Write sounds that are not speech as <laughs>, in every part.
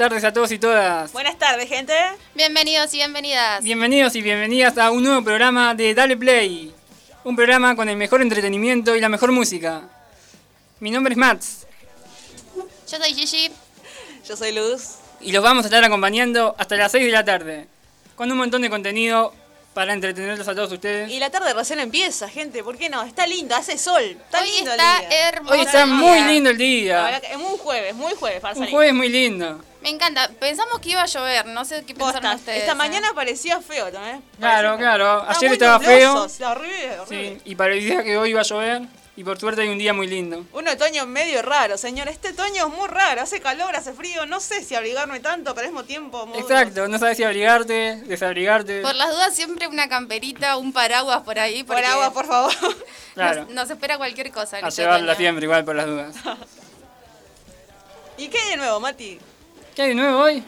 Tardes a todos y todas. Buenas tardes, gente. Bienvenidos y bienvenidas. Bienvenidos y bienvenidas a un nuevo programa de Dale Play. Un programa con el mejor entretenimiento y la mejor música. Mi nombre es Mats Yo soy Gigi. Yo soy Luz. y los vamos a estar acompañando hasta las 6 de la tarde. Con un montón de contenido para entretenerlos a todos ustedes. Y la tarde recién empieza, gente. ¿Por qué no? Está lindo, hace sol. Está Hoy lindo está el día. hermoso. Hoy está muy lindo el día. es muy jueves, muy jueves para Un salir. jueves muy lindo. Me encanta. Pensamos que iba a llover. No sé qué pensaron Posta, ustedes. Esta ¿eh? mañana parecía feo también. Claro, Parecía- claro. Ayer muy estaba feo. horrible, horrible. Sí, y parecía que hoy iba a llover. Y por suerte hay un día muy lindo. Un otoño medio raro, señor. Este otoño es muy raro. Hace calor, hace frío. No sé si abrigarme tanto, pero al mismo tiempo. muy- Exacto, no sabes si abrigarte, desabrigarte. Por las dudas, siempre una camperita, un paraguas por ahí. Por porque agua, por favor. <laughs> Claro. Nos, nos espera cualquier cosa. A este llevarla otoño. siempre, igual por las dudas. <laughs> ¿Y qué hay de nuevo, Mati? ¿Qué hay de nuevo hoy?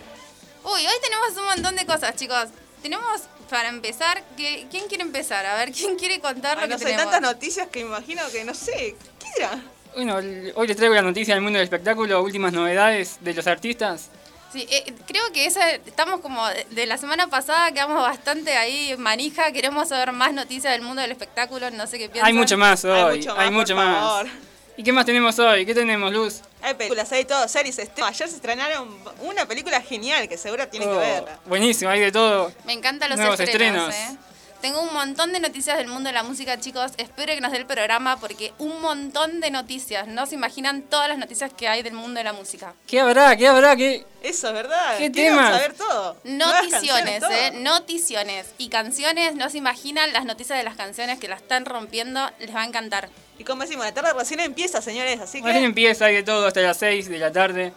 Uy, hoy tenemos un montón de cosas, chicos. Tenemos, para empezar, que, ¿quién quiere empezar? A ver, ¿quién quiere contar Ay, lo no que sé, tenemos? tantas noticias que imagino que no sé. ¿Qué era? Bueno, hoy les traigo la noticia del mundo del espectáculo, últimas novedades de los artistas. Sí, eh, creo que esa, estamos como de, la semana pasada, quedamos bastante ahí manija, queremos saber más noticias del mundo del espectáculo, no sé qué piensan. Hay mucho más hoy, hay mucho más. hay mucho por más. ¿Y qué más tenemos hoy? ¿Qué tenemos, Luz? Hay películas, hay todo, series. este- Ayer se estrenaron una película genial que seguro tienen que Oh, verla. buenísimo, hay de todo. Me encantan los Nuevos estrenos, estrenos. ¿eh? Tengo un montón de noticias del mundo de la música, chicos. Espero que nos dé el programa porque un montón de noticias. No se imaginan todas las noticias que hay del mundo de la música. ¿Qué habrá? ¿Qué habrá? ¿Qué? Eso es verdad. ¿Qué temas? saber todo. Noticiones, canciones, ¿eh? todo. Noticiones. Y canciones, no se imaginan las noticias de las canciones que la están rompiendo. Les va a encantar. Y como decimos, la tarde recién empieza, señores, así que... Recién empieza, hay de todo hasta las 6 de la tarde.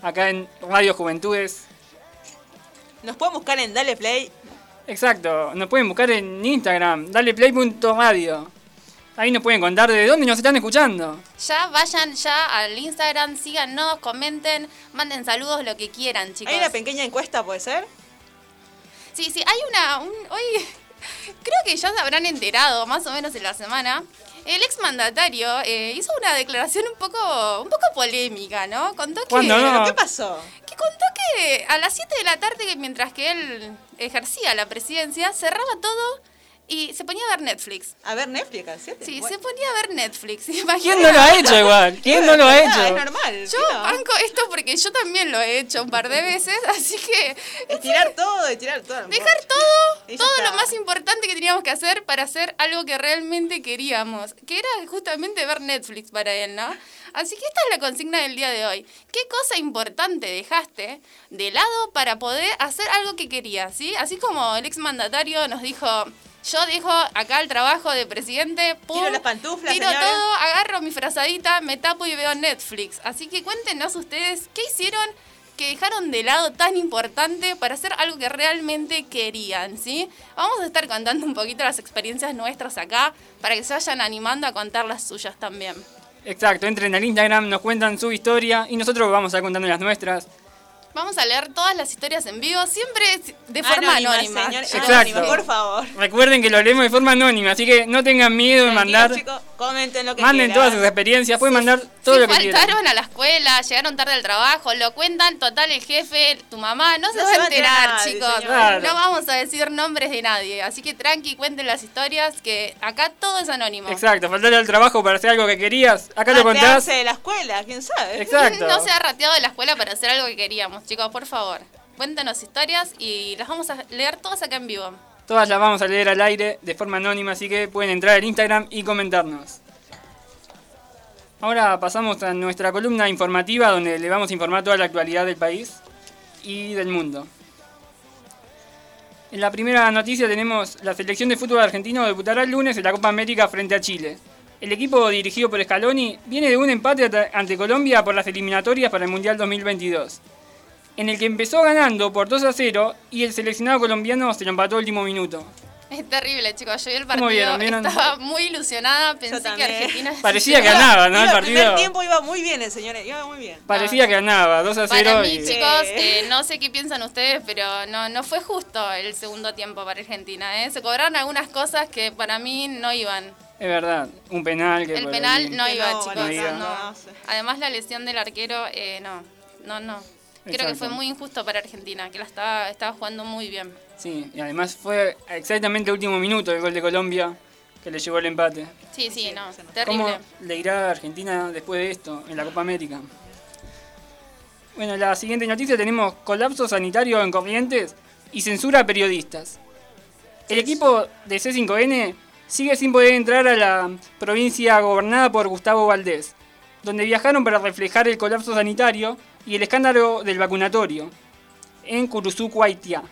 Acá en Radio Juventudes. Nos pueden buscar en Dale Play. Exacto, nos pueden buscar en Instagram, daleplay.radio. Ahí nos pueden contar de dónde nos están escuchando. Ya vayan ya al Instagram, síganos, comenten, manden saludos, lo que quieran, chicos. Hay una pequeña encuesta, ¿puede ser? Sí, sí, hay una. un- hoy <laughs> creo que ya se habrán enterado, más o menos en la semana. El exmandatario eh, hizo una declaración un poco, un poco polémica, ¿no? Contó que, ¿Cuándo no? ¿Pero qué pasó? que contó que a las 7 de la tarde, que mientras que él ejercía la presidencia, cerraba todo y se ponía a ver Netflix. A ver Netflix, al siete. Sí, Bueno, se ponía a ver Netflix. <laughs> ¿Quién imagínate. no lo ha hecho igual? ¿Quién no lo ha hecho? Es normal. Yo banco esto porque yo también lo he hecho un par de veces, <laughs> así que Estirar todo, estirar todo. Dejar todo, Y todo está. lo más importante que teníamos que hacer para hacer algo que realmente queríamos, que era justamente ver Netflix para él, ¿no? Así que esta es la consigna del día de hoy. ¿Qué cosa importante dejaste de lado para poder hacer algo que querías, ¿sí? Así como el exmandatario nos dijo, yo dejo acá el trabajo de presidente, pum, Tiro las pantuflas, tiro señores. todo, agarro mi frazadita, me tapo y veo Netflix. Así que cuéntenos ustedes qué hicieron que dejaron de lado tan importante para hacer algo que realmente querían, ¿sí? Vamos a estar contando un poquito las experiencias nuestras acá para que se vayan animando a contar las suyas también. Exacto, entren al Instagram, nos cuentan su historia y nosotros vamos a estar contando las nuestras. Vamos a leer todas las historias en vivo, siempre de forma Anónima, anónima. señor, Exacto. anónima, por favor. Recuerden que lo leemos de forma anónima, así que no tengan miedo de mandar. chicos, comenten lo que Manden quieran. todas sus experiencias, pueden mandar todo lo que quieran. faltaron a la escuela, llegaron tarde al trabajo, lo cuentan total el jefe, tu mamá, no se No va se a va a enterar nadie, chicos. Claro. No vamos a decir nombres de nadie, así que tranqui, cuenten las historias, que acá todo es anónimo. Exacto, faltar al trabajo para hacer algo que querías. Acá lo contás. Ratearse de la escuela, quién sabe. Exacto. <laughs> No se ha rateado de la escuela para hacer algo que queríamos, chicos, por favor. Cuéntanos historias y las vamos a leer todas acá en vivo. Todas las vamos a leer al aire de forma anónima, así que pueden entrar al Instagram y comentarnos. Ahora pasamos a nuestra columna informativa donde le vamos a informar toda la actualidad del país y del mundo. En la primera noticia tenemos la selección de fútbol argentino debutará el lunes en la Copa América frente a Chile. El equipo dirigido por Scaloni viene de un empate ante Colombia por las eliminatorias para el Mundial 2022, en el que empezó ganando por 2 a 0 y el seleccionado colombiano se lo empató al último minuto. Es terrible, chicos. Yo vi el ¿Cómo partido, vieron? ¿Vieron? estaba muy ilusionada, pensé que. Argentina... <laughs> Parecía que ganaba, ¿no? El Iba- primer partido. tiempo iba muy bien, el señor, iba muy bien. Parecía que ganaba, 2 a 0 Para mí, y... chicos, eh, no sé qué piensan ustedes, pero no, no fue justo el segundo tiempo para Argentina. ¿eh? Se cobraron algunas cosas que para mí no iban. Es verdad, un penal que El penal ahí- no iba, no, chicos. no iba. no. Además, la lesión del arquero, eh, no, no, no. Creo que fue muy injusto para Argentina, que la estaba, estaba jugando muy bien. Sí, y además fue exactamente el último minuto el gol de Colombia que le llevó el empate. Sí, sí, no, terrible. ¿Cómo le irá a Argentina después de esto en la Copa América? Bueno, la siguiente noticia tenemos colapso sanitario en Corrientes y censura a periodistas. El equipo de C5N sigue sin poder entrar a la provincia gobernada por Gustavo Valdés, donde viajaron para reflejar el colapso sanitario y el escándalo del vacunatorio en Curuzú, Cuaitía.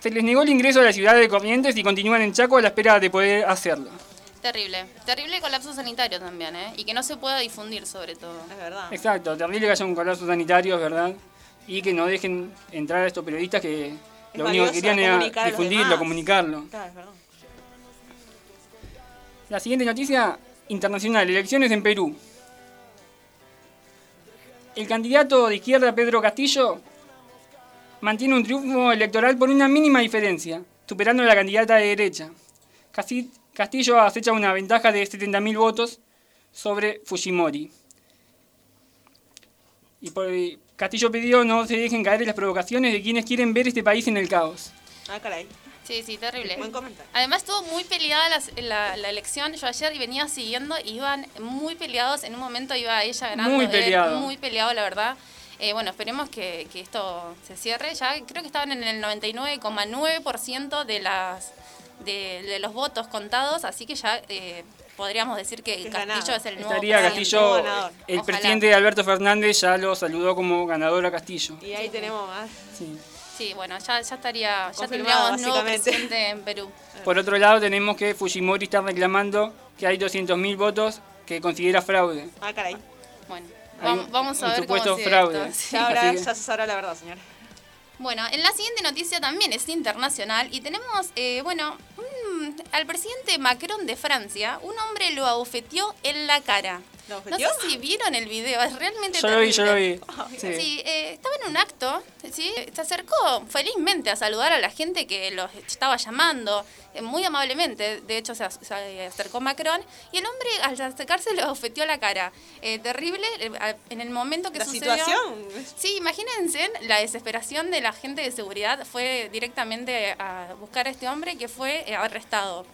Se les negó el ingreso a la ciudad de Corrientes y continúan en Chaco a la espera de poder hacerlo. Terrible. Terrible colapso sanitario también, ¿eh? Y que no se pueda difundir sobre todo. Es verdad. Exacto, terrible que haya un colapso sanitario, es verdad, y que no dejen entrar a estos periodistas que Es lo único que querían era difundirlo, comunicarlo. Claro, es verdad. La siguiente noticia internacional, elecciones en Perú. El candidato de izquierda Pedro Castillo mantiene un triunfo electoral por una mínima diferencia, superando a la candidata de derecha. Castillo acecha una ventaja de 70.000 votos sobre Fujimori. Y por- Castillo pidió no se dejen caer en las provocaciones de quienes quieren ver este país en el caos. Ah, caray. Sí, sí, terrible. Buen comentario. Además estuvo muy peleada la, la elección. Yo ayer venía siguiendo y iban muy peleados. En un momento iba ella ganando. Muy él, peleado. muy peleado, la verdad. Eh, bueno, esperemos que, que esto se cierre. Ya creo que estaban en el 99,9% de las de, de los votos contados, así que ya eh, podríamos decir que es Castillo ganado. es el nuevo Estaría presidente. Castillo, ganador. el Ojalá. presidente Alberto Fernández ya lo saludó como ganador a Castillo. Y ahí tenemos más. Sí. Sí, bueno, ya, ya estaría, ya tendríamos nuevo presidente en Perú. Por otro lado, tenemos que Fujimori está reclamando que hay 200.000 votos que considera fraude. Ah, caray. Bueno, Hay vam- un- vamos a un ver supuesto cómo sigue fraude. esto. Sí. Ya, ahora, que- ya se sabrá la verdad, señor. Bueno, en la siguiente noticia también es internacional y tenemos, eh, bueno, un- al presidente Macron de Francia, un hombre lo abofeteó en la cara. ¿Lo No sé si vieron el video, es realmente Yo lo vi, yo lo vi. Sí. Sí, eh, estaba en un acto, ¿sí? se acercó felizmente a saludar a la gente que los estaba llamando, eh, muy amablemente, de hecho se, ac- se acercó Macron, y el hombre al acercarse le ofeteó la cara. Eh, terrible, en el momento que La sucedió... situación. Sí, imagínense la desesperación de la gente de seguridad fue directamente a buscar a este hombre que fue arrestado.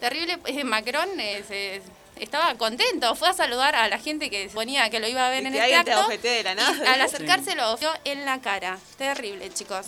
Terrible, eh, Macron eh, se- estaba contento, fue a saludar a la gente que suponía que lo iba a ver Y en que este te acto. de la y nada. al acercarse lo ofreció en la cara. Terrible, chicos.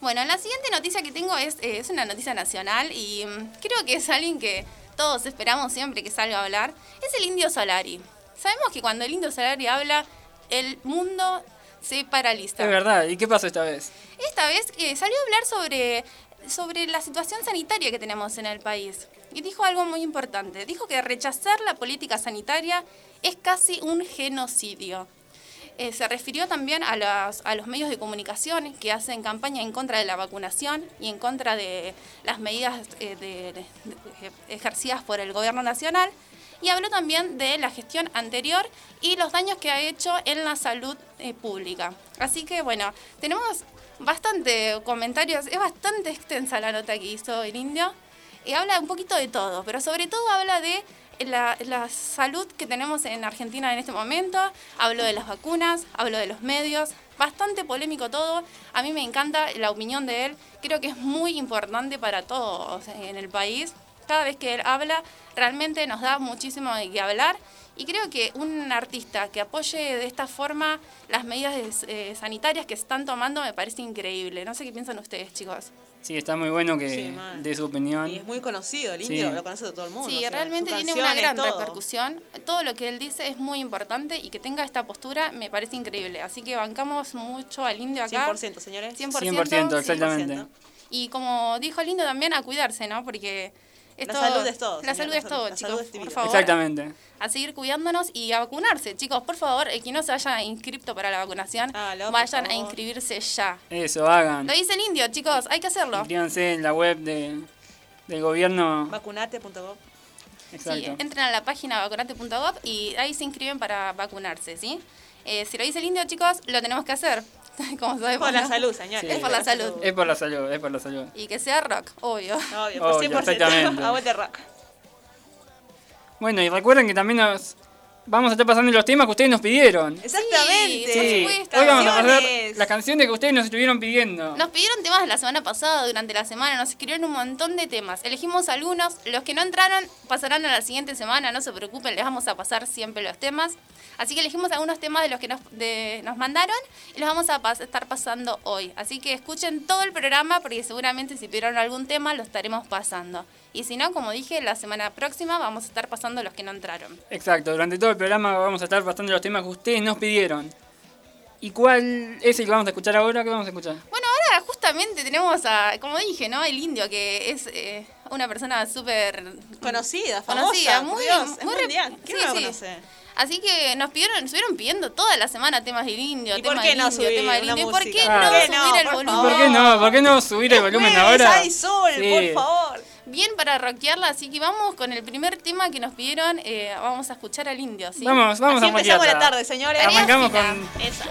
Bueno, la siguiente noticia que tengo es, eh, es una noticia nacional y mm, creo que es alguien que todos esperamos siempre que salga a hablar. Es el Indio Solari. Sabemos que cuando el Indio Solari habla, el mundo se paraliza. Es verdad. ¿Y qué pasó esta vez? Esta vez eh, salió a hablar sobre, sobre la situación sanitaria que tenemos en el país. Y dijo algo muy importante. Dijo que rechazar la política sanitaria es casi un genocidio. Eh, se refirió también a, las- a los medios de comunicación que hacen campaña en contra de la vacunación y en contra de las medidas eh, de- ejercidas por el gobierno nacional. Y habló también de la gestión anterior y los daños que ha hecho en la salud eh, pública. Así que bueno, tenemos bastante comentarios, es bastante extensa la nota que hizo el indio. Y habla un poquito de todo, pero sobre todo habla de la, la salud que tenemos en Argentina en este momento. Hablo de las vacunas, hablo de los medios. Bastante polémico todo. A mí me encanta la opinión de él. Creo que es muy importante para todos en el país. Cada vez que él habla, realmente nos da muchísimo qué hablar. Y creo que un artista que apoye de esta forma las medidas eh, sanitarias que se están tomando me parece increíble. No sé qué piensan ustedes, chicos. Sí, está muy bueno que Sí, dé su opinión. Y es muy conocido, el Sí. indio, lo conoce todo el mundo. Sí, o sea, realmente tiene una gran todo. repercusión. Todo lo que él dice es muy importante y que tenga esta postura me parece increíble. Así que bancamos mucho al indio acá. 100%, señores. 100%, 100%, sí. exactamente. 100%. Y como dijo el indio también, a cuidarse, ¿no? Porque Es La todo- salud es todo. La salud es todo, la chicos. salud es por favor. Exactamente. A seguir cuidándonos y a vacunarse. Chicos, por favor, el que no se haya inscrito para la vacunación, Hágalo, por vayan a inscribirse ya. Eso, hagan. Lo dice el indio, chicos, hay que hacerlo. Inscríbanse en la web de, del gobierno. Vacunate.gov. Exacto. Sí, entren a la página vacunate.gov y ahí se inscriben para vacunarse, ¿sí? Eh, si lo dice el indio, chicos, lo tenemos que hacer. <laughs> Como sabemos, Por la ¿no? salud, señores. Sí. Es por la salud. Es por la salud, es por la salud. Y que sea rock, obvio. Obvio, por Obvio, 100%. exactamente. <laughs> Aguante rock. Bueno, y recuerden que también nos vamos a estar pasando los temas que ustedes nos pidieron. Exactamente. Por Sí, supuesto. hoy vamos a pasar las canciones que ustedes nos estuvieron pidiendo. Nos pidieron temas de la semana pasada, durante la semana, nos escribieron un montón de temas. Elegimos algunos, los que no entraron pasarán a la siguiente semana, no se preocupen, les vamos a pasar siempre los temas. Así que elegimos algunos temas de los que nos, de- nos mandaron y los vamos a pas- estar pasando hoy. Así que escuchen todo el programa porque seguramente si pidieron algún tema lo estaremos pasando. Y si no, como dije, la semana próxima vamos a estar pasando los que no entraron. Exacto, durante todo el programa vamos a estar pasando los temas que ustedes nos pidieron. ¿Y cuál es el que vamos a escuchar ahora? ¿Qué vamos a escuchar? Bueno, ahora justamente tenemos a, como dije, ¿no? El indio, que es eh, una persona súper Conocida, famosa. conocida, muy, Dios, es muy rep- mundial. ¿Quién sí, no la sí. conoce? Así que nos pidieron, nos estuvieron pidiendo toda la semana temas del indio, ¿Y tema por qué del no indio, subir tema del indio. ¿Y por música? qué ¿Por no subir no? el volumen? ¿Por qué no? ¿Por qué no subir el volumen ahora? hay sol, Sí. por favor. Bien para rockearla, así que vamos con el primer tema que nos pidieron, eh, vamos a escuchar al indio, ¿sí? Vamos, vamos Así a empezamos la tarde, señores. Arrancamos con Esa.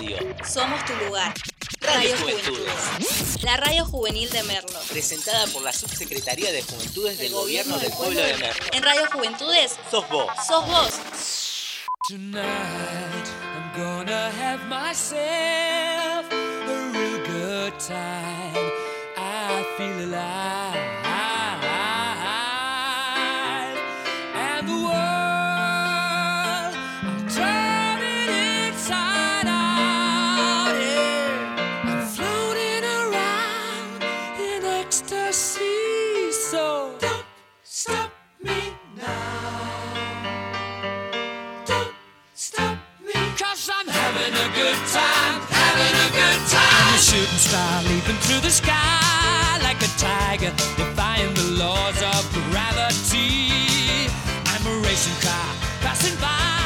Radio. Somos tu lugar. Radio Radio Juventudes. Juventudes. La radio juvenil de Merlo. Presentada por la Subsecretaría de Juventudes del Gobierno del Pueblo de Merlo. En Radio Juventudes, Sos vos. sos vos. Tonight I'm gonna have myself a real good time. I feel alive. Shooting star leaping through the sky like a tiger, defying the laws of gravity. I'm a racing car passing by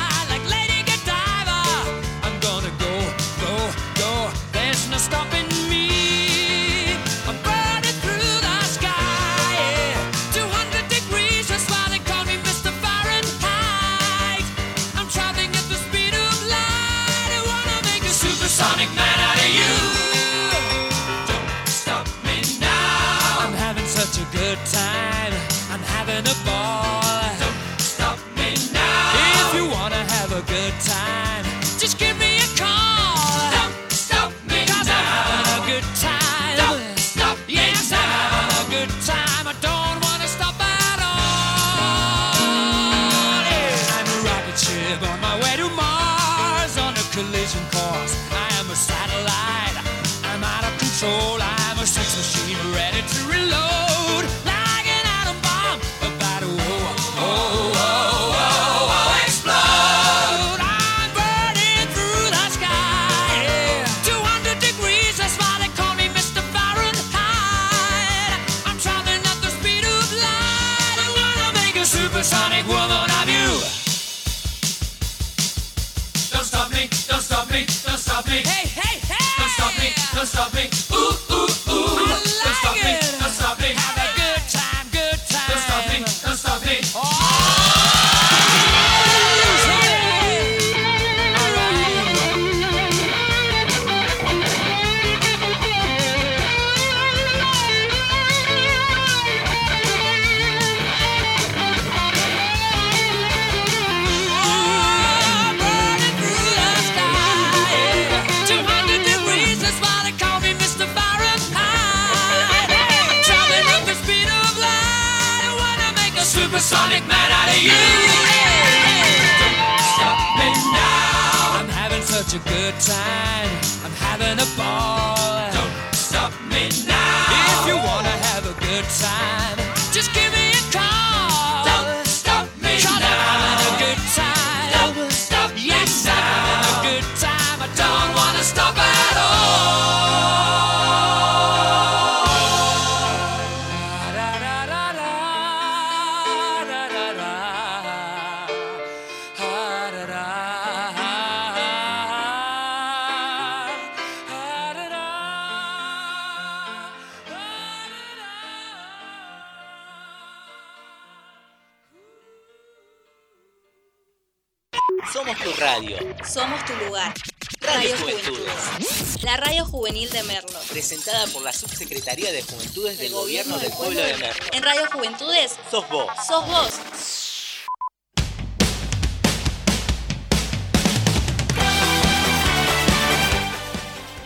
radio. Somos tu lugar. Radio Radio Juventudes. Juventudes. La radio juvenil de Merlo. Presentada por la Subsecretaría de Juventudes del Gobierno del Pueblo de Merlo. En Radio Juventudes, Sos vos. sos vos.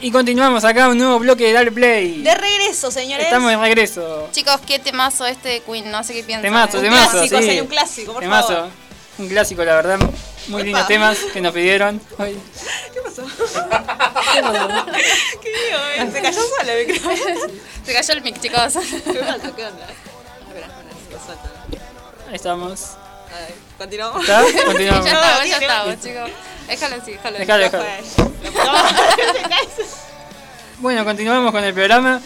Y continuamos acá un nuevo bloque de Dale Play. De regreso, señores. Estamos de regreso. Chicos, qué temazo este de Queen, no sé qué piensan. Temazo, Un temazo, clásico, sí. sería un clásico, por Temazo. favor. Un clásico, la verdad. Muy lindos temas que nos pidieron. Ay, ¿Qué pasó? <laughs> ¿Qué digo? eh? Se cayó sola el micrófono. Se cayó el mic, chicos. <laughs> ¿Qué onda? ¿Qué onda? Espera. Ahí estamos. A ver, Continuamos. ¿Está? ya estamos, ya ¿qué estamos, chicos. Déjalo así, déjalo. <laughs> Bueno, continuamos con el programa.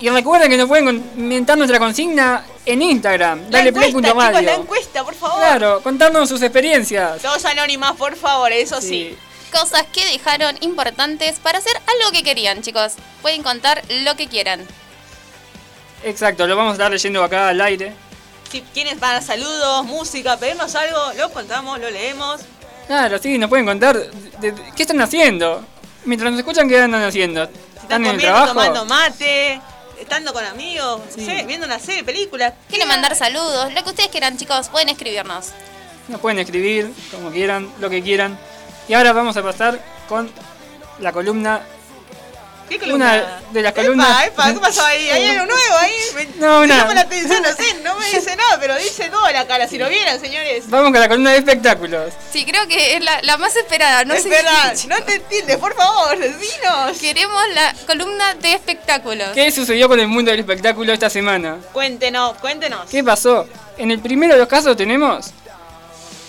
Y recuerden que nos pueden comentar nuestra consigna en Instagram. La Dale encuesta, chicos, la encuesta, por favor. Claro, contarnos sus experiencias. Todos anónimas, por favor, eso sí. Cosas que dejaron importantes para hacer algo que querían, chicos. Pueden contar lo que quieran. Exacto, lo vamos a estar leyendo acá al aire. Si quieren para saludos, música, pedirnos algo, lo contamos, lo leemos. Claro, sí, nos pueden contar de- de- qué están haciendo. Mientras nos escuchan, ¿qué andan haciendo? Si ¿Están están en el comiendo, trabajo? tomando mate, estando con amigos, no Sí. sé, viendo una serie, película. Quieren mandar saludos, lo que ustedes quieran, chicos, pueden escribirnos. Nos pueden escribir como quieran, lo que quieran. Y ahora vamos a pasar con la columna. ¿Qué columna? Una de las columnas- Epa, epa, ¿qué pasó ahí? ¿Hay algo nuevo ahí? Me, No, me una- llama la atención, no <laughs> sé, no me dice nada, pero dice todo la cara, si lo vieran, señores. Vamos con la columna de espectáculos. Sí, creo que es la, la más esperada, no Espera, sé. no te entiendes, por favor, decinos. Queremos la columna de espectáculos. ¿Qué sucedió con el mundo del espectáculo esta semana? Cuéntenos, cuéntenos. ¿Qué pasó? En el primero de los casos tenemos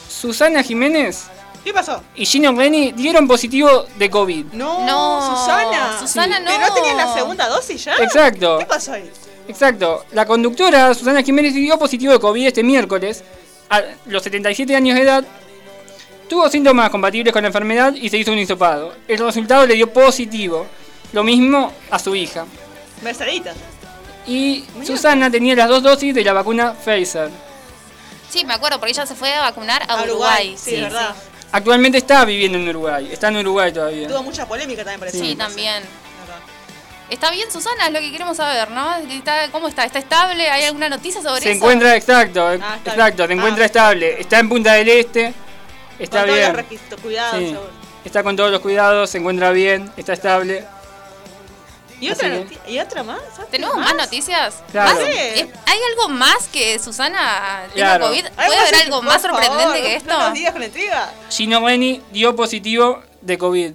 Susana Jiménez ¿Qué pasó? y Gino Reni dieron positivo de COVID. No, No, Susana. Susana Sí. no. ¿Pero no tenían la segunda dosis ya? Exacto. ¿Qué pasó ahí? Exacto. La conductora Susana Jiménez dio positivo de COVID este miércoles a los 77 años de edad. Tuvo síntomas compatibles con la enfermedad y se hizo un hisopado. El resultado le dio positivo. Lo mismo a su hija. Mercedita. Y Susana tenía las dos dosis de la vacuna Pfizer. Sí, me acuerdo, porque ella se fue a vacunar a, A Uruguay. Uruguay, sí, verdad. Actualmente está viviendo en Uruguay. Está en Uruguay todavía. Tuvo mucha polémica también por eso. Sí, también. Está bien, Susana, es lo que queremos saber, ¿no? Está- ¿Cómo está? ¿Está estable? ¿Hay alguna noticia sobre Se eso? encuentra, exacto, Ah, está exacto, se bien. encuentra Ah. estable. Está en Punta del Este. Está Con todos bien. los requisitos, cuidados, Sí. Está con todos los cuidados, se encuentra bien, está estable. ¿Y otra, que- ¿Y otra más? ¿Otra ¿Tenemos más noticias? Claro. ¿Más? Sí. ¿Es- ¿Hay algo más que Susana tenga Claro. COVID? ¿Puede haber algo más favor, sorprendente que esto? No digas con. Gino Reni dio positivo de COVID.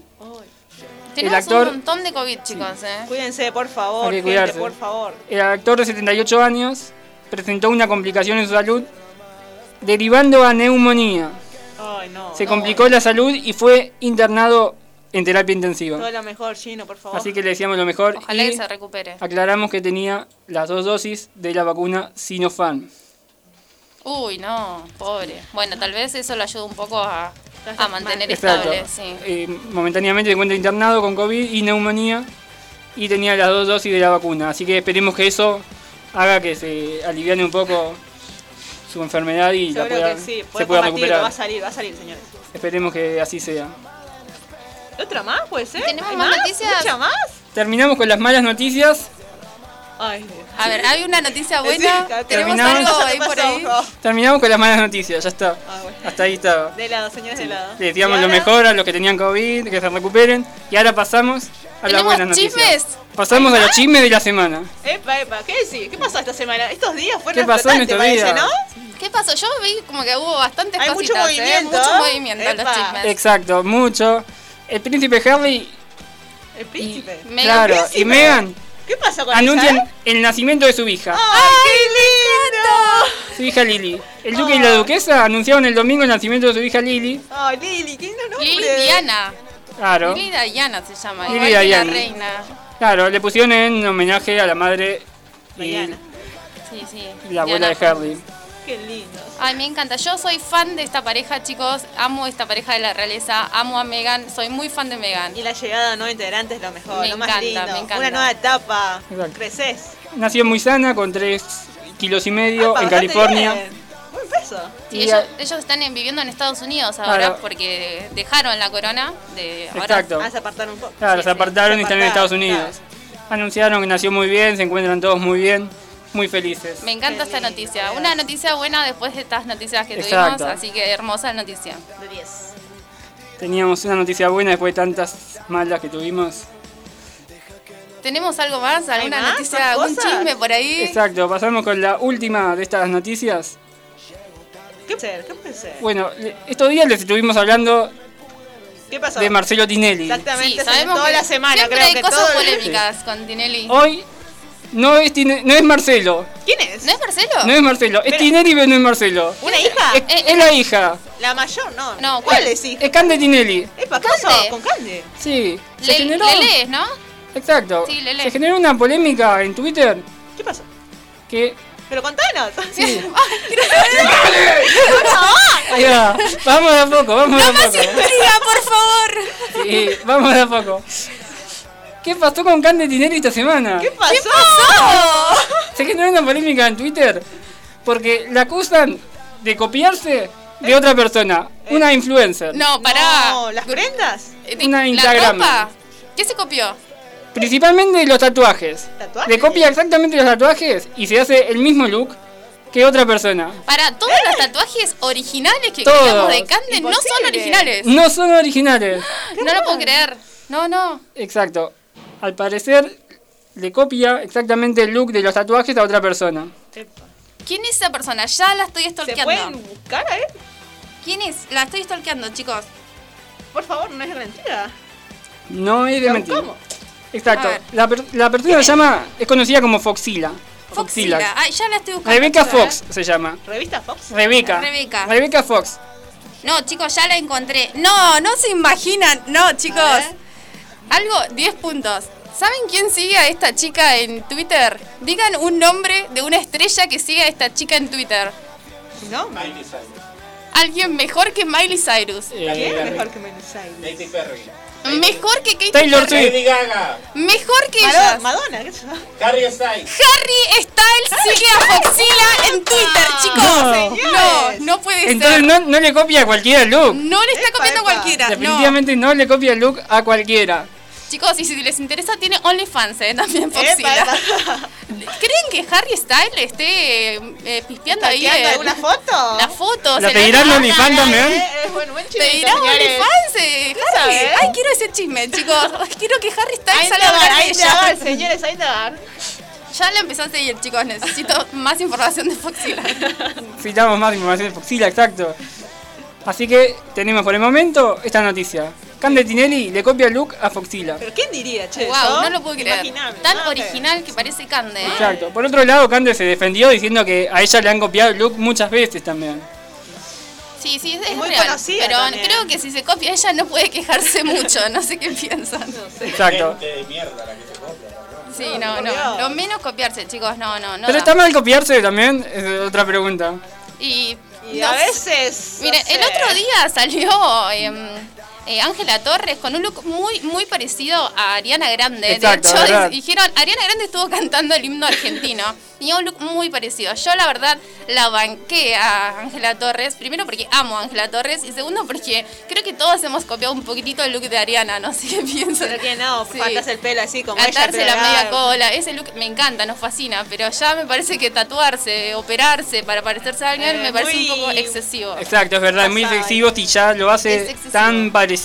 Tenemos actor- un montón de COVID, chicos, ¿eh? Cuídense, por favor, Hay que gente, cuidarse. por favor. El actor de 78 años presentó una complicación en su salud derivando a neumonía. Ay, no. Se no. complicó la salud y fue internado en terapia intensiva. Todo lo mejor, Gino, por favor. Así que le decíamos lo mejor Ojalá y que se recupere. aclaramos que tenía las dos dosis de la vacuna Sinopharm. Uy, no, pobre. Bueno, tal vez eso lo ayuda un poco a, mantener Exacto. estable, sí. Eh, momentáneamente se encuentra internado con COVID y neumonía y tenía las dos dosis de la vacuna. Así que esperemos que eso haga que se aliviane un poco su enfermedad y la Seguro pueda, que sí, se puede pueda combatirlo, va a recuperar. salir, va a salir, señores. Esperemos que así sea. ¿Otra más puede ser? ¿Tenemos ¿Hay más noticias? ¿Mucha más? Terminamos con las malas noticias. Ay, A ver, hay una noticia buena. Sí, ¿Tenemos terminamos. algo ¿Qué ahí pasó? por ahí? Terminamos con las malas noticias, ya está. Ah, bueno. Hasta ahí estaba. De lado, señores, de lado. Le decíamos ¿Y lo mejor a los que tenían COVID, que se recuperen. Y ahora pasamos a las ¿Tenemos buenas noticias. chismes? Pasamos a los chismes de la semana. Epa, epa, ¿qué decís? ¿Qué pasó esta semana? Estos días fueron ¿Qué pasó en estos días? ¿no? ¿Qué pasó? Yo vi como que hubo bastantes Hay mucho cositas, ¿eh? movimiento, Mucho ¿eh? movimiento en los chismes. Exacto, mucho. El príncipe Harry El príncipe. Megan claro, Príncipe. y Meghan ¿Qué pasó con anuncian eh? el nacimiento de su hija, ¡Ay, qué lindo! su hija Lily. El duque y la duquesa anunciaron el domingo el nacimiento de su hija Lily. Ay, Lili, qué lindo nombre. Lili Diana. Claro, Lili Diana se llama. Lili igual que la Diana. reina. claro, le pusieron en homenaje a la madre y Diana. Sí, sí. la abuela Diana. de Harry. Qué lindo. Ay, me encanta. Yo soy fan de esta pareja, chicos. Amo esta pareja de la realeza. Amo a Megan. Soy muy fan de Megan. Y la llegada de nuevos integrantes es lo mejor, Me lo más encanta, lindo. me encanta. Una nueva etapa. Exacto. Creces. Nació muy sana, con 3 kilos y medio Apa, en California. bien. Sí, Y ellos, a- ellos están en- viviendo en Estados Unidos ahora Claro. porque dejaron la corona. De, ahora- Exacto. Ah, se apartaron un poco. Claro, Sí, se sí, apartaron se y están en Estados Unidos. Anunciaron que nació muy bien, se encuentran todos muy bien, muy felices. Me encanta esta noticia. Una noticia buena después de estas noticias que Exacto. tuvimos. Así que hermosa noticia. De 10. Teníamos una noticia buena después de tantas malas que tuvimos. ¿Tenemos algo más? ¿Alguna más? noticia? ¿Más ¿Algún cosas? chisme por ahí? Exacto, pasamos con la última de estas noticias. ¿Qué puede ser? ¿Qué puede ser? Bueno, estos días les estuvimos hablando ¿Qué pasó? de Marcelo Tinelli. Exactamente, Sí, sabemos toda que la semana siempre creo hay que cosas todo el- polémicas con Tinelli. Hoy no es, Tine- no es Marcelo, ¿Quién es? ¿No es Marcelo? no es Marcelo, es Pero- Tinelli pero no es Marcelo. ¿Una hija? Es, es la hija, ¿La mayor? No. No, ¿Cuál ¿cuál? es hija? es Cande Tinelli. Epa, ¿qué Cande. pasó? ¿Con Cande? Sí, se Le, generó, le lees, ¿no? exacto, Sí, Lele. se generó una polémica en Twitter ¿Qué pasó? que Pero contanos. <laughs> <laughs> Ahí va. Vamos de a poco, vamos de a poco. Diga, por favor. Sí, vamos de a poco. ¿Qué pasó con Cande Tinelli esta semana? ¿Qué pasó? Se generó una polémica en Twitter porque la acusan de copiarse de otra persona, una influencer. No, pará. No, ¿las prendas? Eh, Una ¿La Instagram. ropa? ¿Qué se copió? Principalmente los tatuajes. ¿Tatuajes? Le copia exactamente los tatuajes y se hace el mismo look que otra persona. Para, todos los tatuajes originales que queríamos de Cande no son originales. No son originales. No lo puedo creer. No, no. Exacto. Al parecer le copia exactamente el look de los tatuajes a otra persona. Epa. ¿Quién es esa persona? Ya la estoy ¿Se stalkeando. pueden buscar a él? ¿Quién es? La estoy stalkeando, chicos. Por favor, no es mentira. No es de mentira. ¿Cómo? Exacto. La, per- la persona se llama, es conocida como Foxila. Foxila. Ay, ya la estoy buscando. Rebeca Fox se llama. ¿Revista Fox? Rebeca. Rebeca. Rebeca Fox. No, chicos, ya la encontré. No, no se imaginan. No, chicos. A. Algo, 10 puntos. ¿Saben quién sigue a esta chica en Twitter? Digan un nombre de una estrella que sigue a esta chica en Twitter. ¿No? Alguien mejor que Miley Cyrus. Eh, ¿Quién es mejor que Miley Cyrus? Katy Perry. Mejor que Katy Taylor Perry. Swift. Lady Gaga. Mejor que Madonna, ellas. Madonna, ¿qué? Harry Styles. Harry Styles sigue a Foxila en Twitter, chicos. No. No, no puede Entonces ser. no, no le copia a cualquiera el look. No le está Epa, copiando epa. cualquiera. No. Definitivamente no. le copia el look a cualquiera. Chicos, y si les interesa, tiene OnlyFans, ¿eh? También Foxila. <laughs> ¿Creen que Harry Styles esté eh, pispeando ahí ¿Stalkeando el- alguna foto? la foto? ¿La pedirán OnlyFans también? Eh, es buen, buen ¿Te chivito, dirá señores. OnlyFans, eh, Harry? Ay, quiero ese chisme, chicos. Quiero que Harry Styles Ahí salga a hablar de ahí ella. señores, ahí te. <laughs> Ya la empezó a seguir, chicos. Necesito más información de Foxila. <laughs> Necesitamos más información de Foxila, exacto. Así que tenemos por el momento esta noticia. Cande Tinelli le copia el look a Foxila. Pero ¿quién diría, che? wow, eso? no lo puedo creer. Inimaginable, Tan ¿no? original que parece Cande. ¿eh? Exacto. Por otro lado, Cande se defendió diciendo que a ella le han copiado el look muchas veces también. Sí, sí, es, muy real. conocida Pero también. creo que si se copia ella no puede quejarse mucho. No sé qué piensan. No sé. Exacto. Gente de mierda la que se copia. ¿no? Sí, no, no. Lo menos copiarse, chicos. No, no, no. Pero da. está mal copiarse también, es otra pregunta. Y, Y no a veces. Mire, no el otro día salió em, eh, Ángela Torres con un look muy muy parecido a Ariana Grande. Exacto, de hecho, verdad. dijeron, Ariana Grande estuvo cantando el himno argentino. <laughs> Tenía un look muy parecido. Yo la verdad la banqué a Ángela Torres, primero porque amo a Ángela Torres y segundo porque creo que todos hemos copiado un poquitito el look de Ariana, no sé qué piensan. Pero que no, Sí. faltas el pelo así como ella. Atarse la pero media cola, ese look me encanta, nos fascina, pero ya me parece que tatuarse, operarse para parecerse a alguien Eh, me parece muy- un poco excesivo. Exacto, es verdad, es muy excesivo si ya lo hace tan parecido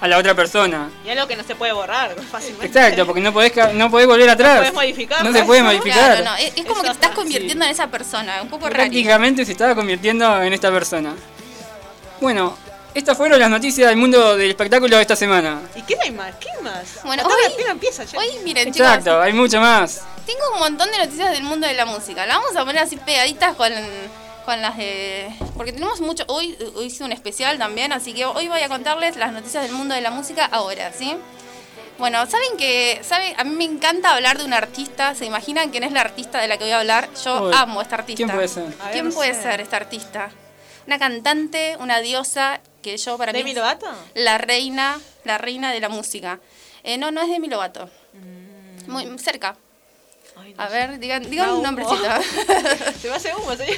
a la otra persona. Y algo que no se puede borrar <laughs> fácilmente. Exacto, porque no podés, no podés volver atrás. podés modificar, No se puede modificar. Claro, no, es, es como que te estás es convirtiendo en esa persona, un poco raro. Prácticamente se estaba convirtiendo en esta persona. Bueno, estas fueron las noticias del mundo del espectáculo de esta semana. ¿Y qué hay más? ¿Qué más? Bueno, La tabla hoy- empieza, che. Hoy, miren, Exacto, hay mucho más. tengo un montón de noticias del mundo de la música. La vamos a poner así pegaditas con, con las de... Porque tenemos mucho... Hoy, hoy hice un especial también, así que hoy voy a contarles las noticias del mundo de la música ahora, ¿sí? Bueno, ¿saben que saben? A mí me encanta hablar de un artista. ¿Se imaginan quién es la artista de la que voy a hablar? Yo Uy, amo a esta artista. ¿Quién puede ser? Ver, ¿Quién no puede sé. ser esta artista? Una cantante, una diosa que yo para ¿Demi mí Lovato? la reina, la reina de la música. Eh, no, no es Demi Lovato. Muy cerca. Ay, no A sé. ver, digan, digan un nombrecito. <laughs> Se me hace humo, señor.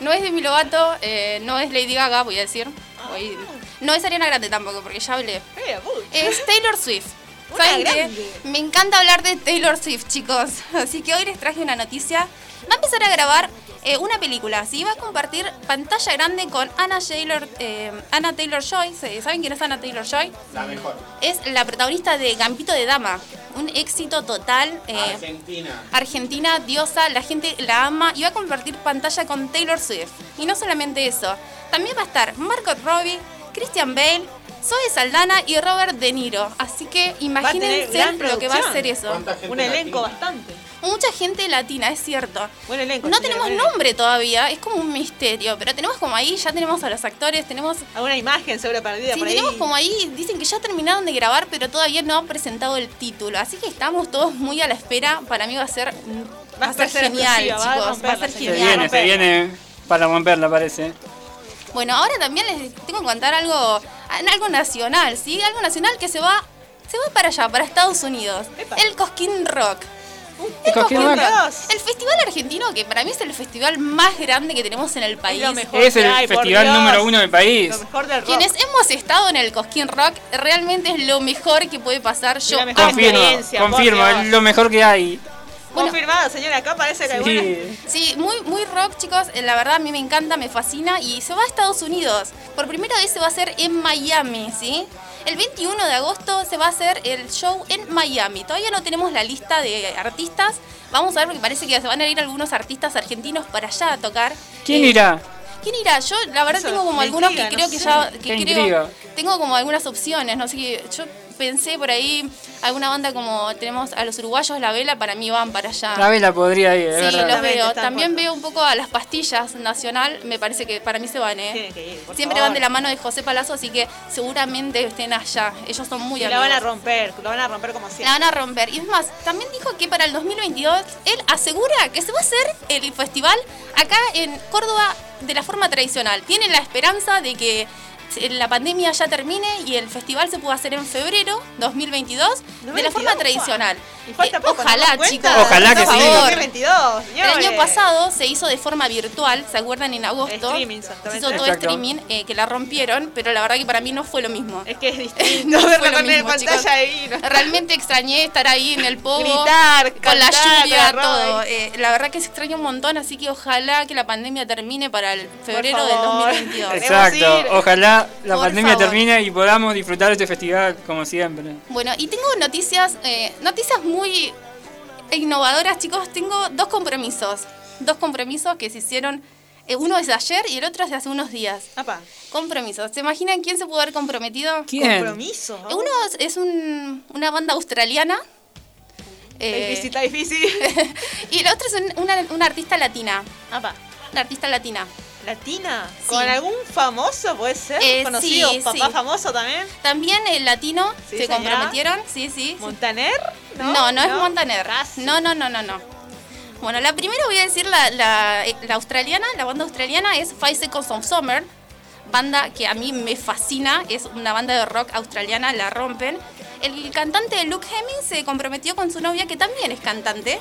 no es Demi Lovato, eh, no es Lady Gaga, voy a decir. Voy- No es Ariana Grande tampoco, porque ya hablé. Eh. Es Taylor Swift. ¿Saben qué? Me encanta hablar de Taylor Swift, chicos. <laughs> Así que hoy les traje una noticia. Va a empezar a grabar eh, una película, ¿sí? Va a compartir pantalla grande con Anna Taylor, eh, Anna Taylor Joy. ¿Saben quién es Anna Taylor Joy? La mejor. Es la protagonista de Gambito de Dama. Un éxito total. eh, Argentina. Argentina, diosa, la gente la ama y va a compartir pantalla con Taylor Swift. Y no solamente eso, también va a estar Margot Robbie, Christian Bale, Zoe Saldana y Robert De Niro. Así que imagínense lo que va a hacer eso. ¿Cuánta gente Un elenco latina? bastante. Mucha gente latina, es cierto. Buen elenco. No tenemos buen nombre todavía, es como un misterio, pero tenemos como ahí, ya tenemos a los actores, tenemos... Alguna imagen seguro perdida Sí, por ahí. tenemos como ahí, dicen que ya terminaron de grabar, pero todavía no han presentado el título. Así que estamos todos muy a la espera. Para mí va a ser, va a ser ser genial, explosiva, va a chicos. Va a ser Se genial. viene, se viene para romperla, parece. Bueno, ahora también les tengo que contar algo, algo nacional, ¿sí? Algo nacional que se va, se va para allá, para Estados Unidos. Epa. El Cosquín Rock. Rock. Rock. El festival argentino, que para mí es el festival más grande que tenemos en el país. lo mejor. Es el por festival Dios. número uno del país. Lo mejor del rock. Quienes hemos estado en el Cosquín Rock, realmente es lo mejor que puede pasar. Yo la mejor. Confirmo, experiencia, confirmo, es lo mejor que hay. Bueno. Confirmado, señora. Acá parece que hay. Sí. Sí, muy, muy rock, chicos. Eh, La verdad, a mí me encanta, me fascina. Y se va a Estados Unidos. Por primera vez se va a hacer en Miami, ¿sí? El 21 de agosto se va a hacer el show en Miami. Todavía no tenemos la lista de artistas. Vamos a ver porque parece que se van a ir algunos artistas argentinos para allá a tocar. ¿Quién Eh, irá? ¿Quién irá? Yo la verdad Eso tengo como algunos intriga, que no creo que sé. ya que Qué creo tengo como algunas opciones, no sé qué. Yo pensé por ahí alguna banda como tenemos a los uruguayos La Vela, para mí van para allá. La vela podría ir, es Sí, verdad. los veo. También veo un poco a las pastillas nacional, me parece que para mí se van, ¿eh? Tienen que ir, por Siempre favor. van de la mano de José Palazzo, así que seguramente estén allá. Ellos son muy Y la amigos. van a romper, la van a romper como siempre. La van a romper. Y es más, también dijo que para el 2022 él asegura que se va a hacer el festival acá en Córdoba de la forma tradicional. Tiene la esperanza de que la pandemia ya termine y el festival se pueda hacer en febrero 2022 de la forma 2022, tradicional. Y falta Eh, poco, ¿nos ojalá, cuenta? chicos. Ojalá que sí. favor. 2022, El año pasado se hizo de forma virtual, ¿se acuerdan? En agosto. Streaming, se hizo todo Exacto. streaming, eh, que la rompieron, pero la verdad que para mí no fue lo mismo. Es que es <laughs> distinto No verlo fue lo con mismo, pantalla chicos. ahí. ¿no? Realmente extrañé estar ahí en el pogo. Gritar, con la lluvia, todo. Eh, la verdad que se extraña un montón, así que ojalá que la pandemia termine para el febrero del favor. 2022. Queremos Exacto, ir. La Por pandemia favor. termine y podamos disfrutar de este festival como siempre. Bueno, y tengo noticias, eh, noticias muy innovadoras, chicos. Tengo dos compromisos. Dos compromisos que se hicieron. eh, uno es de ayer y el otro es de hace unos días. Apa, Compromisos. ¿Se imaginan quién se pudo haber comprometido? ¿Quién? compromiso. Eh, Uno es- es un- una banda australiana. Está eh, difícil, está difícil. <laughs> y el otro es un- una, una artista latina. Apa, Una artista latina. Latina. Sí. ¿Con algún famoso puede ser? Eh, ¿Conocido? sí, ¿Papá sí. famoso también? También el latino se señora. comprometieron. Sí, sí. ¿Montaner? No, no, es Montaner. No, no, no, no, no. Bueno, la primera voy a decir la, la, eh, la australiana, la banda australiana es Five Seconds of Summer, banda que a mí me fascina, es una banda de rock australiana, la rompen. El cantante Luke Hemming se comprometió con su novia, que también es cantante,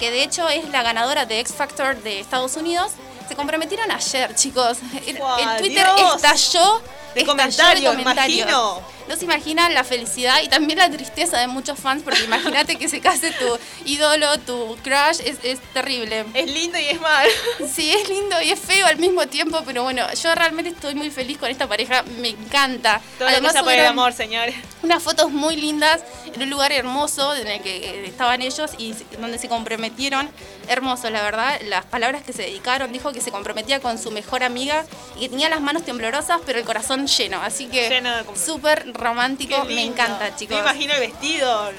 que de hecho es la ganadora de X Factor de Estados Unidos. Se comprometieron ayer, chicos. El, ¡Guau, el Twitter Dios! estalló. De estalló comentarios, imagino. No se imaginan la felicidad y también la tristeza de muchos fans, porque imagínate que se case tu ídolo, tu crush, es, es terrible. Es lindo y es mal. Sí, es lindo y es feo al mismo tiempo, pero bueno, yo realmente estoy muy feliz con esta pareja, me encanta. Todo sea por el amor, señores. unas fotos muy lindas en un lugar hermoso en el que estaban ellos y donde se comprometieron. Hermoso, la verdad. Las palabras que se dedicaron, dijo que se comprometía con su mejor amiga y que tenía las manos temblorosas, pero el corazón lleno. Así que Lleno de com- súper romántico, me encanta, chicos. Me imagino el vestido,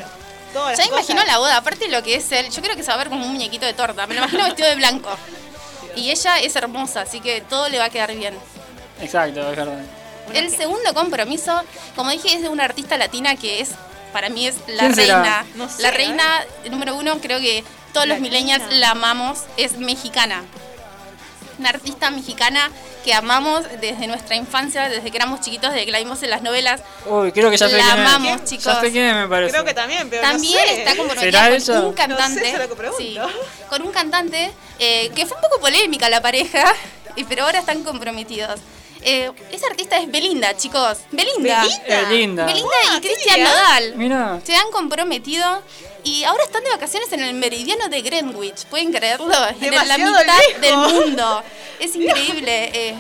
todas Ya las me imagino cosas. la boda, aparte de lo que es él, yo creo que se va a ver como un muñequito de torta. Me lo imagino vestido de blanco. <laughs> Y ella es hermosa, así que todo le va a quedar bien. Exacto, es verdad. El segundo compromiso, como dije, es de una artista latina que es, para mí es la reina. No sé, la reina número uno, creo que todos los millennials la amamos, es mexicana. Una artista mexicana que amamos desde nuestra infancia, desde que éramos chiquitos, desde que la vimos en las novelas. Uy, creo que ya sé La quién amamos, Ya chicos. sé quién me parece. Creo que también, pero También no sé. está comprometida ¿Será con ella? un cantante. No sé, eso es lo que pregunto. sí, con un cantante eh, que fue un poco polémica la pareja, <laughs> y- pero ahora están comprometidos. Eh, esa artista es Belinda, chicos. Belinda. Belinda. Belinda Ah, y Cristian bien. Nodal. Mira. Se han comprometido y ahora están de vacaciones en el meridiano de Greenwich. ¿Pueden creerlo? en la Demasiado mitad lejos. del mundo. Es <laughs> increíble. eh,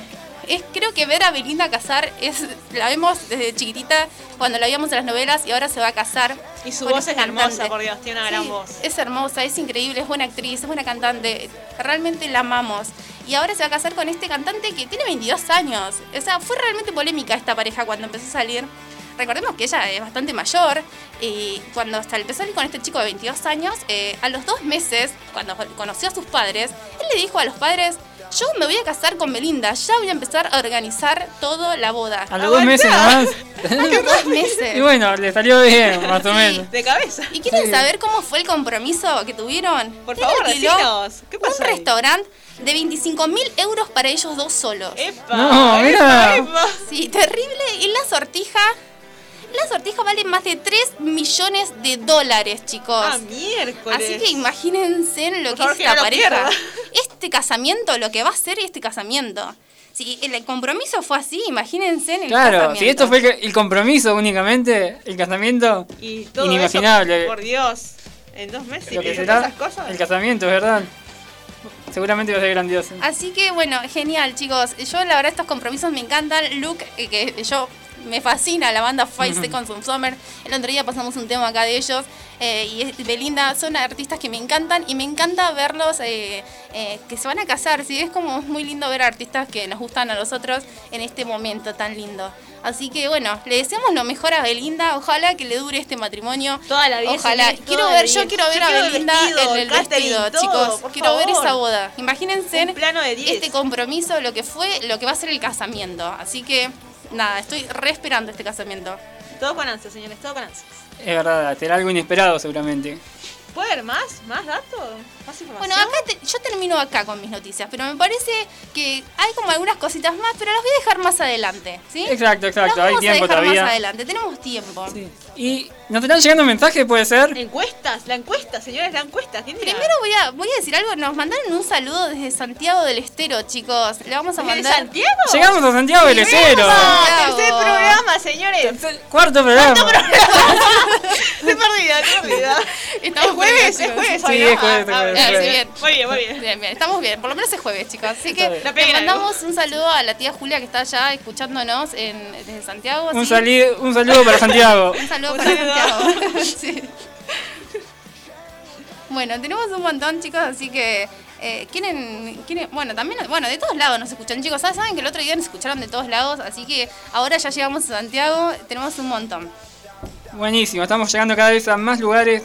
es, creo que ver a Belinda casar es la vemos desde chiquitita cuando la veíamos en las novelas y ahora se va a casar. Y su voz es hermosa, cantante. por Dios, tiene una gran Sí, voz. Es hermosa, es increíble, es buena actriz, es buena cantante. Realmente la amamos. Y ahora se va a casar con este cantante que tiene 22 años. O sea, fue realmente polémica esta pareja cuando empezó a salir. Recordemos que ella es bastante mayor y cuando hasta empezó a salir con este chico de 22 años, eh, a los dos meses, cuando conoció a sus padres, él le dijo a los padres, yo me voy a casar con Belinda, ya voy a empezar a organizar toda la boda. A los dos meses nomás. <laughs> A los dos meses. y bueno, le salió bien, más o menos. De cabeza. ¿Y quieren Sí. saber cómo fue el compromiso que tuvieron? Por Él favor, decinos. ¿Qué pasó Un ahí? restaurante de 25 mil euros para ellos dos solos. ¡Epa! No, mira. epa. Sí, terrible. Y la sortija La sortija vale más de 3 millones de dólares, chicos. Ah, miércoles. Así que imagínense en lo Por que favor, es esta pareja. Este casamiento, lo que va a ser este casamiento. Si el compromiso fue así, imagínense en el Claro, casamiento. si esto fue el, el compromiso únicamente, el casamiento, Y todo inimaginable. eso, por Dios. En dos meses. lo que ¿y será esas cosas? el casamiento, ¿verdad? Seguramente va a ser grandioso. Así que bueno, genial chicos. Yo la verdad estos compromisos me encantan. Luke, eh, que yo me fascina la banda Five Seconds of Summer. El otro día pasamos un tema acá de ellos. eh, y es- Belinda son artistas que me encantan y me encanta verlos eh, eh, que se van a casar. ¿sí? Es como muy lindo ver artistas que nos gustan a nosotros en este momento tan lindo. Así que bueno, le deseamos lo mejor a Belinda. Ojalá que le dure este matrimonio. Toda la vida, Ojalá. quiero ver, yo quiero ver Yo a quiero Belinda vestido, en el vestido, todo, chicos. Quiero ver esa boda. Imagínense Un plano de 10. este compromiso, lo que fue, lo que va a ser el casamiento. Así que, nada, estoy re esperando este casamiento. Todo con ansias, señores, todo con ansias. Es verdad, será algo inesperado seguramente. ¿Puede haber más? ¿Más datos? ¿Más información? Bueno, acá te- yo termino acá con mis noticias, pero me parece que hay como algunas cositas más, pero las voy a dejar más adelante, ¿sí? Exacto, exacto, Las hay vamos tiempo a dejar todavía. más adelante, tenemos tiempo. Y nos están llegando mensajes, puede ser. Encuestas, la encuesta, señores, la encuesta. Primero voy a, voy a decir algo, nos mandaron un saludo desde Santiago del Estero, chicos. Le vamos a ¿De mandar... Santiago? Llegamos a Santiago del Estero. Tercer programa, señores. Cuarto programa. Estoy perdida, estoy perdida. Estamos es jueves, es jueves. Sí, Ah, jueves, ah, es sí, jueves. bien. Muy bien, muy bien. Bien, bien, estamos bien, por lo menos es jueves, chicos. Así que le mandamos un saludo a la tía Julia que está allá escuchándonos en, desde Santiago. Un, ¿sí? sali- un saludo para Santiago. Un saludo Para. Santiago. <laughs> Sí. Bueno, tenemos un montón, chicos, así que. eh, ¿quieren, quieren- bueno, también, bueno, de todos lados nos escuchan, chicos. ¿Sabes? Saben que el otro día nos escucharon de todos lados, así que ahora ya llegamos a Santiago, tenemos un montón. Buenísimo, estamos llegando cada vez a más lugares.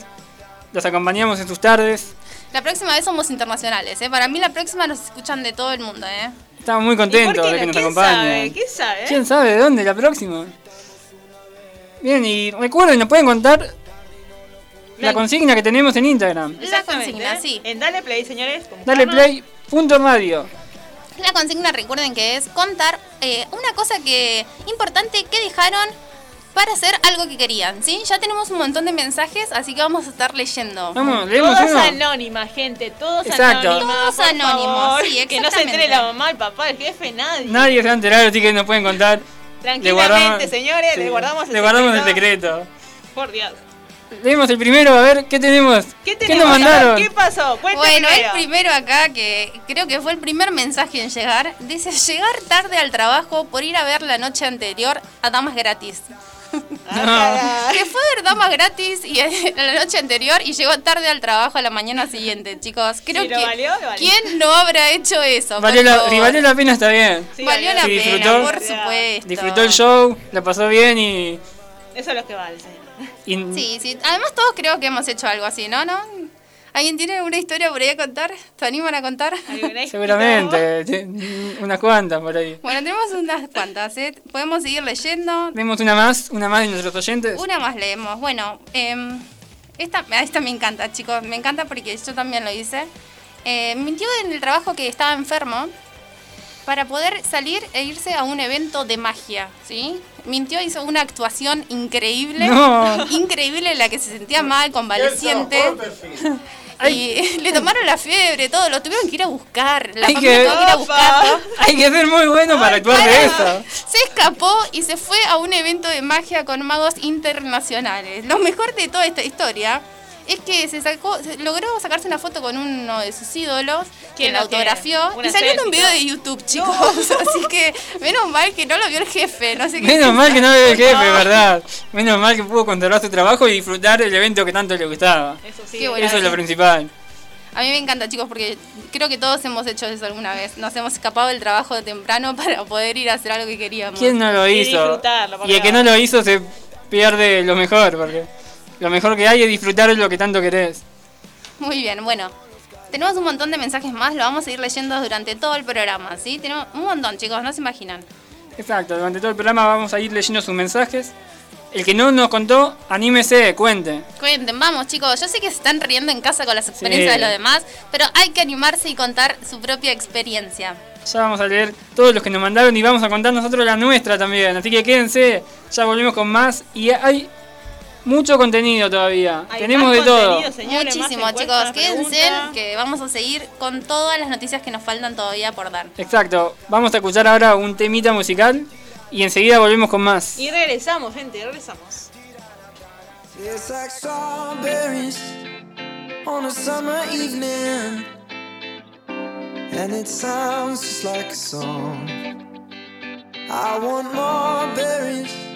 Los acompañamos en sus tardes. La próxima vez somos internacionales, ¿eh? Para mí la próxima nos escuchan de todo el mundo, ¿eh? Estamos muy ¿Y por contentos de que no? nos ¿Quién acompañen. sabe? ¿Quién sabe? ¿Quién sabe de dónde la próxima? Bien, y recuerden, nos pueden contar la consigna que tenemos en Instagram. Exactamente. consigna, sí. En Dale Play, señores. Dale play, punto radio. La consigna, recuerden que es contar eh, una cosa que importante que dejaron para hacer algo que querían, ¿sí? Ya tenemos un montón de mensajes, así que vamos a estar leyendo. Vamos, leemos Todos uno. anónimas, gente, todos Exacto. anónimas. Todos anónimos, favor. sí, Que no se entere la mamá, el papá, el jefe, nadie. Nadie se va a enterar, así que nos pueden contar. Tranquilamente, Le guardamos- señores, sí, le guardamos el le guardamos el secreto. secreto. Por Dios. Leemos el primero, a ver, ¿qué tenemos? ¿Qué nos mandaron? ¿Qué pasó? Cuente Bueno, primero. el primero acá, que creo que fue el primer mensaje en llegar, dice llegar tarde al trabajo por ir a ver la noche anterior a Damas Gratis. Ah. Que fue a ver Damas Gratis y la noche anterior y llegó tarde al trabajo a la mañana siguiente, chicos. Creo que. ¿quién no habrá hecho eso? Valió la, si valió la pena está bien. Sí, Valió la Sí, pena, disfrutó. por supuesto. Disfrutó el show, la pasó bien y... Eso es lo que vale, Sí, sí. Además todos creo que hemos hecho algo así, ¿no? ¿No? ¿Alguien tiene una historia por ahí a contar? ¿Se animan a contar? ¿Alguna Seguramente, te- unas cuantas por ahí. Bueno, tenemos unas cuantas, ¿eh? Podemos seguir leyendo. Leemos una más, una más de nuestros oyentes. Una más leemos. Bueno, em, esta, a esta me encanta, chicos. Me encanta porque yo también lo hice. Eh, mintió en el trabajo que estaba enfermo para poder salir e irse a un evento de magia, ¿sí? Mintió, hizo una actuación increíble. No. Increíble en la que se sentía mal, convaleciente. <laughs> Y <laughs> le tomaron la fiebre, todo, lo tuvieron que ir a buscar. La Hay familia que- tuvo que ir a buscarlo. Hay que ser muy bueno para actuar de eso. Se escapó y se fue a un evento de magia con magos internacionales. Lo mejor de toda esta historia es que se sacó, se logró sacarse una foto con uno de sus ídolos, que ¿Quién la lo autografió y salió en un video de YouTube, chicos. <laughs> Así que menos mal que no lo vio el jefe, no sé qué. Menos mal que no ve el jefe, ¿verdad? Menos mal que pudo controlar su trabajo y disfrutar el evento que tanto le gustaba. Eso sí. Qué bueno. Eso es lo principal. A mí me encanta, chicos, porque creo que todos hemos hecho eso alguna vez. Nos hemos escapado del trabajo de temprano <laughs> para poder ir a hacer algo que queríamos. ¿Quién no lo Y hizo? disfrutarlo, porque Y el que no lo hizo se pierde lo mejor, porque lo mejor que hay es disfrutar de lo que tanto querés. Muy bien, bueno. Tenemos un montón de mensajes más, lo vamos a ir leyendo durante todo el programa, ¿sí? Tenemos un montón, chicos, no se imaginan. Exacto, durante todo el programa vamos a ir leyendo sus mensajes. El que no nos contó, anímese, cuente. Cuenten, vamos chicos, yo sé que se están riendo en casa con las experiencias de los demás, pero hay que animarse y contar su propia experiencia. Ya vamos a leer todos los que nos mandaron y vamos a contar nosotros la nuestra también, así que quédense, ya volvemos con más y hay mucho contenido todavía. Tenemos de todo. Señores, Muchísimo, chicos. Quédense que vamos a seguir con todas las noticias que nos faltan todavía por dar. Exacto. Vamos a escuchar ahora un temita musical y enseguida volvemos con más. Y regresamos, gente, regresamos. It's like strawberries on a summer evening. And it sounds just like a song. I want more berries.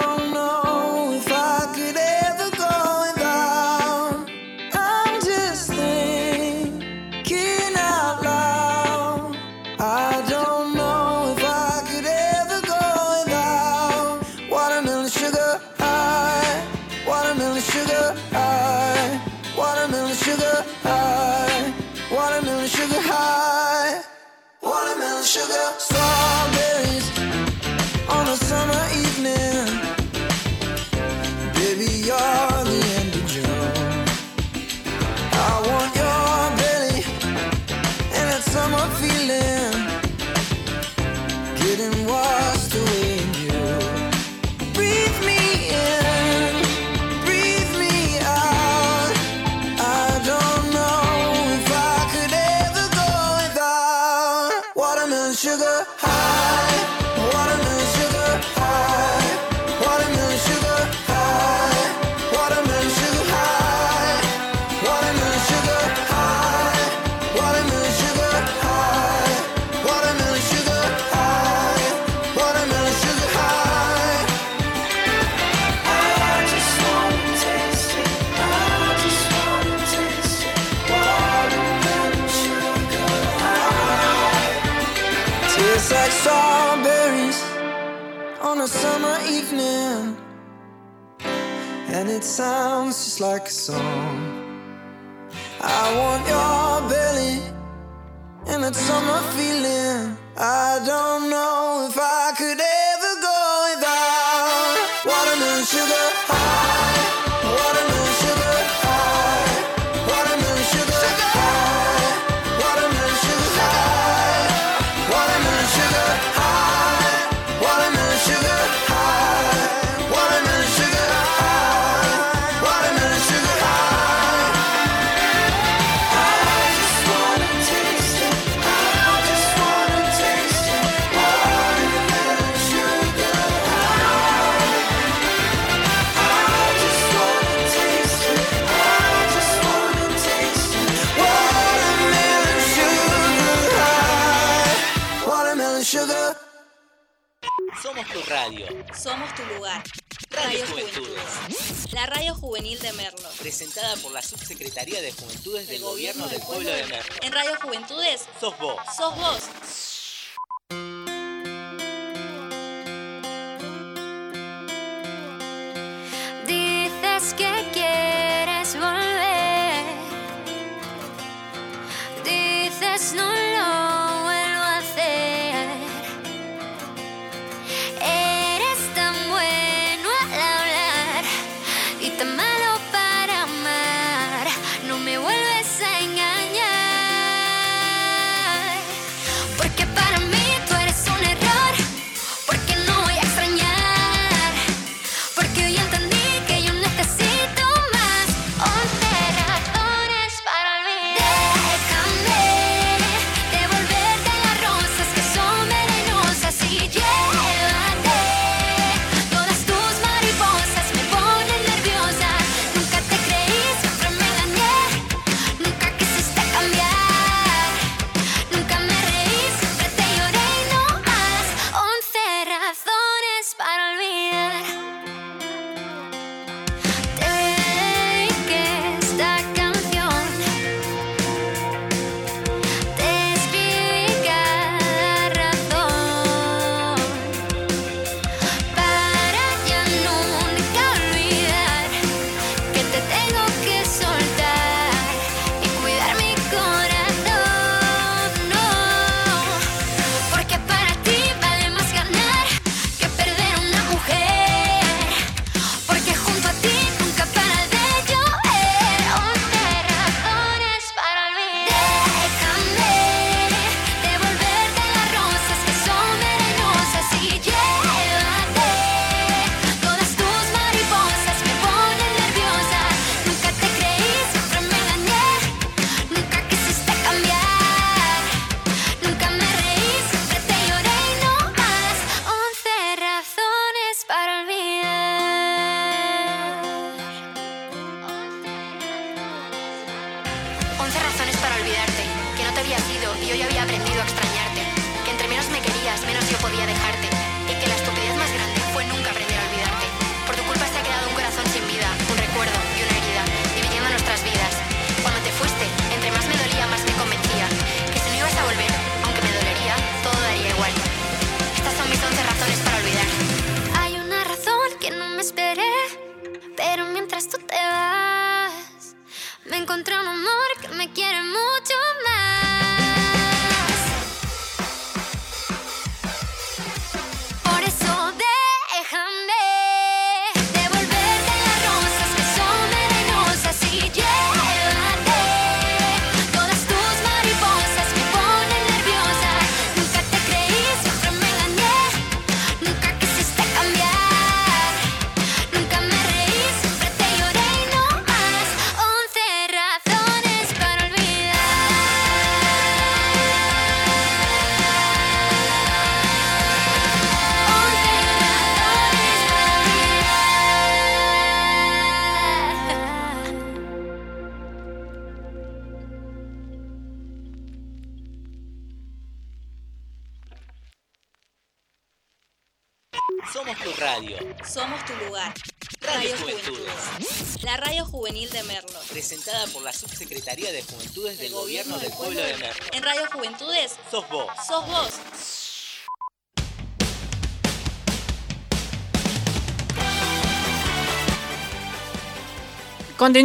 sugar. So song. presentada por la Subsecretaría de Juventudes del Gobierno del Pueblo de México. En Radio Juventudes. Sos vos. Sos vos.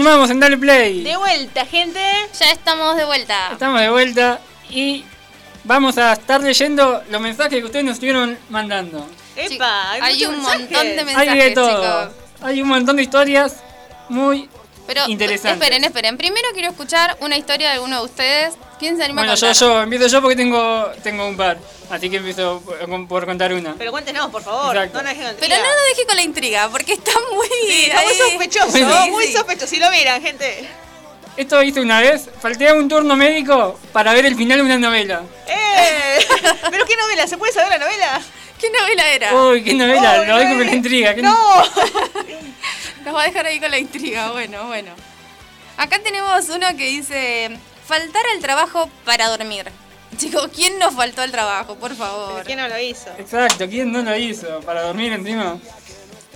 Continuamos en Dale Play. De vuelta, gente. Ya estamos de vuelta. Estamos de vuelta y vamos a estar leyendo los mensajes que ustedes nos estuvieron mandando. Epa, hay, hay un mensajes. montón de Hay mensajes, de todo. chicos. Hay un montón de historias muy Pero interesantes. esperen, esperen. Primero quiero escuchar una historia de alguno de ustedes. ¿Quién se anima Bueno, a yo, contar? yo, empiezo yo porque tengo, tengo un par. Así que empiezo por, por contar una. Pero cuéntenos, por favor. Exacto. No Pero no lo deje con la intriga, porque está muy... Sí, está muy sospechoso, Sí, muy sospechoso. Si lo miran, gente. Esto hice una vez, falté a un turno médico para ver el final de una novela. ¡Eh! <laughs> ¿Pero qué novela? ¿Se puede saber la novela? ¿Qué novela era? Uy, qué novela, Uy, lo dejo con la intriga. ¿qué ¡No! <laughs> Nos va a dejar ahí con la intriga. Bueno, bueno. Acá tenemos uno que dice: faltar al trabajo para dormir. Chicos, ¿quién nos faltó al trabajo? Por favor. ¿Pero quién no lo hizo? Exacto, ¿quién no lo hizo? Para dormir encima.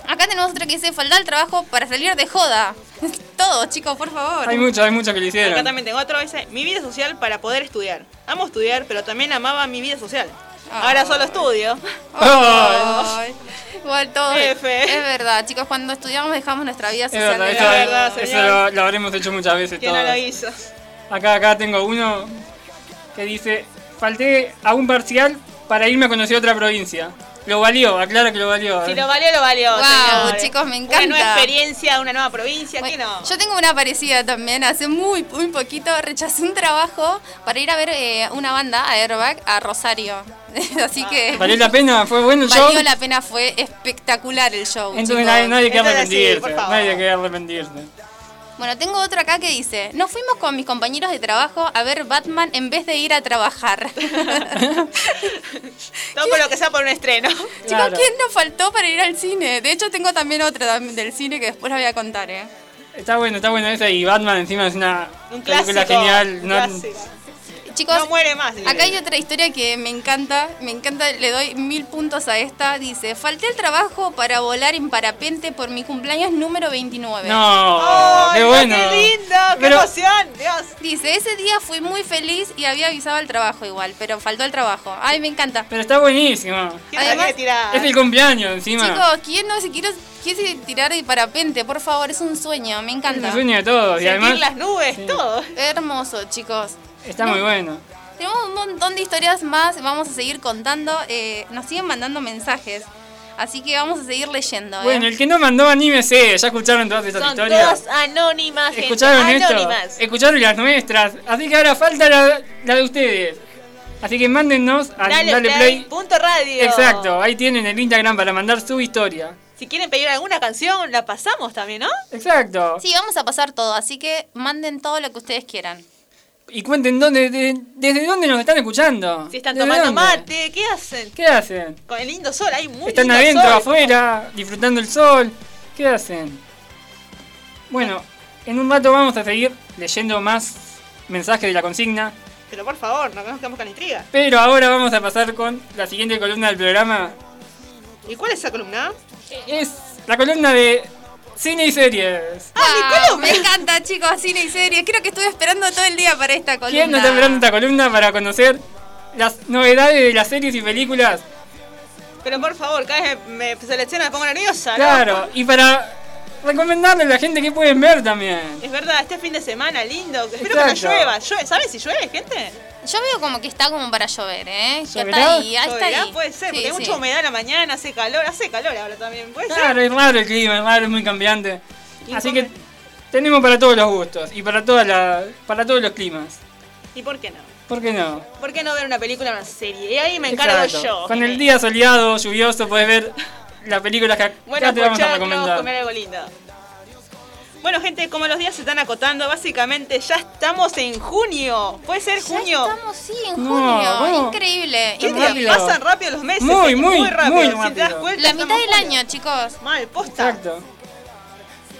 Acá tenemos otro que dice: faltar al trabajo para salir de joda. <laughs> Todos, chicos, por favor. Hay muchos, hay muchos que lo Acá hicieron. también tengo otro. Dice, mi vida social para poder estudiar. Amo estudiar, pero también amaba mi vida social. Ahora solo estudio. Ay, Igual todo. F. Es verdad, chicos, cuando estudiamos dejamos nuestra vida Es social. verdad, de eso, verdad, eso señor. lo, lo habremos hecho muchas veces ¿Quién no lo hizo? Acá, acá tengo uno que dice, falté a un parcial para irme a conocer otra provincia. Lo valió, aclara que lo valió. Si lo valió, lo valió. Wow, señores. chicos, me Una nueva encanta. experiencia, una nueva provincia, ¿qué Bueno, no? Yo tengo una parecida también. Hace muy, muy poquito rechacé un trabajo para ir a ver eh, una banda, a Airbag, a Rosario. <laughs> Así que ¿Valió la pena? ¿Fue bueno el show? valió la pena, fue espectacular el show. Entonces chicos. nadie, nadie que Entonces sí, arrepentirse. favor. nadie que arrepentirse. Bueno, tengo otro acá que dice, nos fuimos con mis compañeros de trabajo a ver Batman en vez de ir a trabajar. <laughs> Todo por lo que sea por un estreno. Chicos, Claro. ¿quién nos faltó para ir al cine? De hecho, tengo también otra del cine que después la voy a contar, ¿eh? Está bueno, está bueno esa y Batman encima es una Un película clásico. genial. un. Chicos, No muere más. Acá hay otra historia que me encanta, me encanta, le doy mil puntos a esta. Dice, falté al trabajo para volar en parapente por mi cumpleaños número 29. No, ¡Ay, qué no, bueno. ¡Qué lindo! ¡Qué Pero- emoción! ¡Dios! Dice, ese día fui muy feliz y había avisado al trabajo igual, pero faltó el trabajo. Ay, me encanta. Pero está buenísimo. ¿Quién Además-? Es el cumpleaños encima. Chicos, ¿quién no se quiere, tirar de parapente? Por favor, es un sueño, me es encanta. el sueño de todos. Y Sentir además las nubes, todo. Hermoso, chicos. Está muy bueno. Tenemos un montón de historias más, vamos a seguir contando. eh, nos siguen mandando mensajes, así que vamos a seguir leyendo. ¿eh? Bueno, el que no mandó anímese. Ya escucharon todas estas Son historias. todas anónimas, gente. Escucharon esto. Anónimas. Escucharon las nuestras. Así que ahora falta la, la de ustedes. Así que mándennos a Dale, Dale, play. Play. Punto radio. Exacto, ahí tienen el Instagram para mandar su historia. Si quieren pedir alguna canción, la pasamos también, ¿no? Exacto. Sí, vamos a pasar todo, así que manden todo lo que ustedes quieran. Y cuenten dónde, de- desde dónde nos están escuchando. Si están ¿Desde tomando dónde? mate, ¿qué hacen? ¿Qué hacen? Con el lindo sol, hay muy ¿Están adentro, sol. afuera, disfrutando el sol? ¿Qué hacen? Bueno, en un rato vamos a seguir leyendo más mensajes de la consigna. Pero por favor, no nos quedamos con la intriga. Pero ahora vamos a pasar con la siguiente columna del programa. ¿Y cuál es esa columna? Es la columna de cine y series. ¡Ah, mi columna! me encanta, chicos, cine y series. Creo que estuve esperando todo el día para esta columna. ¿Quién no está esperando esta columna para conocer las novedades de las series y películas? Pero por favor, cada vez me me selecciona me pongo nerviosa, ¿no? Claro, y para recomendarle a la gente que pueden ver también. Es verdad, este fin de semana lindo. Espero que no llueva. ¿Sabes si llueve, gente? Yo veo como que está como para llover, ¿eh? ¿Lloverá? está ahí, ahí está ahí. Puede ser, porque Sí, hay mucha humedad en la mañana, hace calor, hace calor ahora también. ¿Puede Claro, es raro el clima, es raro, es muy cambiante. Y Así come- que tenemos para todos los gustos y para todas la, para todos los climas. ¿Y por qué no? ¿Por qué no? ¿Por qué no ver una película o una serie? Y ahí me encargo Exacto. yo. Con el día soleado, lluvioso, puedes ver las películas que acá Bueno, te vamos a recomendar. comer algo lindo. Bueno, gente, como los días se están acotando, básicamente ya estamos en junio. ¿Puede ser Ya junio? estamos, sí, en No, junio. Increíble. ¿Qué Qué te rápido. pasan rápido los meses? Muy, muy, rápido. muy Si te das cuenta, La mitad del junio. año, chicos. Mal, posta. Exacto.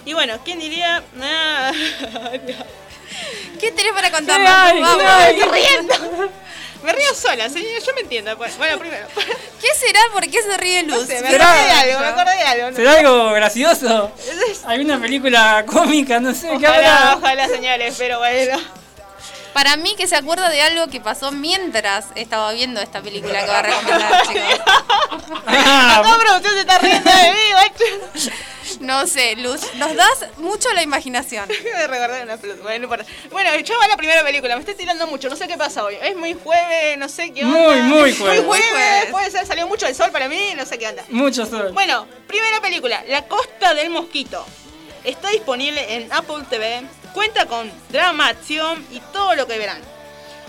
Y bueno, ¿quién diría? Ah, <laughs> ¿Qué tenés para ¿Qué contarnos? Vamos. ¿Qué hay? estoy riendo. <laughs> Me río sola, señor. Yo me entiendo. pues. Bueno, primero. <laughs> ¿Qué será por qué se ríe Luz. No sé, me ¿Será? acordé de algo, me acordé de algo. ¿Será algo gracioso? ¿Alguna película cómica? No sé, ¿qué Ojalá, habrá? ojalá, señores, pero bueno. Para mí que se acuerda de algo que pasó mientras estaba viendo esta película que va a recomendar, <laughs> chicos. Ah, No, producción se está riendo de mí, guacho. No sé, Luz, nos das mucho la imaginación. <laughs> Me recordé una pelota. Bueno, no importa. Bueno, yo voy a la primera película. Me estoy tirando mucho. No sé qué pasa hoy. Es muy jueves, no sé qué onda. Muy, muy jueves. Muy jueves. jueves. Puede ser, salió mucho el sol para mí. No sé qué onda. Mucho sol. Bueno, primera película. La Costa del Mosquito. Está disponible en Apple TV. Cuenta con drama, acción y todo lo que verán.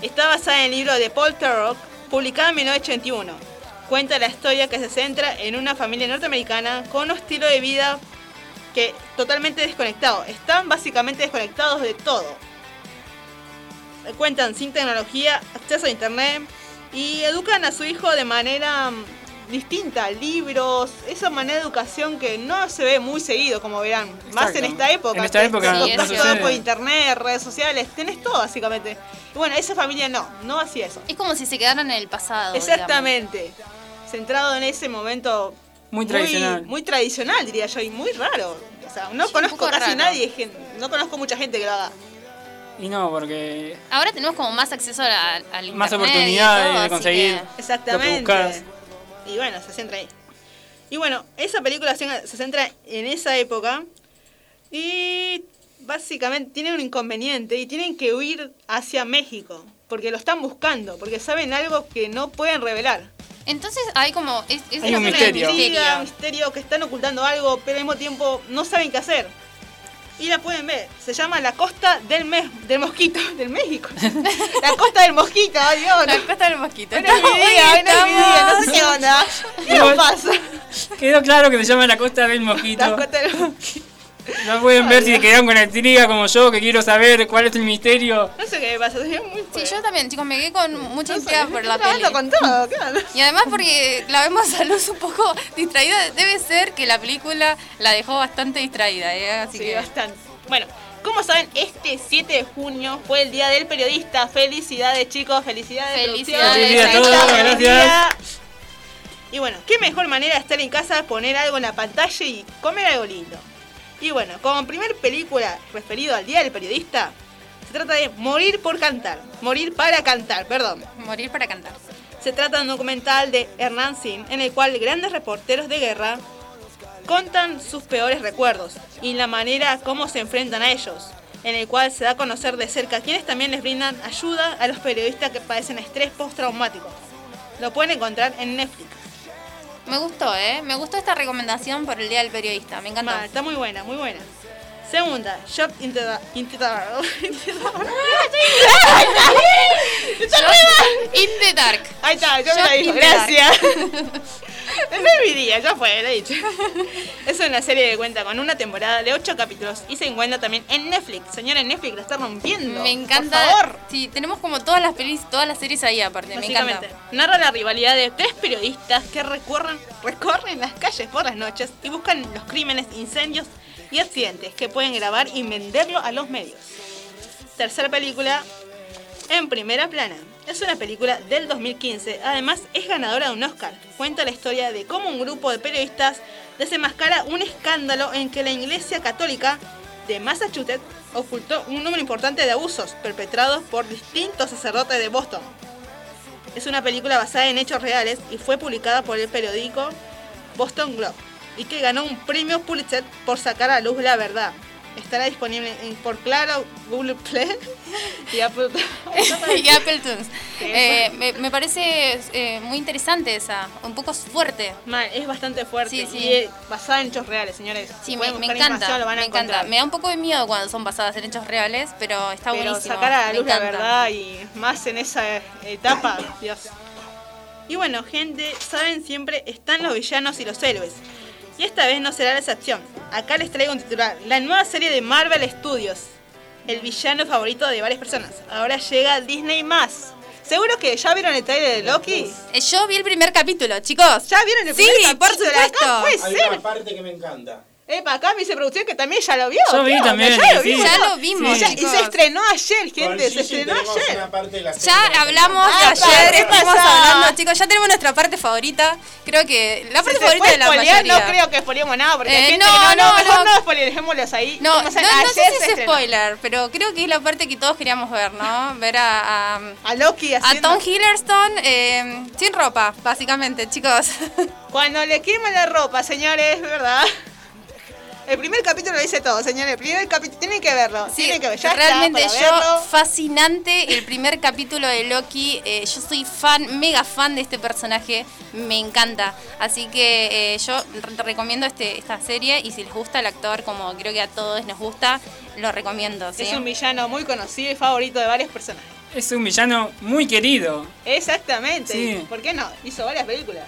Está basada en el libro de Paul Turrock, publicado en 1981. Cuenta la historia que se centra en una familia norteamericana con un estilo de vida que totalmente desconectado. Están básicamente desconectados de todo. Cuentan sin tecnología, acceso a internet y educan a su hijo de manera mm, distinta, libros, esa manera de educación que no se ve muy seguido, como verán, más en esta época. En esta que época no sucede. todo por internet, redes sociales, tenés todo básicamente. Y bueno, esa familia no, no hacía eso. Es como si se quedaran en el pasado. Exactamente. Centrado en ese momento Muy tradicional. muy, tradicional, diría yo, y muy raro. O sea, no Sí, conozco casi raro. nadie, no conozco mucha gente que lo haga. Y no, porque. Ahora tenemos como más acceso a la- al internet. más oportunidades todo, de conseguir que- Exactamente. buscas. Y bueno, se centra ahí. Y bueno, esa película se, se centra en esa época y básicamente tienen un inconveniente y tienen que huir hacia México porque lo están buscando, porque saben algo que no pueden revelar. Entonces hay como. Es, es Hay un misterio. Intriga, misterio que están ocultando algo, pero al mismo tiempo no saben qué hacer. Y la pueden ver. Se llama La Costa del, mes, del Mosquito. <laughs> Del México. la Costa del Mosquito, Dios. La costa del mosquito. Hoy no es mi día, hoy no es mi día, no sé qué onda. ¿Qué nos pasa? Quedó claro que se llama la costa del mosquito. La Costa del Mosquito. No pueden ver si se quedaron con la intriga como yo, que quiero saber cuál es el misterio. No sé qué me pasa, soy muy Sí, yo también, chicos, me quedé con mucha No sé, intriga por la peli. con todo, ¿qué onda? Y además porque la vemos a Luz un poco distraída, debe ser que la película la dejó bastante distraída, ¿eh? Así Sí, que bastante. Bueno, como saben, este 7 de junio fue el Día del Periodista. Felicidades, chicos, felicidades. Felicidades, Felicidades a todos, gracias. Y bueno, qué mejor manera de estar en casa, poner algo en la pantalla y comer algo lindo. Y bueno, como primer película referido al Día del Periodista, se trata de Morir por cantar. Morir para cantar, perdón. morir para cantar. Se trata de un documental de Hernán Sin, en el cual grandes reporteros de guerra contan sus peores recuerdos y la manera como se enfrentan a ellos, en el cual se da a conocer de cerca quienes también les brindan ayuda a los periodistas que padecen estrés postraumático. Lo pueden encontrar en Netflix. Me gustó, ¿eh? Me gustó esta recomendación por el Día del Periodista, me encantó. Ma, está muy buena, muy buena. Segunda, Shot into the... Into the- In the Dark. Ahí está, yo me la dark. gracias. <laughs> <laughs> No es mi día, ya fue, lo he dicho. Es una serie que cuenta con una temporada de 8 capítulos y se encuentra también en Netflix. Señora, Netflix la está rompiendo. Me encanta. Por favor. Sí, tenemos como todas las pelis, todas las series ahí aparte, me encanta. narra la rivalidad de tres periodistas que recorren, recorren las calles por las noches y buscan los crímenes, incendios y accidentes que pueden grabar y venderlo a los medios. Tercera película, En Primera Plana. Es una película del 2015, además es ganadora de un Oscar. Cuenta la historia de cómo un grupo de periodistas desenmascara un escándalo en que la Iglesia Católica de Massachusetts ocultó un número importante de abusos perpetrados por distintos sacerdotes de Boston. Es una película basada en hechos reales y fue publicada por el periódico Boston Globe y que ganó un premio Pulitzer por sacar a luz la verdad. Estará disponible en, por Claro, Google Play y Apple. <laughs> y Apple Tunes. Eh, me, me parece eh, muy interesante esa, un poco fuerte. Mal, es bastante fuerte Sí, sí. y es basada en hechos reales, señores. Sí, Si me, encanta, información, lo van a me encanta. Me da un poco de miedo cuando son basadas en hechos reales, pero está Pero buenísimo. sacar a la luz la verdad y más en esa etapa, Dios. Y bueno, gente, saben siempre están los villanos y los héroes. Y esta vez no será la excepción. Acá les traigo un titular. La nueva serie de Marvel Studios. El villano favorito de varias personas. Ahora llega Disney más. Seguro que ya vieron el trailer de Loki. Eh, Yo vi el primer capítulo, chicos. ¿Ya vieron el Sí, primer por capítulo? supuesto. Acá puede Hay ser. una parte que me encanta. Epa, acá me dice producción que también ya lo vio. Yo vi también, Ya lo sí. vimos. Ya lo vimos, Y, ya- y se estrenó ayer, gente. Se estrenó ayer. Ya hablamos Ah, ayer, ¿qué estuvimos pasó? hablando, chicos. Ya tenemos nuestra parte favorita. Creo que la Si parte se favorita puede de la spoilear, mayoría. no creo que spoilemos nada, porque hay Eh, gente no, que no, no, no, mejor no. no spoilerejémoslos ahí. No, no, no sé si es spoiler, pero creo que es la parte que todos queríamos ver, ¿no? Ver a, a, A Loki a haciendo... Tom Hiddleston eh, sin ropa, básicamente, chicos. <laughs> Cuando le quema la ropa, señores, ¿verdad? El primer capítulo lo dice todo, señores. El primer capítulo, tienen que verlo. Sí, tienen que ver. Ya realmente está, yo, verlo. fascinante el primer capítulo de Loki. eh, yo soy fan, mega fan de este personaje, me encanta. Así que eh, yo re- recomiendo este, esta serie y si les gusta el actor, como creo que a todos nos gusta, lo recomiendo. ¿sí? Es un villano muy conocido y favorito de varios personajes. Es un villano muy querido. Exactamente. Sí. ¿Por qué no? Hizo varias películas.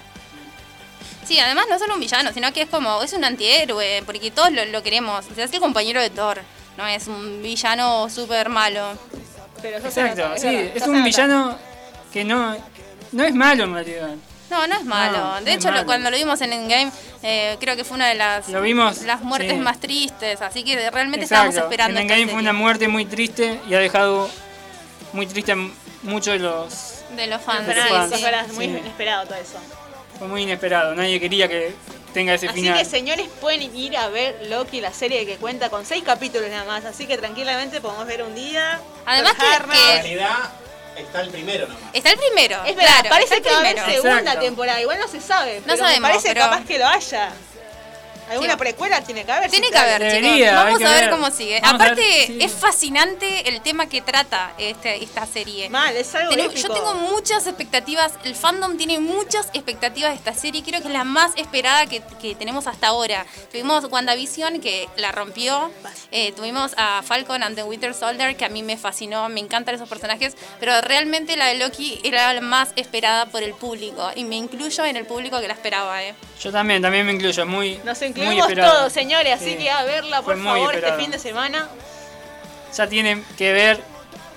Sí, además no solo un villano, sino que es como, es un antihéroe, porque todos lo, lo queremos. Se hace el compañero de Thor, no es un villano súper malo. Pero eso se Exacto, nota, sí. Es un nota. villano que no, no es malo en realidad. No, no es malo. No, de es hecho, lo- malo. cuando lo vimos en Endgame, eh, creo que fue una de las, Lo vimos, las muertes sí. más tristes. Así que realmente estábamos Exacto. esperando. En Endgame fue serie una muerte muy triste y ha dejado muy triste a muchos de los... de los fans. de los fans. sí. Muy Sí. inesperado todo eso. Fue muy inesperado. Nadie quería que tenga ese Así final. que señores pueden ir a ver Loki, la serie que cuenta con seis capítulos nada más. Así que tranquilamente podemos ver un día. Además que- relajarnos. que- En realidad está el primero nomás. Está el primero. Es verdad, claro, parece que va a haber segunda Exacto. temporada. Igual no se sabe. pero sabemos, me parece pero- capaz que lo haya. Alguna Sí. precuela tiene que haber. Tiene que haber, Debería, chicos. Vamos a ver, ver. cómo sigue. Vamos a ver, Aparte, sí. es fascinante el tema que trata este, esta serie. Mal, es algo yo tengo muchas expectativas, el fandom tiene muchas expectativas de esta serie, creo que es la más esperada que, que tenemos hasta ahora. Tuvimos WandaVision que la rompió, eh, tuvimos a Falcon and the Winter Soldier que a mí me fascinó, me encantan esos personajes, pero realmente la de Loki era la más esperada por el público y me incluyo en el público que la esperaba. Eh. Yo también, también me incluyo. Muy, Nos muy incluimos esperado. todos, señores. Así Sí. que a verla, por favor, este fin de semana. Ya tienen que ver.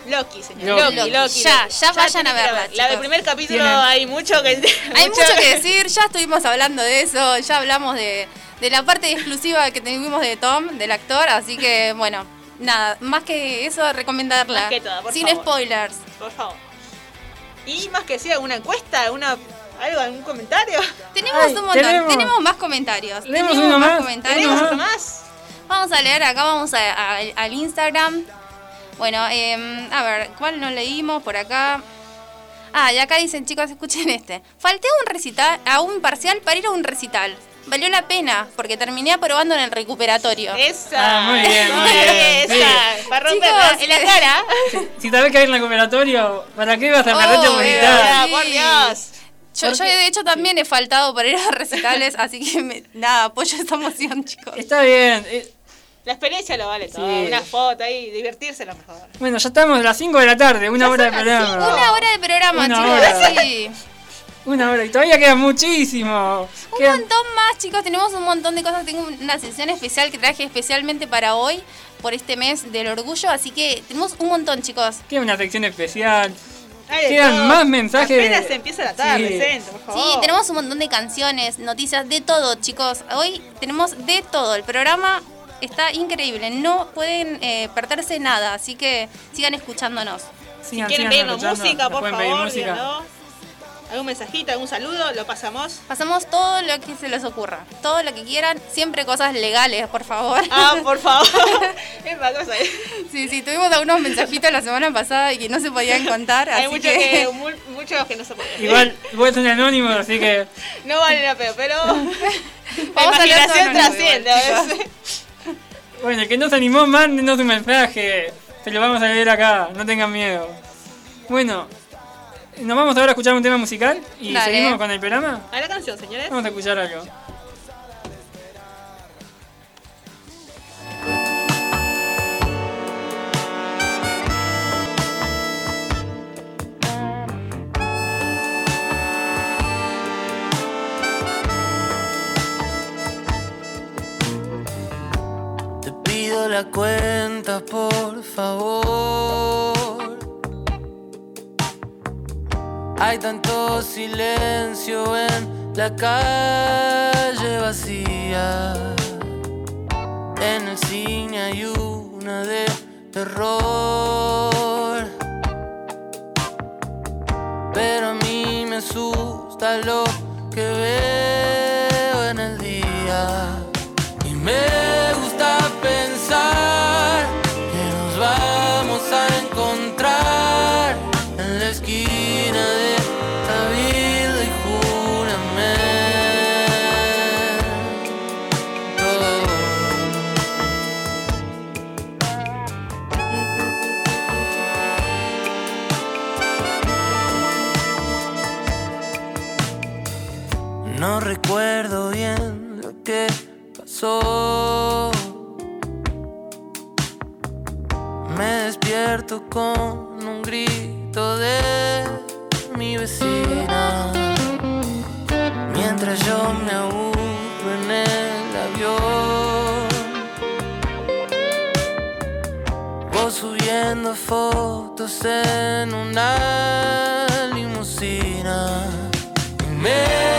Loki, señor. Loki. Loki. Ya, Loki. ya vayan a verla, ver. La del chicos. primer capítulo Tienen- hay mucho que. <laughs> Hay mucho que decir, ya estuvimos hablando de eso, ya hablamos de, de la parte exclusiva que tuvimos de Tom, del actor, así que bueno, nada, más que eso, recomendarla. Más que todo, por Sin favor. spoilers. Por favor. Y más que sí, alguna encuesta, alguna, algo, algún comentario. Tenemos Ay, un montón, tenemos- tenemos, más comentarios. Leemos tenemos uno más, comentarios. ¿Tenemos otro más? Vamos a leer acá, vamos a- a- al Instagram. Bueno, em, a ver, ¿cuál no leímos por acá? Ah, y acá dicen, chicos, escuchen este. Falté a un recital, a un parcial para ir a un recital. Valió la pena, porque terminé aprobando en el recuperatorio. Esa. Ah, muy bien, muy Esa, bien, Esa. Para romperla Chicos, en la eh, <laughs> cara. Si sabés que hay en el recuperatorio, ¿para qué vas a perderte Oh? Ah, Sí. por Dios. Yo, yo de hecho también he faltado por ir a recitales, <laughs> así que me- nada, apoyo esta emoción, chicos. Está bien. eh, La experiencia lo vale todo. Sí. Una foto ahí, divertirse lo mejor. Bueno, ya estamos a las 5 de la tarde, una Ya hora de programa. cinco. Una hora de programa, Una chicos, hora. sí. <laughs> Una hora y todavía queda muchísimo. Un Quedan- montón más, chicos, tenemos un montón de cosas. Tengo una sesión especial que traje especialmente para hoy, por este mes del orgullo, así que tenemos un montón, chicos. Queda una sección especial. Quedan más mensajes Apenas empieza la tarde, Sí. Centro, por favor. Sí, tenemos un montón de canciones, noticias, de todo, chicos. Hoy tenemos de todo. El programa está increíble. No pueden eh, perderse nada, así que sigan escuchándonos. Sigan, ¿Quieren sigan pedirnos música, por pueden favor? música. ¿Algún mensajito, algún saludo? Lo pasamos. Pasamos todo lo que se les ocurra. Todo lo que quieran. Siempre cosas legales, por favor. Ah, por favor. <laughs> es una cosa. Sí, sí, tuvimos algunos mensajitos la semana pasada y que no se podían contar. Hay así muchos que... que, mu- muchos que no se pueden. Igual, vos son anónimos, así que. No vale la pena, pero. <laughs> Vamos la imaginación trasciende igual, a veces. <laughs> Bueno, el que no se animó, mándenos un mensaje. Se lo vamos a leer acá, no tengan miedo. Bueno, nos vamos ahora a escuchar un tema musical y Dale. seguimos con el programa. A la canción, señores. Vamos a escuchar algo. Te pido la cuenta, por favor. Hay tanto silencio en la calle vacía. insignia y una de terror. Pero a mí me asusta lo que veo en el día. Y me Me despierto con un grito de mi vecina. Mientras yo me aburro en el avión. Vos subiendo fotos en una limusina. Me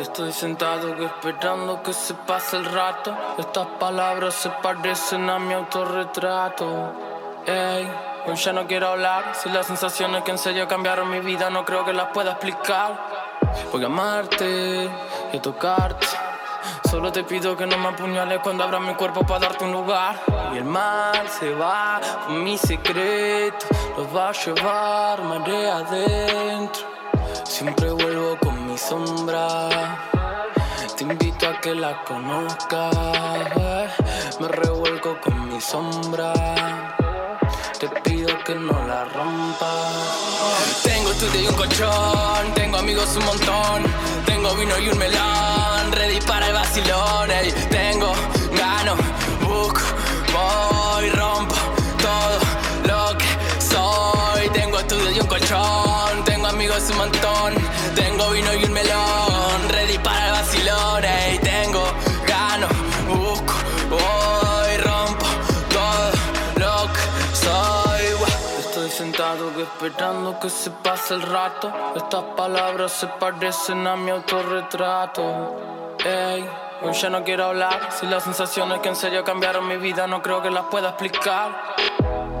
Estoy sentado esperando que se pase el rato. Estas palabras se parecen a mi autorretrato. Ey, hoy ya no quiero hablar. Si las sensaciones que en serio cambiaron mi vida no creo que las pueda explicar. Voy a amarte y a tocarte. Solo te pido que no me apuñales cuando abra mi cuerpo para darte un lugar. Y el mal se va con mi secreto. Lo va a llevar marea adentro. Siempre vuelvo con mi sombra. Te invito a que la conozcas. eh. Me revuelco con mi sombra. Te pido que no la rompas. Tengo estudio y un colchón. Tengo amigos un montón. Tengo vino y un melón. Ready para el vacilón. ey. Tengo, gano, busco, voy, rompo todo lo que soy. Tengo estudio y un colchón. Tengo amigos un montón. Tengo vino y un melón. Ready para esperando que se pase el rato. Estas palabras se parecen a mi autorretrato. Ey, hoy ya no quiero hablar. Si las sensaciones que en serio cambiaron mi vida no creo que las pueda explicar.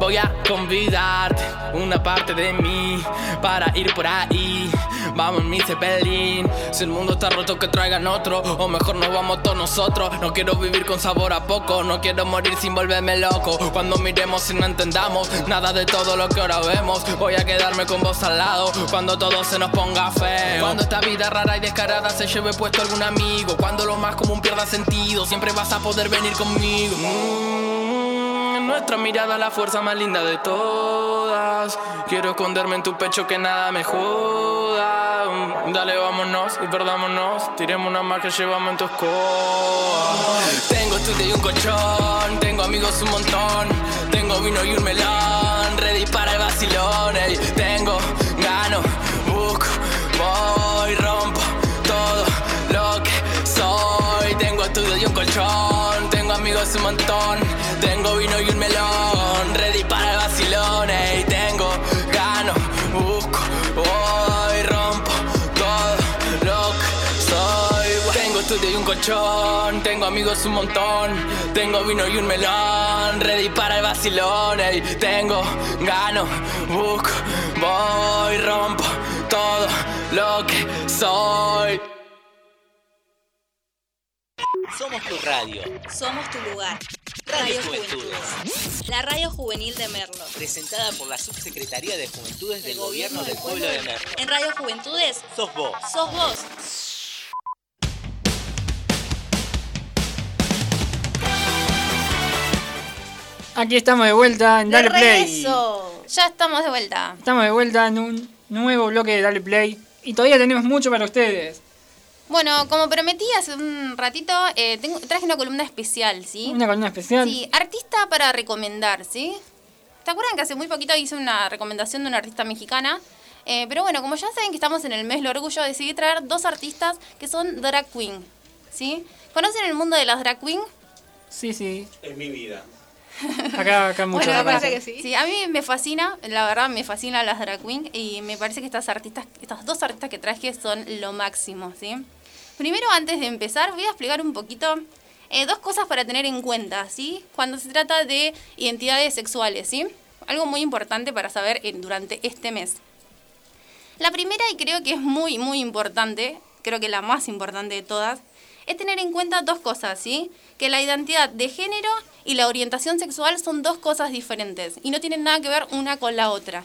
Voy a convidarte una parte de mí para ir por ahí. vamos mi cepelín. Si el mundo está roto, que traigan otro. O mejor nos vamos todos nosotros. No quiero vivir con sabor a poco. No quiero morir sin volverme loco. Cuando miremos y no entendamos nada de todo lo que ahora vemos, voy a quedarme con vos al lado. Cuando todo se nos ponga feo. Cuando esta vida rara y descarada se lleve puesto algún amigo. Cuando lo más común pierda sentido, siempre vas a poder venir conmigo. Nuestra mirada la fuerza más linda de todas. Quiero esconderme en tu pecho que nada me joda. Mm, Dale, vámonos y perdámonos. Tiremos una más que llevamos en tu escoba. Tengo estudio y un colchón. Tengo amigos un montón. Tengo vino y un melón. Ready para el vacilón. Tengo, gano, busco, voy, rompo todo lo que soy. Tengo estudio y un colchón. Tengo amigos un montón. Colchón. Tengo amigos un montón. Tengo vino y un melón. Ready para el vacilón. ey. Tengo, gano, busco, voy, rompo todo lo que soy. Somos tu radio. Somos tu lugar. Radio Radio Juventudes. Juventudes. La radio juvenil de Merlo. Presentada por la Subsecretaría de Juventudes del Gobierno del Pueblo de Merlo. En Radio Juventudes, Sos vos. sos vos. Aquí estamos de vuelta en ¡De Dale Play. Ya estamos de vuelta. Estamos de vuelta en un nuevo bloque de Dale Play. Y todavía tenemos mucho para ustedes. Bueno, como prometí hace un ratito, eh, tengo, traje una columna especial, ¿sí? Una columna especial. Sí, artista para recomendar, ¿sí? ¿Te acuerdan que hace muy poquito hice una recomendación de una artista mexicana? Eh, pero bueno, como ya saben que estamos en el mes del orgullo, decidí traer dos artistas que son drag queen, ¿sí? ¿Conocen el mundo de las drag queen? Sí, sí. Es mi vida. Acá, acá mucho. Bueno, me parece que sí. Sí, a mí me fascina, la verdad me fascinan las drag queen y me parece que estas artistas, estas dos artistas que traje son lo máximo, ¿sí? Primero, antes de empezar, voy a explicar un poquito eh, dos cosas para tener en cuenta, ¿sí? Cuando se trata de identidades sexuales, ¿sí? Algo muy importante para saber en- durante este mes. La primera, y creo que es muy, muy importante, creo que la más importante de todas, es tener en cuenta dos cosas, ¿sí? Que la identidad de género y la orientación sexual son dos cosas diferentes y no tienen nada que ver una con la otra.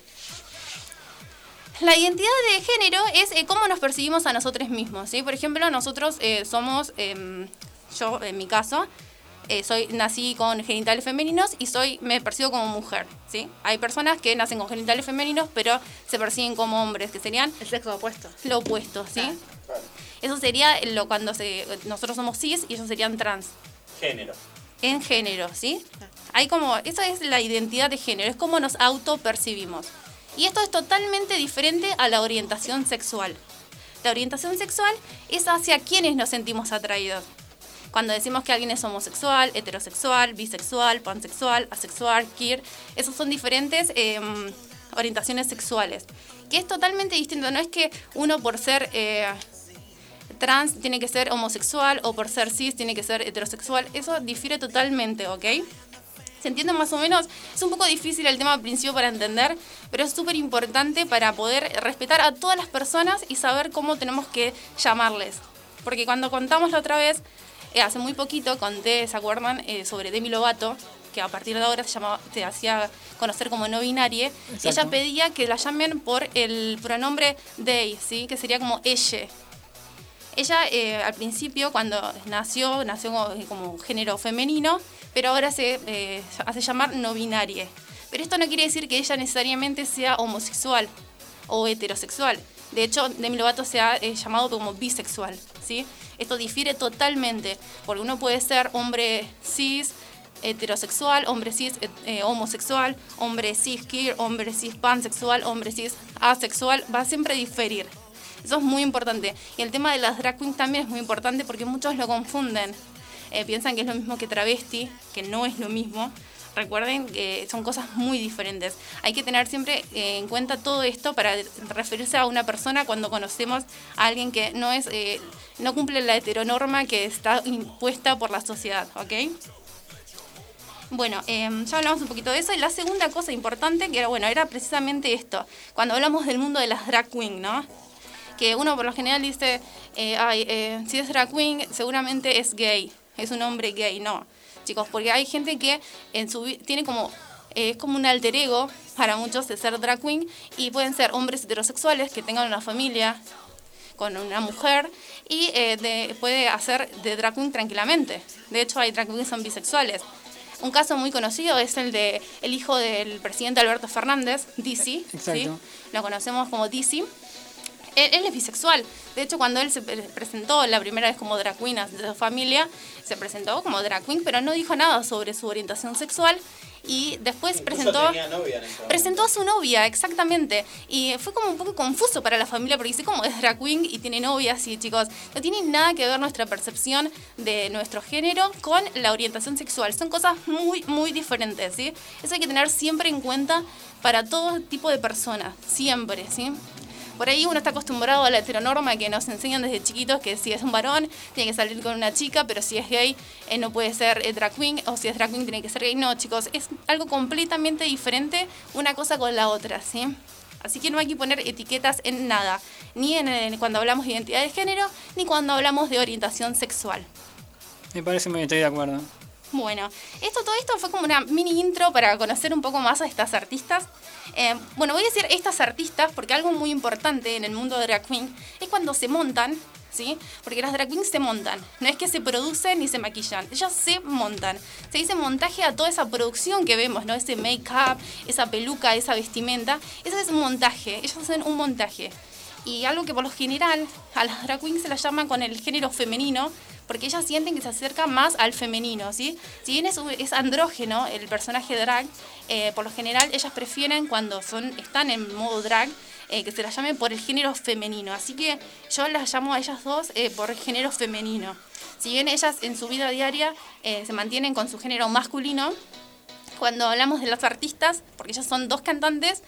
La identidad de género es eh, cómo nos percibimos a nosotros mismos, ¿sí? Por ejemplo, nosotros eh, somos, em, yo en mi caso, eh, soy, nací con genitales femeninos y soy, me percibo como mujer, ¿sí? Hay personas que nacen con genitales femeninos pero se perciben como hombres, que serían El sexo opuesto. lo opuesto, ¿sí? Eso sería lo cuando se, nosotros somos cis y ellos serían trans Género. en género, ¿sí? Hay como, esa es la identidad de género, es como nos autopercibimos. Y esto es totalmente diferente a la orientación sexual. La orientación sexual es hacia quienes nos sentimos atraídos. Cuando decimos que alguien es homosexual, heterosexual, bisexual, pansexual, asexual, queer, esos son diferentes em, orientaciones sexuales. Que es totalmente distinto, no es que uno por ser eh, trans tiene que ser homosexual o por ser cis tiene que ser heterosexual. Eso difiere totalmente, ¿ok? ¿Se entiende más o menos? Es un poco difícil el tema al principio para entender, pero es súper importante para poder respetar a todas las personas y saber cómo tenemos que llamarles. Porque cuando contamos la otra vez, eh, hace muy poquito conté, ¿se acuerdan? Eh, sobre Demi Lovato, que a partir de ahora se, llamaba, se hacía conocer como no binaria. Exacto. Ella pedía que la llamen por el pronombre they, ¿sí? Que sería como ella. Ella eh, al principio, cuando nació, nació como, como género femenino, pero ahora se eh, hace llamar no binaria. Pero esto no quiere decir que ella necesariamente sea homosexual o heterosexual. De hecho, Demi Lovato se ha eh, llamado como bisexual, ¿sí? Esto difiere totalmente, porque uno puede ser hombre cis, heterosexual, hombre cis eh, eh, homosexual, hombre cis queer, hombre cis pansexual, hombre cis asexual, va a siempre diferir. Eso es muy importante. Y el tema de las drag queens también es muy importante porque muchos lo confunden. Eh, piensan que es lo mismo que travesti, que no es lo mismo. Recuerden que son cosas muy diferentes. Hay que tener siempre eh, en cuenta todo esto para referirse a una persona cuando conocemos a alguien que no es, eh, no cumple la heteronorma que está impuesta por la sociedad, ¿ok? Bueno, eh, ya hablamos un poquito de eso. Y la segunda cosa importante, que era, bueno, era precisamente esto. Cuando hablamos del mundo de las drag queen, ¿no? Que uno por lo general dice, eh, ay, eh, si es drag queen, seguramente es gay, es un hombre gay. No, chicos, porque hay gente que en su tiene como eh, es como un alter ego para muchos de ser drag queen y pueden ser hombres heterosexuales que tengan una familia con una mujer y eh, de- puede hacer de drag queen tranquilamente. De hecho, hay drag queens que son bisexuales. Un caso muy conocido es el de el hijo del presidente Alberto Fernández, Dizzy. ¿sí? Lo conocemos como Dizzy. Él, él es bisexual. De hecho, cuando él se pre- presentó la primera vez como drag queen de su familia, se presentó como drag queen, pero no dijo nada sobre su orientación sexual. Y después Incluso presentó novia presentó a su novia, exactamente. Y fue como un poco confuso para la familia, porque dice como es drag queen y tiene novia, sí, chicos. No tiene nada que ver nuestra percepción de nuestro género con la orientación sexual. Son cosas muy, muy diferentes, ¿sí? Eso hay que tener siempre en cuenta para todo tipo de personas, siempre, ¿sí? Por ahí uno está acostumbrado a la heteronorma que nos enseñan desde chiquitos que si es un varón tiene que salir con una chica, pero si es gay eh, no puede ser eh, drag queen, o si es drag queen tiene que ser gay. No, chicos, es algo completamente diferente una cosa con la otra, ¿sí? Así que no hay que poner etiquetas en nada, ni en, en cuando hablamos de identidad de género, ni cuando hablamos de orientación sexual. Me parece muy estoy de acuerdo. Bueno, esto, todo esto fue como una mini intro para conocer un poco más a estas artistas. Eh, bueno, voy a decir estas artistas porque algo muy importante en el mundo de drag queen es cuando se montan, ¿sí? Porque las drag queens se montan, no es que se producen ni se maquillan, ellas se montan. Se dice montaje a toda esa producción que vemos, ¿no? Ese make-up, esa peluca, esa vestimenta, eso es montaje, ellas hacen un montaje. Y algo que por lo general a las drag queens se las llama con el género femenino, porque ellas sienten que se acerca más al femenino, ¿sí? Si bien es, andrógeno el personaje drag, eh, por lo general ellas prefieren cuando son, están en modo drag eh, que se las llame por el género femenino. Así que yo las llamo a ellas dos eh, por el género femenino. Si bien ellas en su vida diaria se mantienen con su género masculino, cuando hablamos de las artistas, porque ellas son dos cantantes,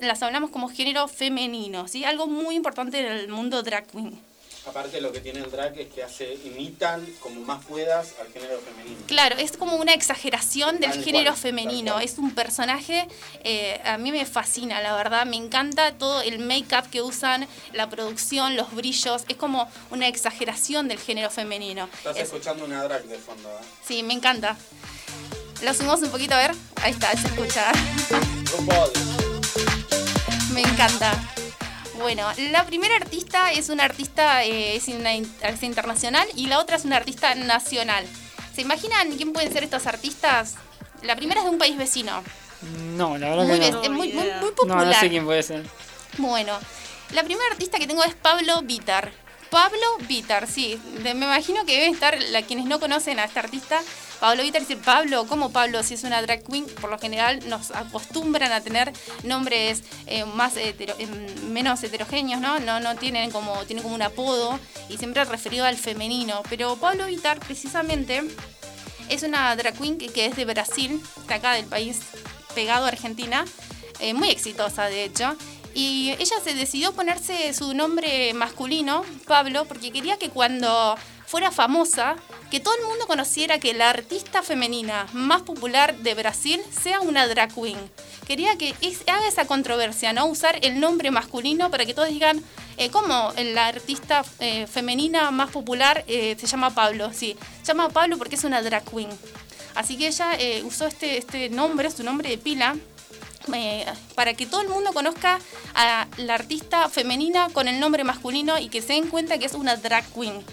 las hablamos como género femenino, ¿sí? Algo muy importante en el mundo drag queen. Aparte lo que tiene el drag es que hace, imitan como más puedas al género femenino. Claro, es como una exageración del género cual, femenino. tal cual. Es un personaje, eh, a mí me fascina, la verdad. Me encanta todo el make-up que usan, la producción, los brillos. Es como una exageración del género femenino. Estás Es- escuchando una drag de fondo, ¿eh? sí, me encanta. Lo subimos un poquito a ver. Ahí está, se escucha. RuPaul. Me encanta. Bueno, la primera artista es una artista eh, es una artista internacional y la otra es una artista nacional. ¿Se imaginan quién pueden ser estos artistas? La primera es de un país vecino. No, la verdad Muy, que no. es muy, muy, muy No, popular. no sé quién puede ser. Bueno, la primera artista que tengo es Pablo Vitar. Pablo Vitar, sí. De- me imagino que deben estar la, quienes no conocen a este artista. Pablo Vitar, decir Pablo, ¿cómo Pablo? Si es una drag queen, por lo general nos acostumbran a tener nombres eh, más em, menos heterogéneos, ¿no? No, no tienen como, como un apodo y siempre referido al femenino. Pero Pablo Vitar, precisamente, es una drag queen que, es de Brasil, de acá del país pegado a Argentina, eh, muy exitosa de hecho. Y ella se decidió ponerse su nombre masculino, Pablo, porque quería que cuando fuera famosa, que todo el mundo conociera que la artista femenina más popular de Brasil sea una drag queen. Quería que haga esa controversia, ¿no? Usar el nombre masculino para que todos digan, eh, ¿cómo la artista eh, femenina más popular eh, se llama Pablo? Sí, se llama Pablo porque es una drag queen. Así que ella usó este, este nombre, su nombre de pila, para que todo el mundo conozca a la artista femenina con el nombre masculino y que se den cuenta que es una drag queen.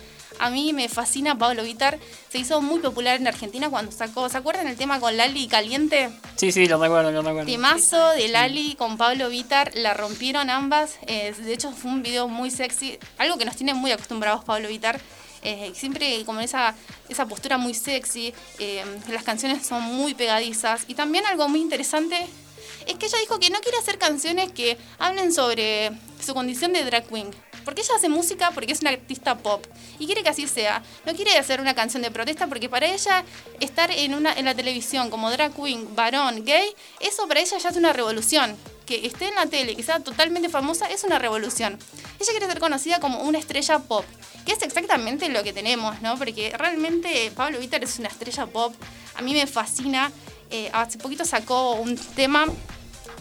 A mí me fascina Pablo Vitar. Se hizo muy popular en Argentina cuando sacó. ¿Se acuerdan el tema con Lali Caliente? Sí, sí, lo recuerdo, lo recuerdo. Temazo de Lali con Pablo Vitar. La rompieron ambas. Eh, de hecho, fue un video muy sexy. Algo que nos tiene muy acostumbrados Pablo Vitar. Eh, siempre como esa, esa postura muy sexy. eh, las canciones son muy pegadizas. Y también algo muy interesante es que ella dijo que no quiere hacer canciones que hablen sobre su condición de drag queen. Porque ella hace música porque es una artista pop y quiere que así sea. No quiere hacer una canción de protesta porque para ella estar en, una, en la televisión como drag queen, varón, gay, eso para ella ya es una revolución. Que esté en la tele, que sea totalmente famosa, es una revolución. Ella quiere ser conocida como una estrella pop, que es exactamente lo que tenemos, ¿no? Porque realmente Pablo Vittar es una estrella pop. A mí me fascina. Eh, hace poquito sacó un tema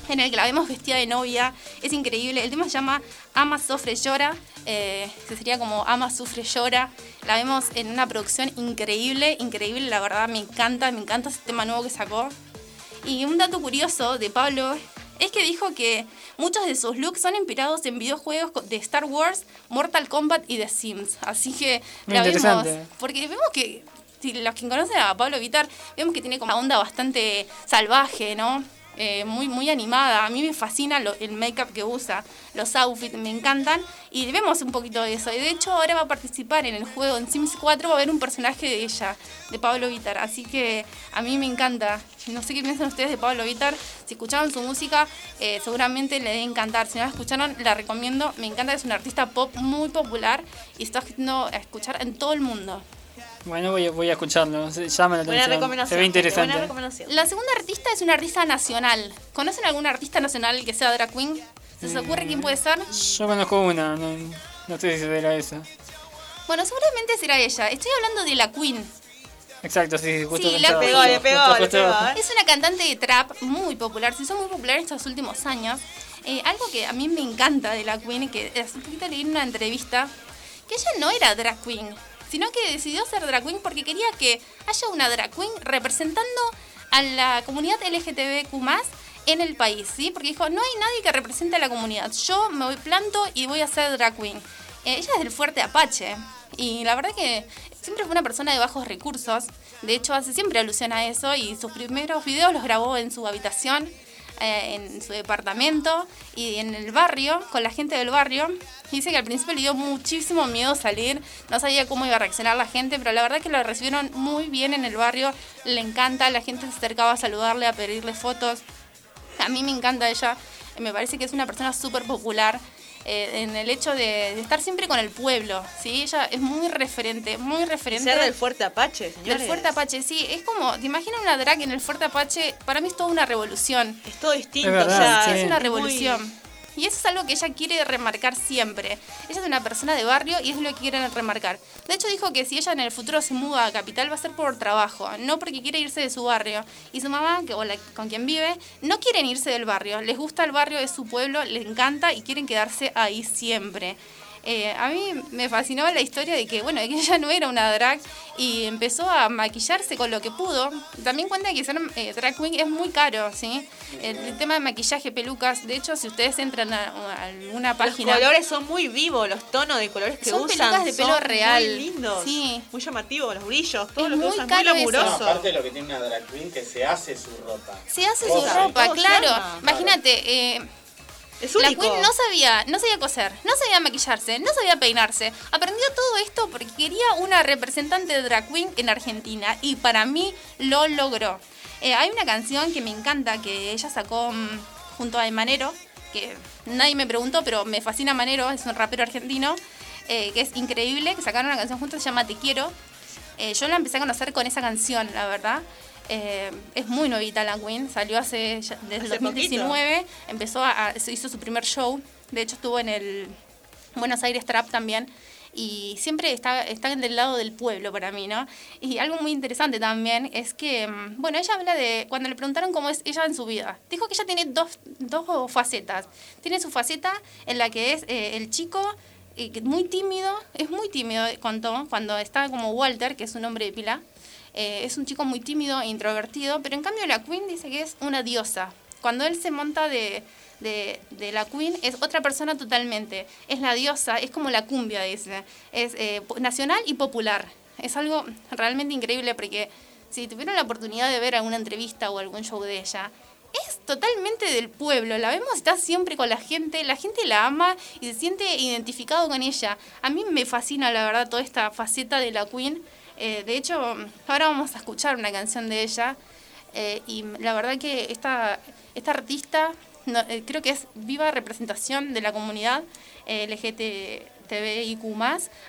en el que la vemos vestida de novia. Es increíble. El tema se llama Ama, Sofre, Llora. Eh, sería como Ama, Sufre, Llora. La vemos en una producción increíble, increíble. La verdad, me encanta, me encanta ese tema nuevo que sacó. Y un dato curioso de Pablo es que dijo que muchos de sus looks son inspirados en videojuegos de Star Wars, Mortal Kombat y The Sims. Así que Muy la vemos. Porque vemos que, si los que conocen a Pablo Vitar, vemos que tiene como una onda bastante salvaje, ¿no? Eh, muy, muy animada. A mí me fascina lo- el make-up que usa, los outfits me encantan. Y vemos un poquito de eso. Y de hecho, ahora va a participar en el juego en Sims 4, va a haber un personaje de ella, de Pablo Vitar. Así que a mí me encanta. No sé qué piensan ustedes de Pablo Vitar. Si escucharon su música, eh, seguramente le debe encantar. Si no la escucharon, la recomiendo. Me encanta, es un artista pop muy popular y está haciendo escuchar en todo el mundo. Bueno, voy, a- voy a escucharlo. Se llama la Buena atención. recomendación. Se ve interesante. Buena recomendación. La segunda artista es una artista nacional. ¿Conocen algún artista nacional que sea drag queen? ¿Se os ocurre quién puede ser? Yo conozco una, no, no sé si será esa. Bueno, seguramente será ella. Estoy hablando de la Queen. Exacto, sí, justo Sí, la pegó, le pegó, Justo- le justo- pegó, ¿eh? Es una cantante de trap muy popular. Se hizo muy popular en estos últimos años. Eh, algo que a mí me encanta de la Queen, que hace un poquito leí en una entrevista, que ella no era drag queen, sino que decidió ser drag queen porque quería que haya una drag queen representando a la comunidad LGTBQ en el país, ¿sí? Porque dijo, no hay nadie que represente a la comunidad. Yo me voy planto y voy a ser drag queen. Eh, ella es del Fuerte Apache. Y la verdad que siempre fue una persona de bajos recursos. De hecho, hace siempre alusión a eso y sus primeros videos los grabó en su habitación, eh, en su departamento y en el barrio, con la gente del barrio. Dice que al principio le dio muchísimo miedo salir, no sabía cómo iba a reaccionar la gente, pero la verdad que lo recibieron muy bien en el barrio, le encanta, la gente se acercaba a saludarle, a pedirle fotos. A mí me encanta ella, me parece que es una persona súper popular eh, en el hecho de, de estar siempre con el pueblo, ¿sí? Ella es muy referente, muy referente. Ser del Fuerte Apache, señores. Del Fuerte Apache, sí, es como, ¿te imaginas una drag en el Fuerte Apache? Para mí es toda una revolución. Es todo distinto, Es verdad, o sea, sí. Es una muy- revolución. Y eso es algo que ella quiere remarcar siempre. Ella es una persona de barrio y es lo que quiere remarcar. De hecho, dijo que si ella en el futuro se muda a Capital va a ser por trabajo, no porque quiere irse de su barrio. Y su mamá, que, o con quien vive, no quieren irse del barrio. Les gusta el barrio, es su pueblo, les encanta y quieren quedarse ahí siempre. Eh, a mí me fascinó la historia de que, bueno, de que <laughs> ella no era una drag y empezó a maquillarse con lo que pudo. También cuenta que ser eh, drag queen es muy caro, ¿sí? El, el tema de maquillaje, pelucas. De hecho, si ustedes entran a, a alguna Los página... colores son muy vivos, los tonos de colores que Son usan pelucas de pelo son real. muy lindos, Sí. muy llamativos, los brillos, todo Es lo que muy usan, caro muy eso. No, aparte lo que tiene una drag queen que se hace su ropa. Se hace su ropa, claro. Imagínate, eh, es La. Queen no sabía, no sabía coser, no sabía maquillarse, no sabía peinarse. Aprendió todo esto porque quería una representante de drag queen en Argentina y para mí lo logró. Eh, hay una canción que me encanta que ella sacó mm, junto a Manero, que nadie me preguntó, pero me fascina Manero, es un rapero argentino, eh, que es increíble, que sacaron una canción juntos, se llama Te Quiero. Eh, yo la empecé a conocer con esa canción, la verdad. Eh, es muy novita la Queen, salió hace ya- desde Hace 2019, empezó a, a- se hizo su primer show, de hecho estuvo en el Buenos Aires Trap también y siempre está, está del lado del pueblo para mí, ¿no? Y algo muy interesante también es que, mm, bueno, ella habla de, cuando le preguntaron cómo es ella en su vida, dijo que ella tiene dos, dos facetas. Tiene su faceta en la que es eh, el chico eh, muy tímido, es muy tímido, contó, cuando está como Walter, que es un hombre de pila, eh, es un chico muy tímido e introvertido, pero en cambio la Queen dice que es una diosa. Cuando él se monta de, de, la Queen es otra persona totalmente. Es la diosa, es como la cumbia, dice. Es eh, nacional y popular. Es algo realmente increíble porque si tuvieron la oportunidad de ver alguna entrevista o algún show de ella, es totalmente del pueblo. La vemos, está siempre con la gente, la gente la ama y se siente identificado con ella. A mí me fascina, la verdad, toda esta faceta de la Queen. Eh, de hecho, ahora vamos a escuchar una canción de ella. eh, y la verdad que esta, esta artista eh, creo que es viva representación de la comunidad LGTBIQ+.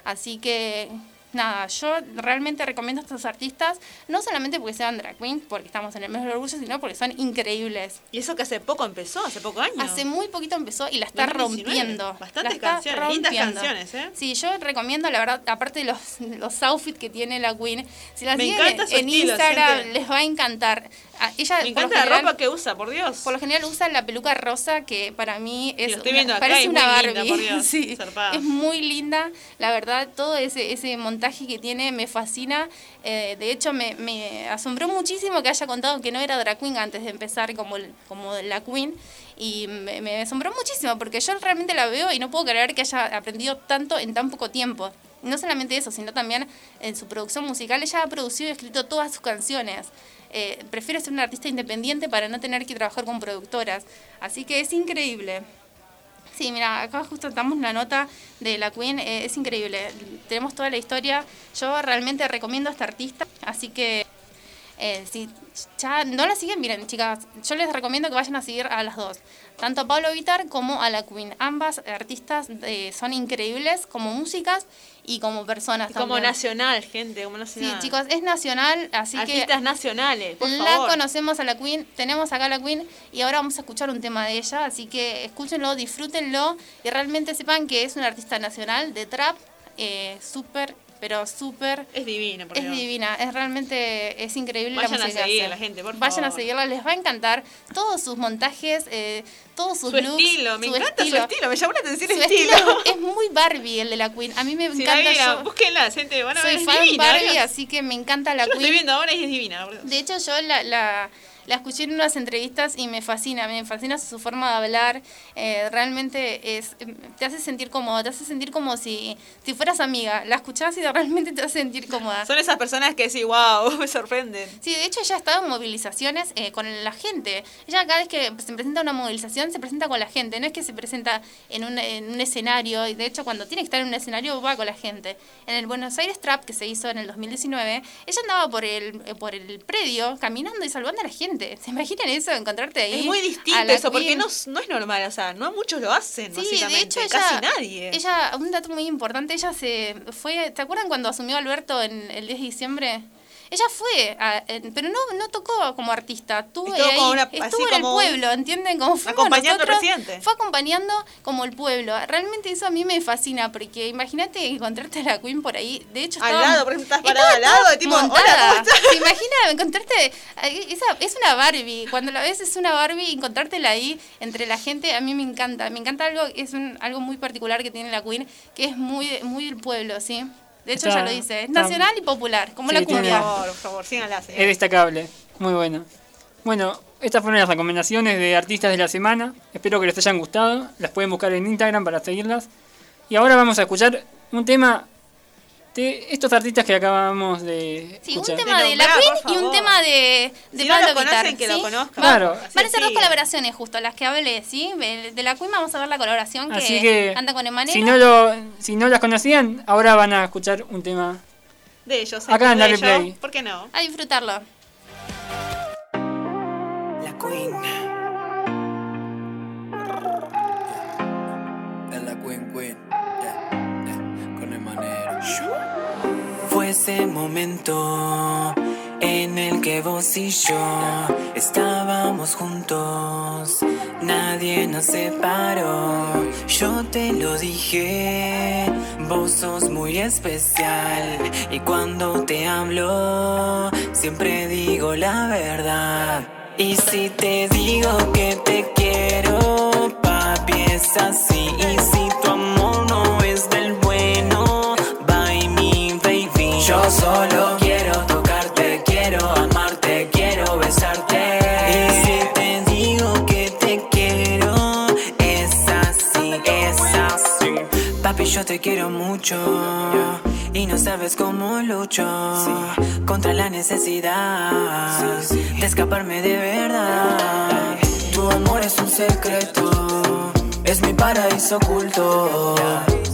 Así que nada, yo realmente recomiendo a estos artistas, no solamente porque sean drag queens, porque estamos en el mes del orgullo, sino porque son increíbles. Y eso que hace poco empezó, hace poco años. Hace muy poquito empezó y la está 2019. rompiendo. Bastantes está canciones, lindas canciones, ¿eh? Sí, yo recomiendo, la verdad, aparte de los, los outfits que tiene la Queen, si la Me siguen en estilo, Instagram gente. les va a encantar. Ah, ella, Me encanta la general- ropa que usa, por Dios. por lo general usa la peluca rosa que para mí es una- parece una Barbie. linda, por Dios, <laughs> Sí, es muy linda, la verdad, todo ese, ese montaje que tiene me fascina. Eh, de hecho, me, me asombró muchísimo que haya contado que no era drag queen antes de empezar como, como la queen. Y me, me asombró muchísimo porque yo realmente la veo y no puedo creer que haya aprendido tanto en tan poco tiempo. No solamente eso, sino también en su producción musical. Ella ha producido y escrito todas sus canciones. Eh, prefiere ser una artista independiente para no tener que trabajar con productoras. Así que es increíble. Sí, mira, acá justo estamos la nota de la Queen, eh, es increíble. Tenemos toda la historia. Yo realmente recomiendo a esta artista, así que eh, si ya no la siguen, miren, chicas, yo les recomiendo que vayan a seguir a las dos, tanto a Pablo Vitar como a la Queen. Ambas artistas eh, son increíbles como músicas y como personas Y como nacional, gente, como Sí, nacional. chicos, es nacional, así que Artistas nacionales, por la favor. conocemos a la Queen, tenemos acá a la Queen y ahora vamos a escuchar un tema de ella, así que escúchenlo, disfrútenlo y realmente sepan que es una artista nacional de trap, eh, súper, pero súper... Es divina, por Es Dios. divina, es realmente, es increíble Vayan la a música que seguirla, hace. gente, por Vayan a favor. seguirla, les va a encantar todos sus montajes, eh, todos sus Su looks. estilo, me encanta su estilo, me llamó la atención Su el estilo. <laughs> es muy Barbie el de la Queen, a mí me Si la encanta. vieran, yo búsquenla, gente, van a ver, soy es fan divina. Barbie, Dios. así que me encanta la Yo la Queen. estoy viendo ahora y es divina, por Dios. De hecho, yo la, la, la escuché en unas entrevistas y me fascina, me fascina su forma de hablar. eh, realmente es, te hace sentir cómoda, te hace sentir como si, si fueras amiga. La escuchás y realmente te hace sentir cómoda. Son esas personas que sí, wow, <laughs> me sorprenden. Sí, de hecho ella ha estado en movilizaciones eh, con la gente. Ella cada vez que se presenta una movilización se presenta con la gente, no es que se presenta en un, en un escenario, y de hecho cuando tiene que estar en un escenario va con la gente. En el Buenos Aires Trap que se hizo en el 2019, ella andaba por el, eh, por el predio caminando y saludando a la gente. ¿Se imaginan eso? Encontrarte ahí. Es muy a distinto la eso, porque Queen? no, no es normal, o sea, no muchos lo hacen, Sí, de básicamente, hecho ella, casi nadie. ella, un dato muy importante, ella se fue, ¿te acuerdan cuando asumió Alberto en el 10 de diciembre? Ella fue, a- pero no, no tocó como artista, estuvo Estuvo ahí, una- estuvo en el pueblo, ¿entienden? Como fuimos acompañando al nosotros. Fue acompañando como el pueblo. Realmente eso a mí me fascina, porque imagínate encontrarte a la Queen por ahí, de hecho Al estaba- lado, por ejemplo, estás parada al lado, tipo, hola, montada. ¿cómo estás? ¿Te imaginas encontrarte? Esa, es una Barbie. Cuando la ves es una Barbie, encontrártela ahí entre la gente, a mí me encanta. Me encanta algo, es un, algo muy particular que tiene la Queen, que es muy, muy del pueblo, ¿sí? De hecho, Está- ya lo dice, es está- nacional y popular, como Sí, la tiene- cumbia. Por favor, por favor, síganla, Es destacable, muy bueno. Bueno, estas fueron las recomendaciones de artistas de la semana. Espero que les hayan gustado. Las pueden buscar en Instagram para seguirlas. Y ahora vamos a escuchar un tema de estos artistas que acabamos de Sí, un tema de la Queen y un tema de, de Si no Pablo lo conocen, Vittar, que lo ¿sí? conozcan. Claro. Van a ser dos Sí. colaboraciones justo, las que hablé, ¿sí? De la Queen vamos a ver la colaboración que, Así que, canta con Emanuel. si no, lo, si no las conocían, ahora van a escuchar un tema. De ellos, Acá en de Dale ellos, Play. ¿Por qué no? A disfrutarlo. La Queen. Fue ese momento en el que vos y yo estábamos juntos. Nadie nos separó. Yo te lo dije. Vos sos muy especial. Y cuando te hablo, siempre digo la verdad. Y si te digo que te quiero, papi, es así. Y si tu amor solo quiero tocarte, quiero amarte, quiero besarte. Y si te digo que te quiero, es así, es así. Papi, yo te quiero mucho. Y no sabes cómo lucho contra la necesidad de escaparme de verdad. Tu amor es un secreto, es mi paraíso oculto.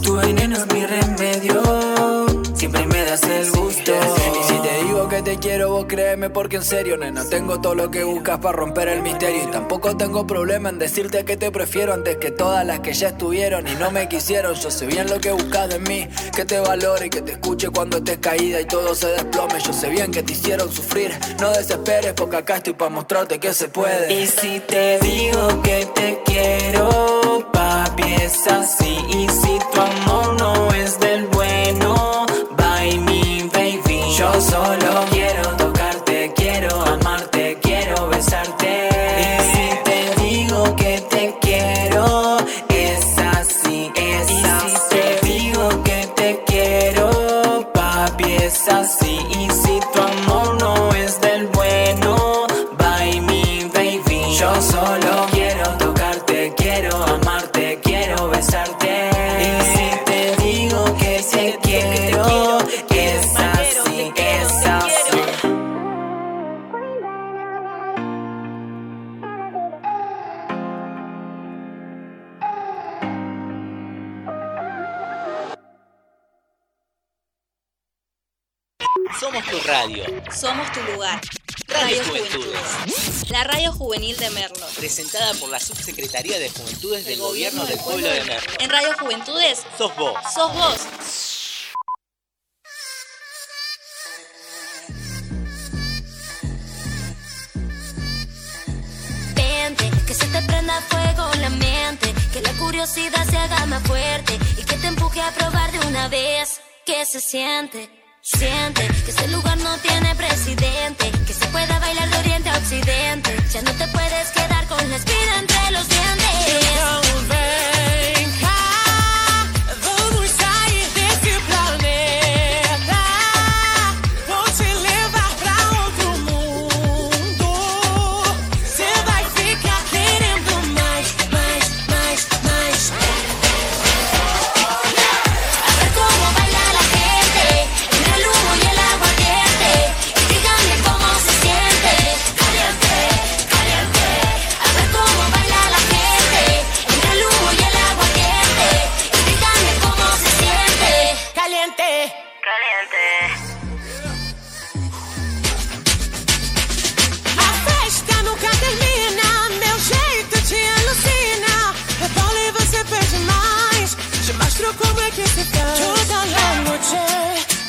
Tu veneno es mi remedio. Si siempre me das el gusto. Y si te digo que te quiero, vos créeme porque en serio, nena, tengo todo lo que buscas para romper el misterio. Y tampoco tengo problema en decirte que te prefiero antes que todas las que ya estuvieron y no me quisieron. Yo sé bien lo que buscas de mí, que te valore y que te escuche cuando estés caída y todo se desplome. Yo sé bien que te hicieron sufrir, no desesperes porque acá estoy para mostrarte que se puede. Y si te digo que te quiero, papi, es así. Y si tu amor no es del radio. Somos tu lugar. Radio Radio Juventudes. Juventudes. La radio juvenil de Merlo. Presentada por la Subsecretaría de Juventudes del Gobierno del Pueblo de Merlo. En Radio Juventudes Sos vos. sos vos. Vente, que se te prenda fuego en la mente, que la curiosidad se haga más fuerte y que te empuje a probar de una vez que se siente. Siente que este lugar no tiene presidente, que se pueda bailar de oriente a occidente. Ya no te puedes quedar con la espina entre los dientes.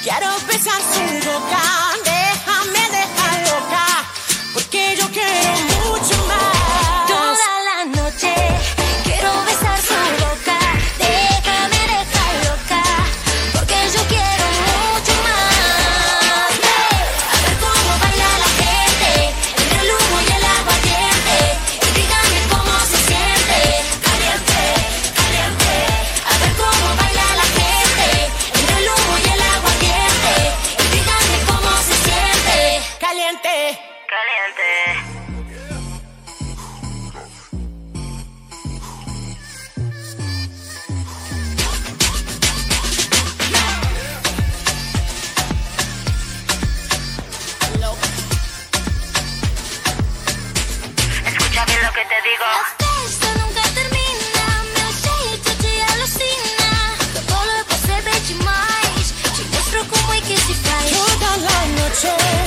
Quiero la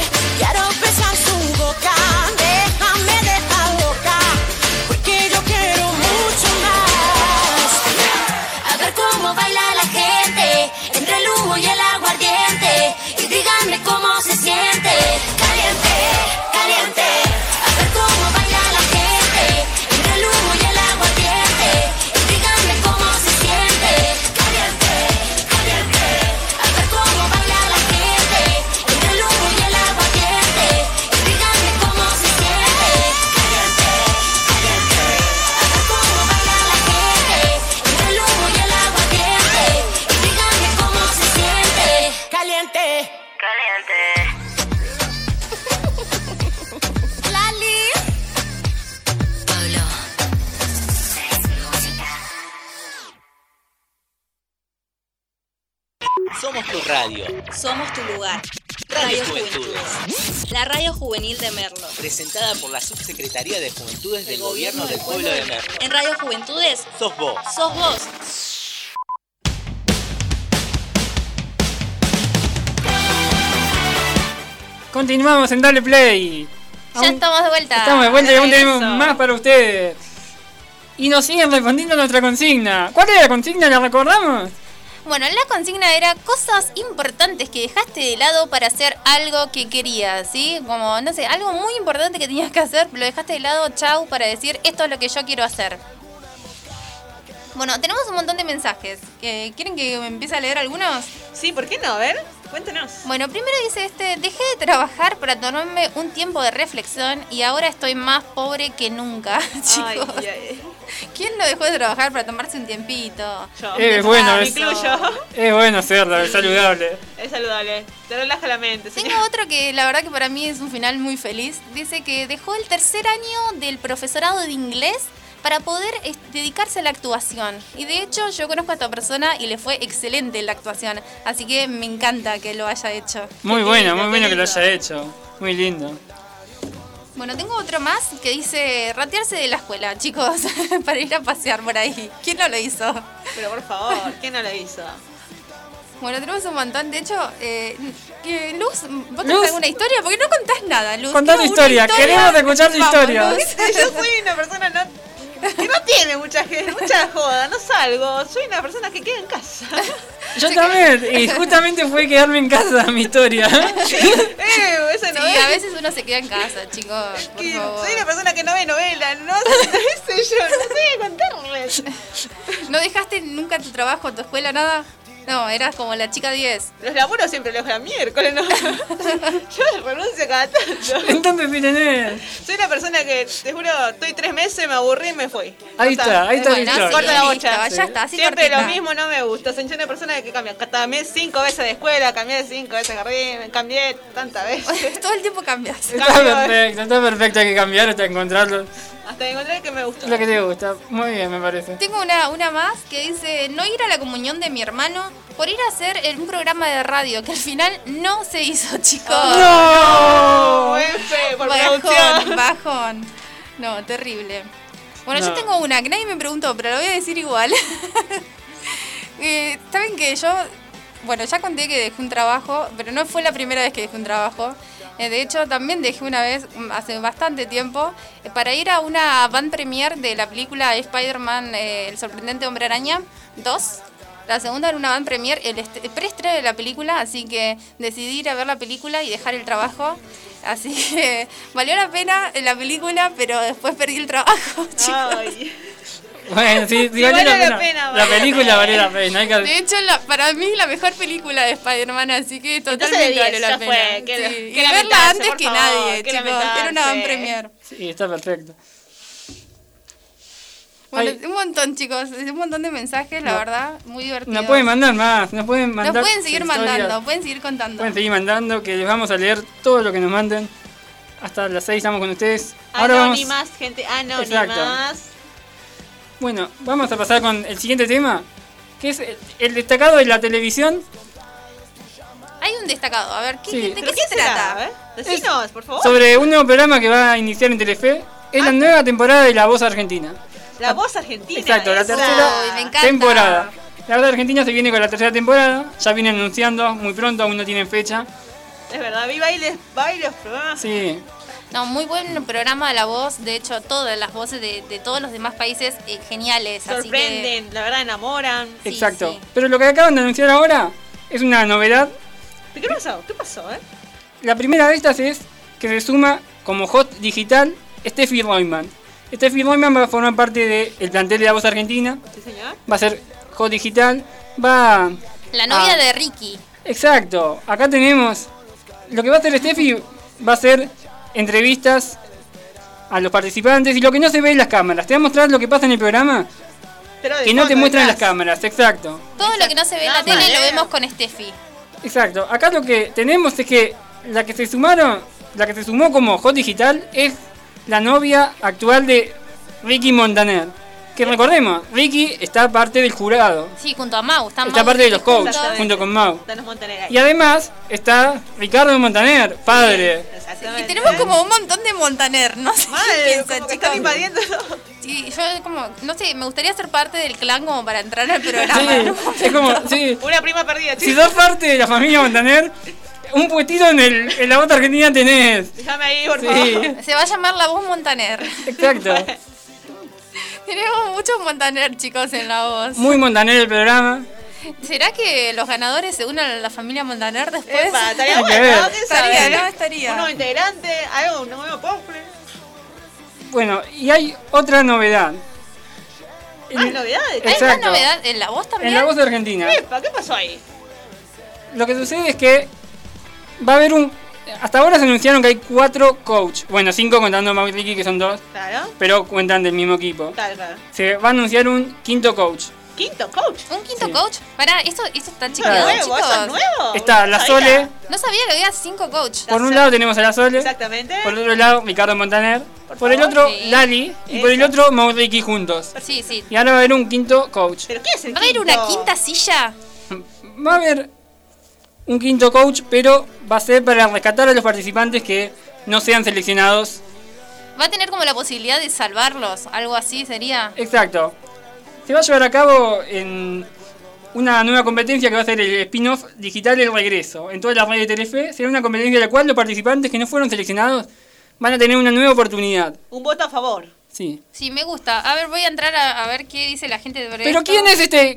presentada por la Subsecretaría de Juventudes del Gobierno del Pueblo de México. En Radio Juventudes, sos vos. Sos vos. Continuamos en Dale Play. Ya estamos de vuelta. Estamos de vuelta y aún tenemos más para ustedes. Y nos siguen respondiendo nuestra consigna. ¿Cuál era la consigna? ¿La recordamos? Bueno, la consigna era cosas importantes que dejaste de lado para hacer algo que querías, ¿sí? Como, no sé, algo muy importante que tenías que hacer, lo dejaste de lado, chau, para decir esto es lo que yo quiero hacer. Bueno, tenemos un montón de mensajes. ¿Que- ¿Quieren que me empiece a leer algunos? Sí, ¿por qué no? A ver, cuéntenos. Bueno, primero dice este, dejé de trabajar para tomarme un tiempo de reflexión y ahora estoy más pobre que nunca, <laughs> chicos. Ay, ay, ay. ¿Quién no dejó de trabajar para tomarse un tiempito? Yo. Eh, bueno, me es- incluyo. Es bueno hacerlo, es <laughs> saludable. Es saludable. Te relaja la mente, señor. Tengo otro que la verdad que para mí es un final muy feliz. Dice que dejó el tercer año del profesorado de inglés para poder dedicarse a la actuación. Y de hecho yo conozco a esta persona y le fue excelente la actuación. Así que me encanta que lo haya hecho. Muy Qué bueno, lindo, muy bueno que lo haya hecho. Muy lindo. Bueno, tengo otro más que dice ratearse de la escuela, chicos, <laughs> para ir a pasear por ahí. ¿Quién no lo hizo? Pero por favor, ¿quién no lo hizo? Bueno, tenemos un montón. De hecho, eh, que Luz, ¿vos tenés alguna historia? Porque no contás nada, Luz. Contá tu historia, queremos escuchar tu historia. <laughs> Yo soy una persona no, que no tiene mucha, gente- mucha joda, no salgo. Soy una persona que queda en casa. <laughs> Yo también, y justamente fue quedarme en casa mi historia. Eh, eso Sí, no es. a veces uno se queda en casa, chicos. Por que favor. soy una persona que no ve novela, no <laughs> sé yo, no sé contarles. ¿No dejaste nunca tu trabajo, tu escuela, nada? No, eras como la chica 10. Los laburos siempre los a miércoles, ¿no? <laughs> Yo renuncio cada tanto. Entonces, tenés. Soy una persona que, te juro, estoy tres meses, me aburrí y me fui. Ahí está, ahí está Bueno, sí, Corta la bocha. ya está, así Siempre cortita. lo mismo no me gusta. Soy una persona que cambia. Cada mes cinco veces de escuela, cambié cinco veces de jardín, cambié tantas veces. <laughs> Todo el tiempo cambias. Está Cambio, perfecto, está perfecto, hay que cambiar hasta encontrarlo. Hasta encontré que me gustó. Lo que te gusta. Muy bien, me parece. Tengo una, una más que dice, no ir a la comunión de mi hermano por ir a hacer el- un programa de radio que al final no se hizo, <laughs> chicos. ¡No! Por bajón, bajón. No, terrible. Bueno, yo tengo una que nadie me preguntó, pero la voy a decir igual. <laughs> Eh, Saben que yo, bueno, ya conté que dejé un trabajo, pero no fue la primera vez que dejé un trabajo. Eh, de hecho, también dejé una vez, mm, hace bastante tiempo, eh, para ir a una van premiere de la película Spider-Man, eh, El sorprendente hombre araña 2. La segunda era una van premiere, el, el preestreno de la película, así que decidí ir a ver la película y dejar el trabajo. Así <laughs> que valió la pena la película, pero después perdí el trabajo, <laughs> chicos. Ay. Bueno, sí, sí, Sí, vale vale la la pena. pena, La vale la película vale la pena. Hay que... De hecho, la- para mí la mejor película de Spider-Man, así que totalmente 10, vale la pena. fue, que- Sí, que y verla antes que favor, nadie, que chicos. Era una van premier. Sí, está perfecto. Bueno, Ay. un montón, chicos. Un montón de mensajes, la No. verdad. Muy divertido. Nos pueden mandar más, nos pueden mandar. Nos pueden seguir historias. mandando, pueden seguir contando. Pueden seguir mandando, que les vamos a leer todo lo que nos manden. Hasta las 6 estamos con ustedes. Ahora vamos. Anónimas, gente, anónimas. Exacto. Bueno, vamos a pasar con el siguiente tema, que es el- el destacado de la televisión Hay un destacado. A ver, ¿qué, Sí. ¿de ¿Pero qué, qué se será? trata? eh? Decinos, por favor. sobre un nuevo programa que va a iniciar en Telefe. Es la nueva temporada de La Voz Argentina. La voz argentina. Exacto, la tercera Uy, me encanta. temporada. La Voz Argentina se viene con la tercera temporada. Ya viene anunciando muy pronto, aún no tienen fecha. Es verdad, vi bailes, bailes, programas. Sí, No, muy buen programa de la voz. De hecho, todas las voces de, de todos los demás países eh, geniales. Así que, Sorprenden, la verdad enamoran. Sí, exacto. sí. Pero lo que acaban de anunciar ahora es una novedad. ¿Pero ¿Qué pasó? ¿Qué pasó, eh? La primera de estas es que se suma como host digital Steffi Royman. Steffi Royman va a formar parte del plantel de La Voz Argentina. ¿Sí, señor? Va a ser host digital. Va. La novia de Ricky. Exacto. Acá tenemos. Lo que va a hacer Steffi va a ser entrevistas a los participantes y lo que no se ve en las cámaras. Te va a mostrar lo que pasa en el programa Pero que no te muestran las cámaras. Exacto. Todo lo que no se ve en la tele lo vemos con Steffi. Exacto. Acá lo que tenemos es que la que se sumaron, la que se sumó como hot digital es la novia actual de Ricky Montaner. Que recordemos, Ricky está parte del jurado. Sí, junto a Mau. Está, Está Mau parte de los coaches, junto con Mau. Y además está Ricardo Montaner, padre. Exactamente. Y tenemos como un montón de Montaner, no sé Mal, qué chicos. están invadiendo. Sí, yo como, no sé, me gustaría ser parte del clan como para entrar al programa. Sí, es como, sí. Una prima perdida, Si chicos. sos parte de la familia Montaner, un puestito en, el, en la voz argentina tenés. Déjame ahí, por Sí. favor. Se va a llamar La Voz Montaner. Exacto. Tenemos muchos Montaner, chicos, en la voz. Muy montaner el programa. ¿Será que los ganadores se unen a la familia Montaner después? Epa, estaría bueno, ver. ¿no? ¿Quién Estaría, sabe? ¿no? Estaría. Un nuevo integrante, algo, un nuevo postre. Bueno, y hay otra novedad. Hay novedades. ¿Hay más Exacto. novedad en la voz también? En la voz de Argentina. Epa, ¿qué pasó ahí? Lo que sucede es que va a haber un. Hasta ahora se anunciaron que hay cuatro coach. Bueno, cinco contando a Mauricio, que son dos, Claro. pero cuentan del mismo equipo. Claro, claro. Se va a anunciar un quinto coach. Quinto coach. ¿Un quinto Sí. coach? Pará, ¿esto, esto está ¿Eso chequeado, es nuevo? chicos? ¿Eso es nuevo? Está la No Sole. No sabía que había cinco coach. por un lado tenemos a la Sole, Exactamente. por el otro lado Ricardo Montaner, por, Por el otro Sí. Lali y por el otro Mauricio juntos. Sí, sí. Y ahora va a haber un quinto coach. ¿Pero qué es el ¿Va a haber una quinta silla? Va a haber un quinto coach, pero va a ser para rescatar a los participantes que no sean seleccionados. ¿Va a tener como la posibilidad de salvarlos? ¿Algo así sería? Exacto. Se va a llevar a cabo en una nueva competencia que va a ser el spin-off digital El Regreso. En todas las redes de Telefe será una competencia en la cual los participantes que no fueron seleccionados van a tener una nueva oportunidad. Un voto a favor. Sí. Sí, me gusta. A ver, voy a entrar a, a ver qué dice la gente de Pero ¿quién es este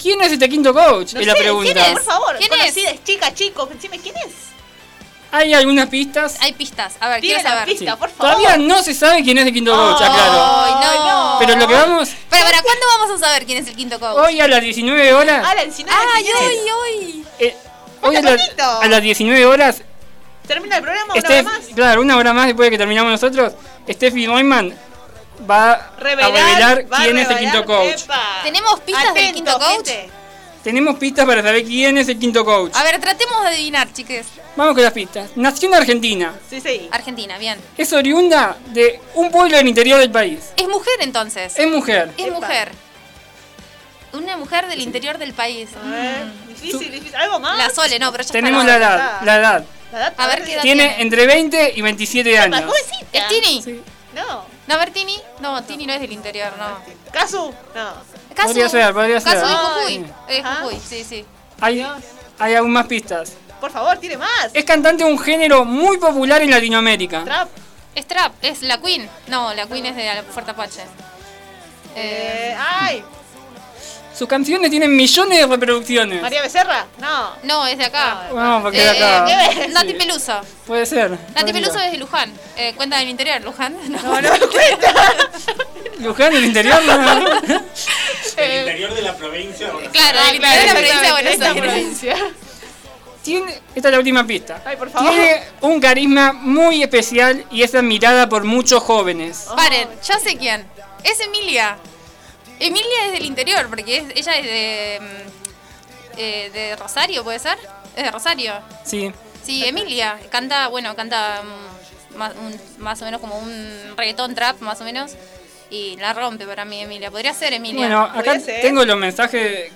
quién es este quinto coach? No es la sé, pregunta. ¿quién es? Por favor, ¿Quién conocidas, chica, chico, decime quién es. Hay algunas pistas. Hay pistas. A ver, quiero la saber. pista, Sí. por favor. Todavía no se sabe quién es el quinto coach, aclaro. Ay, no. Pero lo que vamos Pero, ¿para cuándo vamos a saber quién es el quinto coach? hoy a las 19 horas Ah, la encina ¡Ay, ¿quién es? hoy, hoy! eh, hoy a, la- a las 19 horas Termina el programa una Steph- vez más. claro, una hora más después de que terminamos nosotros, Steffi Neumann va a Revelar, a quién es el quinto coach. epa. ¿Tenemos pistas del quinto coach? gente. Tenemos pistas para saber quién es el quinto coach. A ver, tratemos de adivinar, chiques. Vamos con las pistas. Nació en Argentina. Sí, sí. Argentina, bien. Es oriunda de un pueblo del interior del país. Es mujer entonces. Es mujer. Es Epa. mujer. Una mujer del interior del país. A ver, difícil, difícil. ¿Algo más? La Sole, no, pero ya Tenemos está. la edad. La edad. La data, A ver qué edad Tiene tiene. entre 20 y 27 Epa, años. jovencita. ¿Es Tini? Sí. No. No, a ver, Tini. No, Tini no es del interior, no. ¿Casu? No. Casu. Podría ser, podría ser. Casu de. Jujuy. De Ajá. Jujuy, sí, sí. Hay, hay aún más pistas. Por favor, tire más. Es cantante de un género muy popular en Latinoamérica. Trap. Es Trap, es la Queen. No, la Queen es de la Fuerte Apache. Eh, ay, Sus canciones tienen millones de reproducciones. María Becerra. No. No, es de acá. Vamos, porque de Eh, acá. eh, Nati Peluso. Puede ser. Nati. Peluso es de Luján. Eh, ¿Cuenta del interior, Luján? <laughs> No, No, no cuenta. <laughs> Luján del interior, ¿no? <laughs> El interior de la provincia. de Claro, del interior de la provincia de Buenos Esta Aires. provincia. Tiene, esta es la última pista. Ay, por favor. Tiene un carisma muy especial y es admirada por muchos jóvenes. Paren, ya sé quién. Es Emilia. Emilia es del interior, porque es- ella es de. mm, eh, de Rosario, ¿puede ser? Es de Rosario. Sí. Sí, Emilia. Canta, bueno, canta mm, más, un- más o menos como un reggaetón trap, más o menos. Y la rompe para mí, Emilia. Podría ser Emilia. Bueno, acá tengo los mensajes,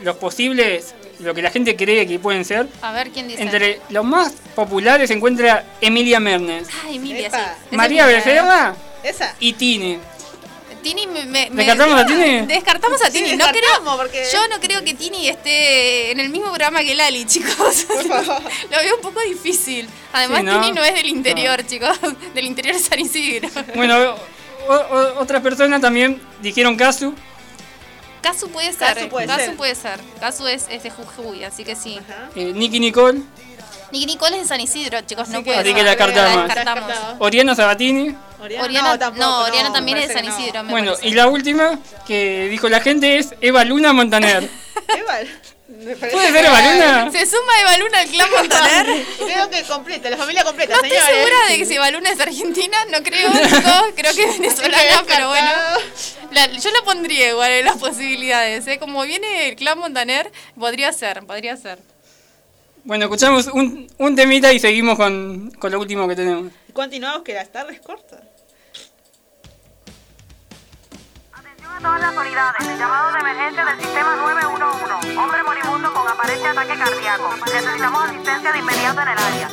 los posibles, lo que la gente cree que pueden ser. A ver quién dice. Entre los más populares se encuentra Emilia Mernes, Ah, Emilia, Epa. sí. María. Becerra Esa. y Tini. Tini me, me- me- ¿Descartamos a Tini? Descartamos a Sí, Tini. no creo, porque- Yo no creo que Tini esté en el mismo programa que Lali, <laughs> chicos. Por favor. Lo veo un poco difícil. Además, Sí, ¿no? Tini no es del interior, chicos. Del interior de San Isidro. Bueno, o- o- otras personas también dijeron Casu. Casu puede ser. Casu puede Casu ser. puede ser. Casu es, es de Jujuy, así que sí. Eh, Nicky Nicole, Nicky Nicole es de San Isidro, chicos. No Así puede Así ser. que la descartamos. Oriana Sabatini. Oriana, no, tampoco. no, Oriana también es de San no. Isidro, me Bueno, parece. y la última que dijo la gente es Eva Luna Montaner. <laughs> Eva, ¿Puede ser Eva Luna? Se suma Eva Luna al clan Montaner. <laughs> Creo que completa, la familia completa, No estoy segura de que si Eva Luna es argentina, no creo, <laughs> chicos. Creo que es venezolana, pero bueno. La- yo la pondría igual en las posibilidades. ¿eh? Como viene el clan Montaner, podría ser, podría ser. Bueno, escuchamos un, un temita y seguimos con, con lo último que tenemos. Continuamos que las tardes cortas. Atención a todas las unidades. Llamado de emergencia del sistema 911. Hombre moribundo con aparente ataque cardíaco. Necesitamos asistencia de inmediato en el área.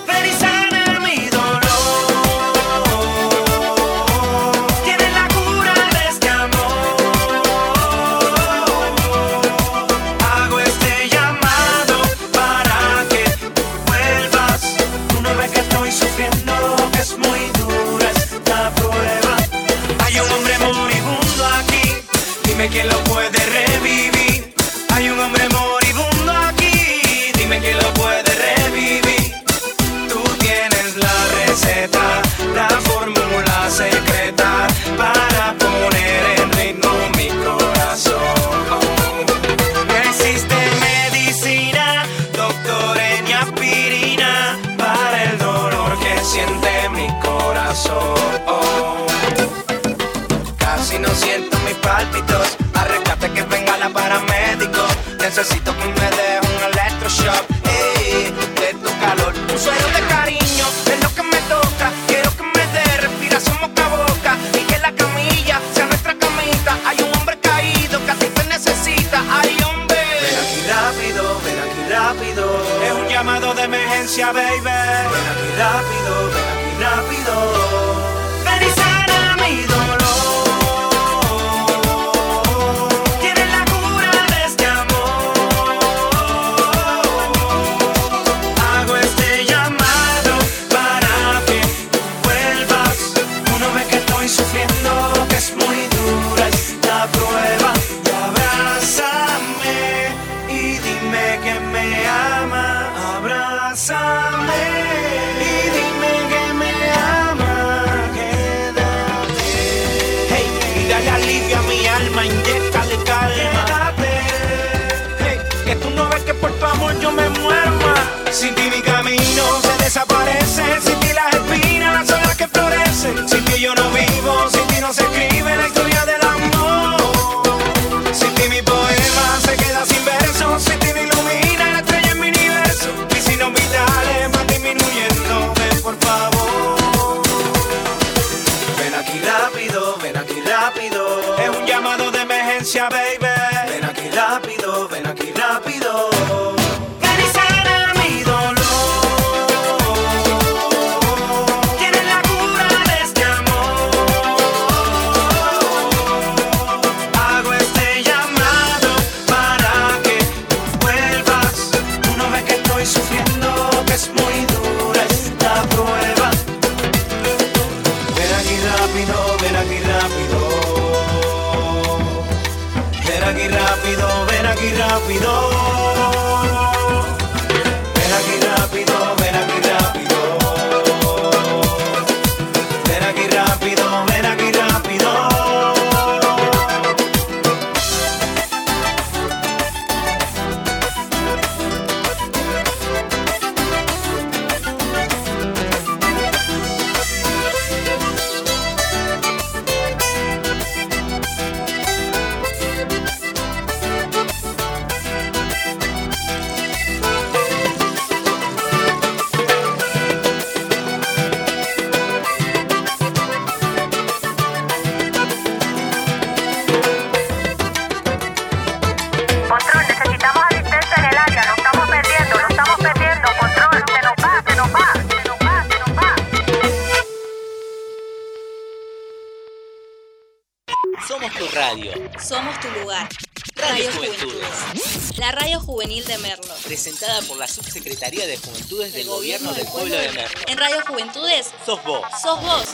Somos tu radio. Somos tu lugar. Radio Radio Juventudes. Juventudes. La radio juvenil de Merlo. Presentada por la Subsecretaría de Juventudes del Gobierno del Pueblo de Merlo. En Radio Juventudes, Sos vos. sos vos.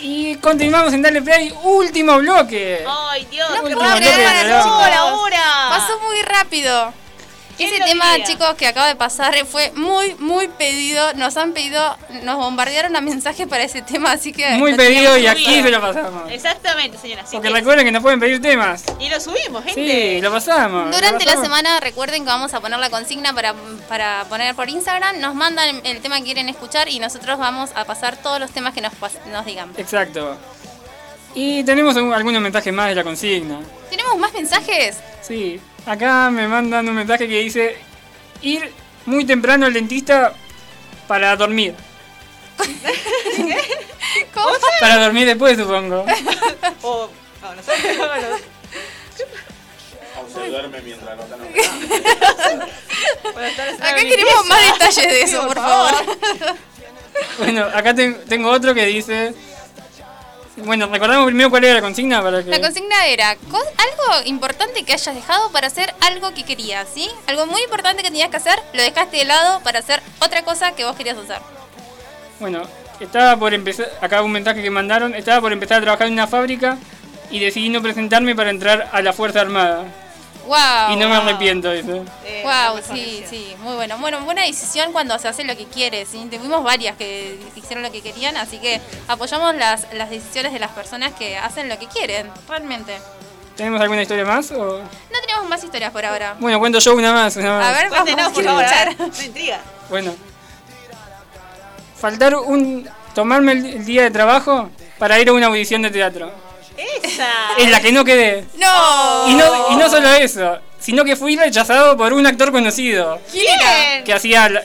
Y continuamos en Dale Play, último bloque. Ay, Dios, No pasó chicos. la hora. Pasó muy rápido. ¿Quién Ese tema, diría? chicos, que acaba de pasar fue muy, muy pedido. Nos han pedido, nos bombardearon a mensajes para ese tema, así que. Muy pedido y aquí se lo pasamos. Exactamente, señora. Así Porque que- recuerden que nos pueden pedir temas. Y lo subimos, gente. Sí, lo pasamos. lo Durante la semana recuerden que vamos a poner la consigna para, para poner por Instagram. Nos mandan el tema que quieren escuchar y nosotros vamos a pasar todos los temas que nos, pas- nos digan. Exacto. Y tenemos un- algunos mensajes más de la consigna. ¿Tenemos más mensajes? Sí, acá me mandan un mensaje que dice ir muy temprano al dentista para dormir. <laughs> ¿Cómo? Para dormir después, supongo. <laughs> O, no, no sé. O se duerme mientras no Acá queremos más <laughs> detalles de eso, por favor. Bueno, acá ten- tengo otro que dice... Bueno, recordamos primero cuál era la consigna para que... La consigna era co- algo importante que hayas dejado para hacer algo que querías, ¿sí? Algo muy importante que tenías que hacer, lo dejaste de lado para hacer otra cosa que vos querías hacer. Bueno, estaba por empezar, acá un mensaje que mandaron, estaba por empezar a trabajar en una fábrica y decidí no presentarme para entrar a la Fuerza Armada. Wow. y no me arrepiento de eso. Eh, Wow, sí, decisión. sí, muy bueno. Bueno, buena decisión cuando se hace lo que quiere, ¿sí? Tuvimos varias que hicieron lo que querían, así que apoyamos las, las decisiones de las personas que hacen lo que quieren, realmente. ¿Tenemos alguna historia más? o- No tenemos más historias por ahora. Bueno, cuento yo una más. Una más. A ver, vamos, Cuéntenos, por favor, a ver, me intriga. Bueno. Faltar un... Tomarme el día de trabajo para ir a una audición de teatro. Esa. En la que no quedé. ¡No! Y no, y no solo eso, sino que fui rechazado por un actor conocido ¿Quién que hacía la,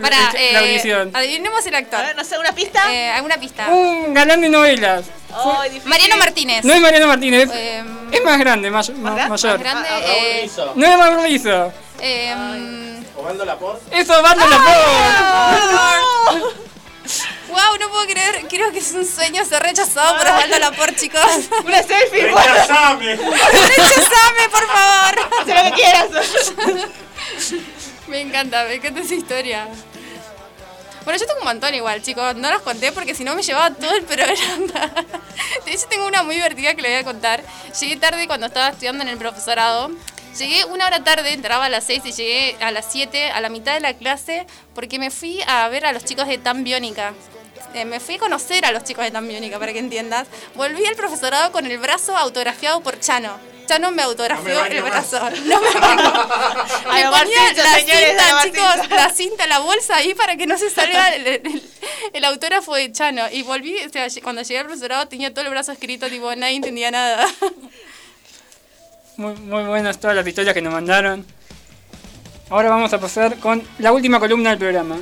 Para, la- la eh, audición. adivinemos el actor. A ver, no sé, una pista. Eh, ¿Alguna pista? Un galán de novelas. Mariano Martínez. No es Mariano Martínez, Eh, es más grande, más, ma- grande? mayor. más grande. Raúl eh. No es más rizo. eh, Laporte. Eso, Bardo <laughs> wow, no puedo creer. Creo que es un sueño ser rechazado por Osvaldo Laport, chicos. <laughs> Una selfie, ¡Rechazame! ¡Rechazame, por favor! Haz lo que quieras. Me encanta, me encanta esa historia. Bueno, yo tengo un montón igual, chicos. No los conté porque si no me llevaba todo el programa. <laughs> De hecho, tengo una muy divertida que le voy a contar. Llegué tarde cuando estaba estudiando en el profesorado. Llegué una hora tarde, entraba a las 6 y llegué a las 7, a la mitad de la clase, porque me fui a ver a los chicos de Tan Biónica. Eh, me fui a conocer a los chicos de Tan Biónica, para que entiendas. Volví al profesorado con el brazo autografiado por Chano. Chano me autografió No me el más. brazo. No me baño. Ay, <laughs> Me ponía la señores, cinta, Omar chicos, la cinta, la bolsa ahí para que no se salga el, el- el autógrafo de Chano. Y volví, o sea, cuando llegué al profesorado tenía todo el brazo escrito, tipo, nadie entendía nada. Muy, muy buenas todas las historias que nos mandaron. Ahora vamos a pasar con la última columna del programa.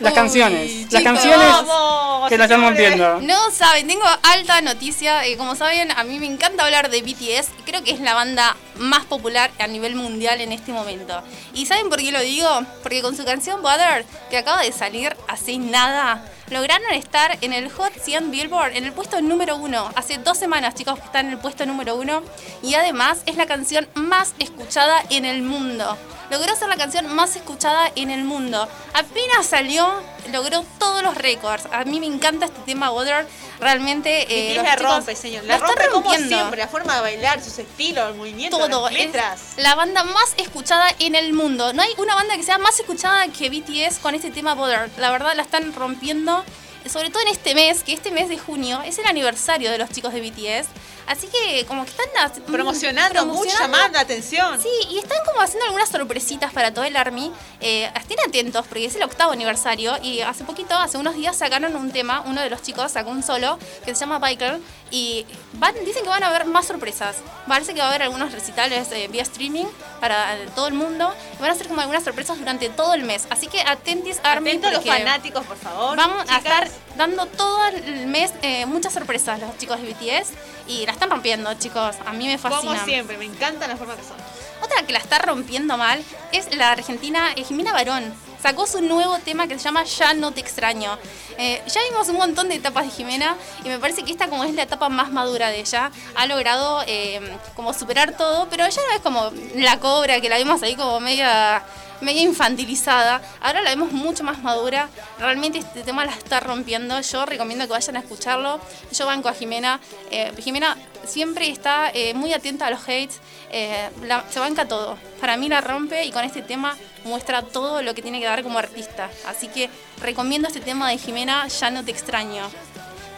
Las Uy, canciones. chicos. Las canciones Vamos, que las estamos viendo. No saben, tengo alta noticia. eh, como saben, a mí me encanta hablar de BTS. Creo que es la banda más popular a nivel mundial en este momento. ¿Y saben por qué lo digo? Porque con su canción Butter, que acaba de salir hace nada, lograron estar en el Hot 100 Billboard, en el puesto número uno. Hace dos semanas, chicos, que están en el puesto número uno. Y además es la canción más escuchada en el mundo. Logró ser la canción más escuchada en el mundo. Apenas salió, logró todos los récords. A mí me encanta este tema Water. Realmente. Eh, la los chicos rompe, señor. La, la están rompe como rompiendo. siempre. La forma de bailar, sus estilos, el movimiento, Todo. las Es letras. la banda más escuchada en el mundo. No hay una banda que sea más escuchada que BTS con este tema Water. La verdad la están rompiendo. Sobre todo en este mes, que este mes de junio es el aniversario de los chicos de BTS. Así que como que están Promocionando, mucho, llamando la atención. Sí, y están como haciendo algunas sorpresitas para todo el Army. Eh, estén atentos porque es el octavo aniversario y hace poquito, hace unos días sacaron un tema, uno de los chicos sacó un solo que se llama Biker y van, dicen que van a haber más sorpresas. Parece que va a haber algunos recitales eh, vía streaming para todo el mundo y van a ser como algunas sorpresas durante todo el mes. Así que atentis Army Atentos los fanáticos, por favor. Vamos a chicas. estar dando todo el mes eh, muchas sorpresas los chicos de BTS y la están rompiendo, chicos. A mí me fascina. Como siempre, me encanta la forma que son. Otra que la está rompiendo mal es la argentina eh, Jimena Barón. Sacó su nuevo tema que se llama Ya no te extraño. Eh, ya vimos un montón de etapas de Jimena y me parece que esta como es la etapa más madura de ella. Ha logrado eh, como superar todo, pero ya no es como la cobra que la vimos ahí como media media infantilizada. Ahora la vemos mucho más madura. Realmente este tema la está rompiendo. Yo recomiendo que vayan a escucharlo. Yo banco a Jimena. Eh, Jimena siempre está eh, muy atenta a los hates. Eh, la- se banca todo. Para mí la rompe y con este tema muestra todo lo que tiene que dar como artista. Así que recomiendo este tema de Jimena, Ya no te extraño.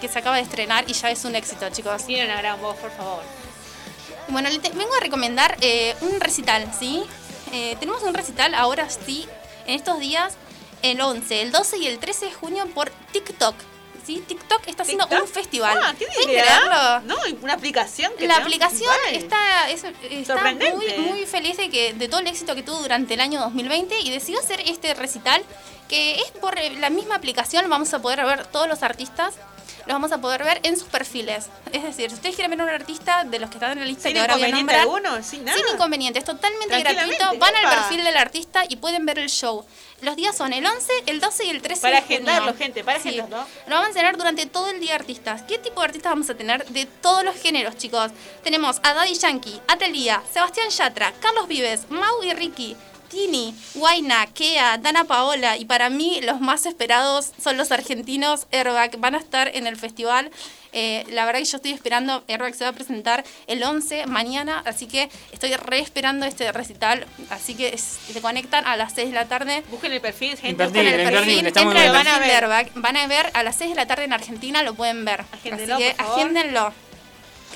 Que se acaba de estrenar y ya es un éxito, chicos. Tiene una gran voz, por favor. Bueno, le te- vengo a recomendar eh, un recital, ¿sí? Tenemos un recital ahora sí, en estos días, el 11, el 12 y el 13 de junio por TikTok. ¿Sí? TikTok está haciendo ¿TikTok? un festival. Ah, ¿qué. No, una aplicación que La aplicación está, es- está muy, muy feliz de, que, de todo el éxito que tuvo durante el año 2020 y decidió hacer este recital que es por eh, la misma aplicación, vamos a poder ver todos los artistas, los vamos a poder ver en sus perfiles. Es decir, si ustedes quieren ver a un artista de los que están en la lista Sin que ahora voy a nombrar, alguno, sin nada. sin inconveniente, es totalmente gratuito, van al perfil del artista y pueden ver el show. Los días son el 11, el 12 y el 13 Para de junio. agendarlo, gente, para Sí. agendarlo. Lo vamos a tener durante todo el día artistas. ¿Qué tipo de artistas vamos a tener? De todos los géneros, chicos. Tenemos a Daddy Yankee, a Thalía, Sebastián Yatra, Carlos Vives, Mau y Ricky, Tini, Guaina, Kea, Dana Paola y para mí los más esperados son los argentinos Airbag. Van a estar en el festival. Eh, la verdad que yo estoy esperando, Airbag se va a presentar el 11 mañana, así que estoy re esperando este recital. Así que es- se conectan a las 6 de la tarde. Busquen el perfil, gente. Busquen el perfil. Van a ver. Airbag, van a ver a las 6 de la tarde en Argentina, lo pueden ver. Agéndenlo, así que agéndenlo.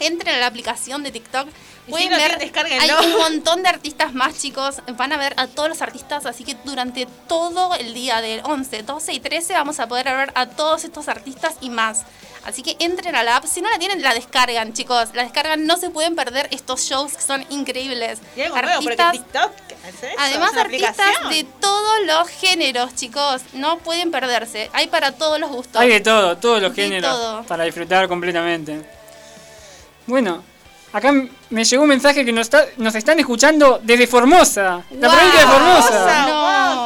Entren a la aplicación de TikTok. Pueden si no ver, hay un montón de artistas más, chicos. Van a ver a todos los artistas, así que durante todo el día del 11, 12 y 13 vamos a poder ver a todos estos artistas y más. Así que entren a la app. Si no la tienen, la descargan, chicos. La descargan. No se pueden perder estos shows que son increíbles. Y algo nuevo, TikTok hace eso, Además, es una artistas aplicación. de todos los géneros, chicos. No pueden perderse. Hay para todos los gustos. Hay de todo, todos los De géneros, todo. para disfrutar completamente. Bueno, acá me llegó un mensaje que nos, está- nos están escuchando desde Formosa, la provincia de Formosa. Formosa, No.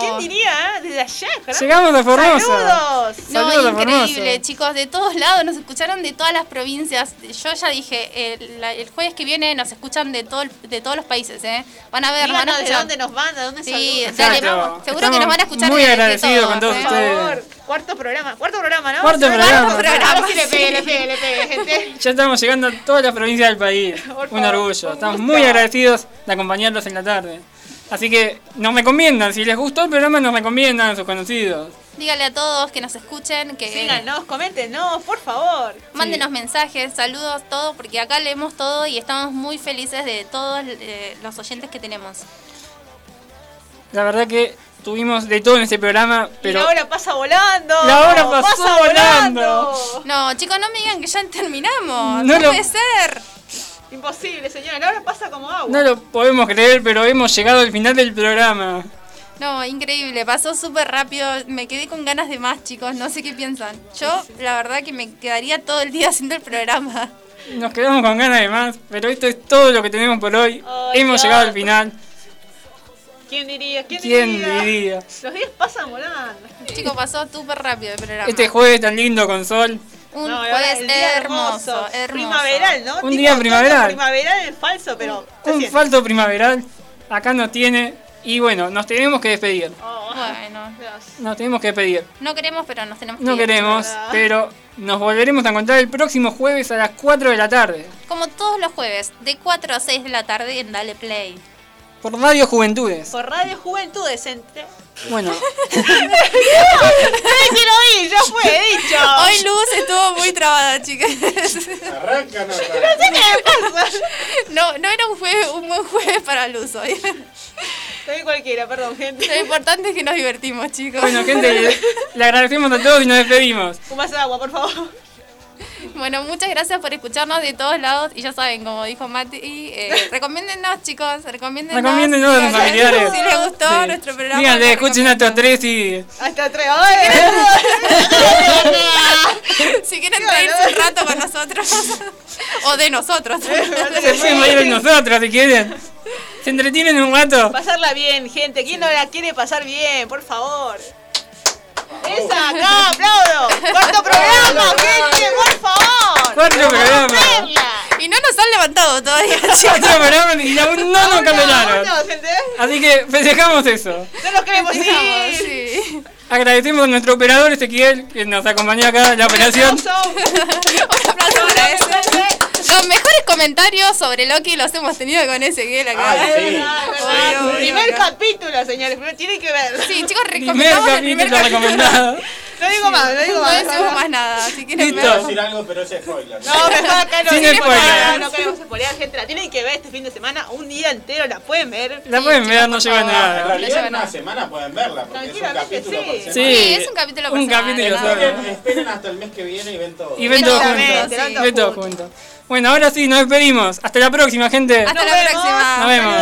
Desde allá, carajo. Llegamos a Formosa. ¡Saludos! No, Saludos increíble, Formosa. chicos, de todos lados nos escucharon de todas las provincias. Yo ya dije, el, la- el jueves que viene nos escuchan de todo el- de todos los países, ¿eh? Van a ver, van a Díganos de dónde nos van, de dónde Sí, dale, vamos. Seguro que nos van a escuchar muy de- de agradecidos todos, con todos ¿eh? Por ustedes. favor, cuarto programa, cuarto programa, ¿no? Cuarto programa. programa. Programa, Sí, le pegue, sí. le pegue, le pegue, gente. Ya estamos llegando a todas las provincias del país. Por Un favor, orgullo. Estamos gusto. muy agradecidos de acompañarlos en la tarde. Así que nos recomiendan, si les gustó el programa, nos recomiendan a sus conocidos. Dígale a todos que nos escuchen, que Síganos, coméntenos, por favor. mándenos mensajes, saludos, todo, porque acá leemos todo y estamos muy felices de todos eh, los oyentes que tenemos. La verdad que tuvimos de todo en este programa, Y pero la hora pasa volando. La hora pasó volando. No, chicos, no me digan que ya terminamos. No No, lo- puede ser. Imposible, señora. La hora pasa como agua. no lo podemos creer, pero hemos llegado al final del programa. No, increíble, pasó súper rápido. Me quedé con ganas de más, chicos. No sé qué piensan. Yo, la verdad, que me quedaría todo el día haciendo el programa. Nos quedamos con ganas de más, pero esto es todo lo que tenemos por hoy. Hemos Dios. llegado al final. ¿Quién diría? ¿Quién, ¿Quién diría? diría? Los días pasan volando. Chicos, pasó súper rápido el programa. Este jueves tan lindo con sol. Un No, jueves el día hermoso, hermoso. Primaveral, ¿no? Un Tipo día primaveral. Primaveral es falso, pero. Un siente. falso primaveral. Acá nos tiene. Y bueno, nos tenemos que despedir. Oh, Bueno, Dios. Nos tenemos que despedir. no queremos, pero nos tenemos que No ir. queremos, ¿verdad? pero nos volveremos a encontrar el próximo jueves a las 4 de la tarde. Como todos los jueves, de 4 a 6 de la tarde en Dale Play. Por Radio Juventudes. Por Radio Juventud Decente. Bueno, <laughs> ¡Ay, que lo vi! ¡Ya fue dicho! Hoy Luz estuvo muy trabada, chicas. Arranca, no <laughs> ¿Qué me? No, no era un, jueves, un buen jueves para Luz hoy. Soy cualquiera, perdón, gente. Lo importante es que nos divertimos, chicos. bueno gente, le, agradecemos a todos y nos despedimos. Un vaso de agua, por favor. Bueno, muchas gracias por escucharnos de todos lados. Y ya saben, como dijo Mati, eh, <laughs> recomiéndennos, chicos. Recomiéndennos. Recomiéndennos a Díganle familiares. Si les gustó Sí. nuestro programa. Díganle, escuchen a estos tres y. Hasta tres. ¡Ay! <laughs> Si quieren reírse un rato con nosotros. <laughs> o de nosotros. Se pueden reír de nosotros si quieren. Se entretienen un rato. Pasarla bien, gente. ¿Quién no la quiere pasar bien? Por favor. ¡Esa! ¡No, aplaudo! ¡Cuarto programa, gente! ¡Por favor! Cuarto programa. y no nos han levantado todavía, <laughs> chicos. Otro programa y aún no nos no, gente. Así que festejamos eso. No nos queremos ir. Sí. Agradecemos a nuestro operador Ezequiel que nos acompañó acá en la operación. Un aplauso <laughs> para ese. <laughs> Los mejores comentarios sobre Loki los hemos tenido con ese que él acá. Ay, sí. Obvio, Primer capítulo, señores. Primero tienen que ver. Sí, chicos, Primer recomendamos el primer capítulo capítulo. recomendado. <laughs> No digo más, no digo No más. decimos más nada. Si quieren Listo. Quiero ver. decir algo, pero es spoiler. No, mejor acá no Sin spoiler. nada, no queremos spoilear, gente. La tienen que ver este fin de semana, un día entero, la pueden ver. La pueden ver, no lleva favor. En nada. realidad lleva en una nada. semana pueden verla, porque es un Tranquilamente, capítulo sí. por semana. Sí, es un capítulo un por semana, capítulo nada. solo. Esperen, hasta el mes que viene y ven todo. Y ven todos Exactamente, juntos. ven Ven todos todos juntos. Bueno, ahora sí, nos despedimos. Hasta la próxima, gente. Hasta Nos la vemos. próxima. Nos vemos.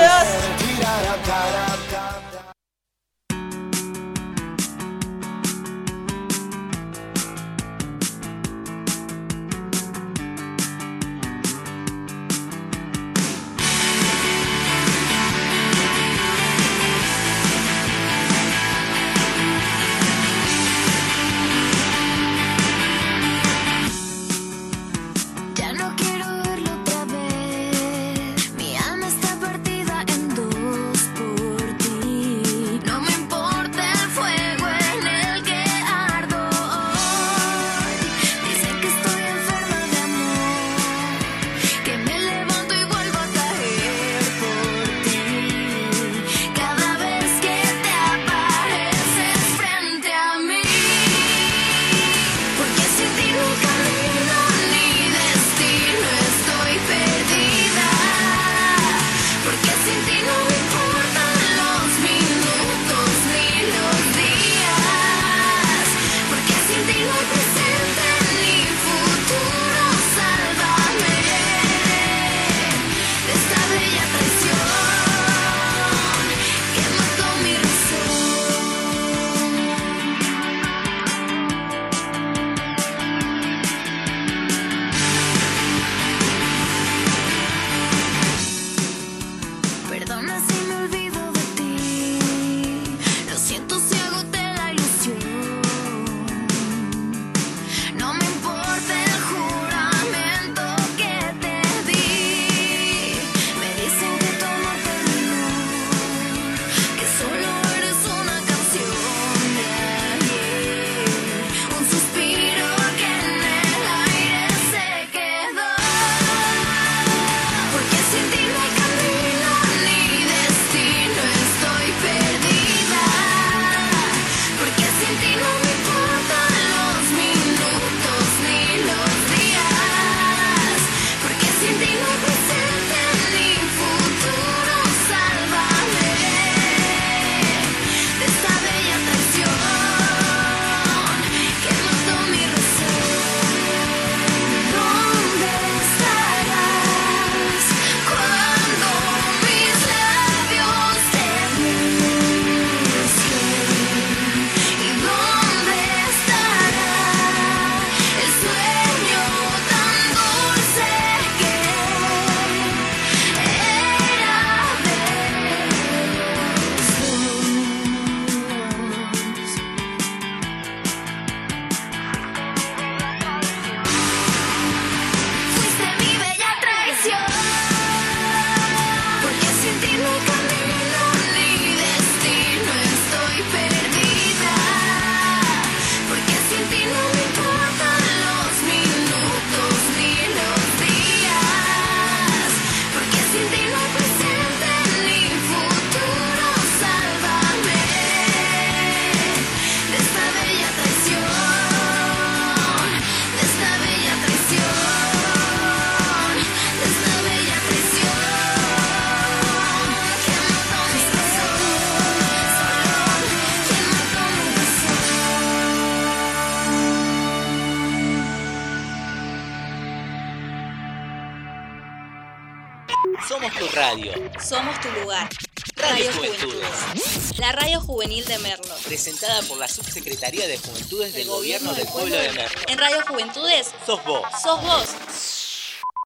La Subsecretaría de Juventudes del Gobierno del Pueblo de Merlo. En Radio Juventudes Sos vos. sos vos.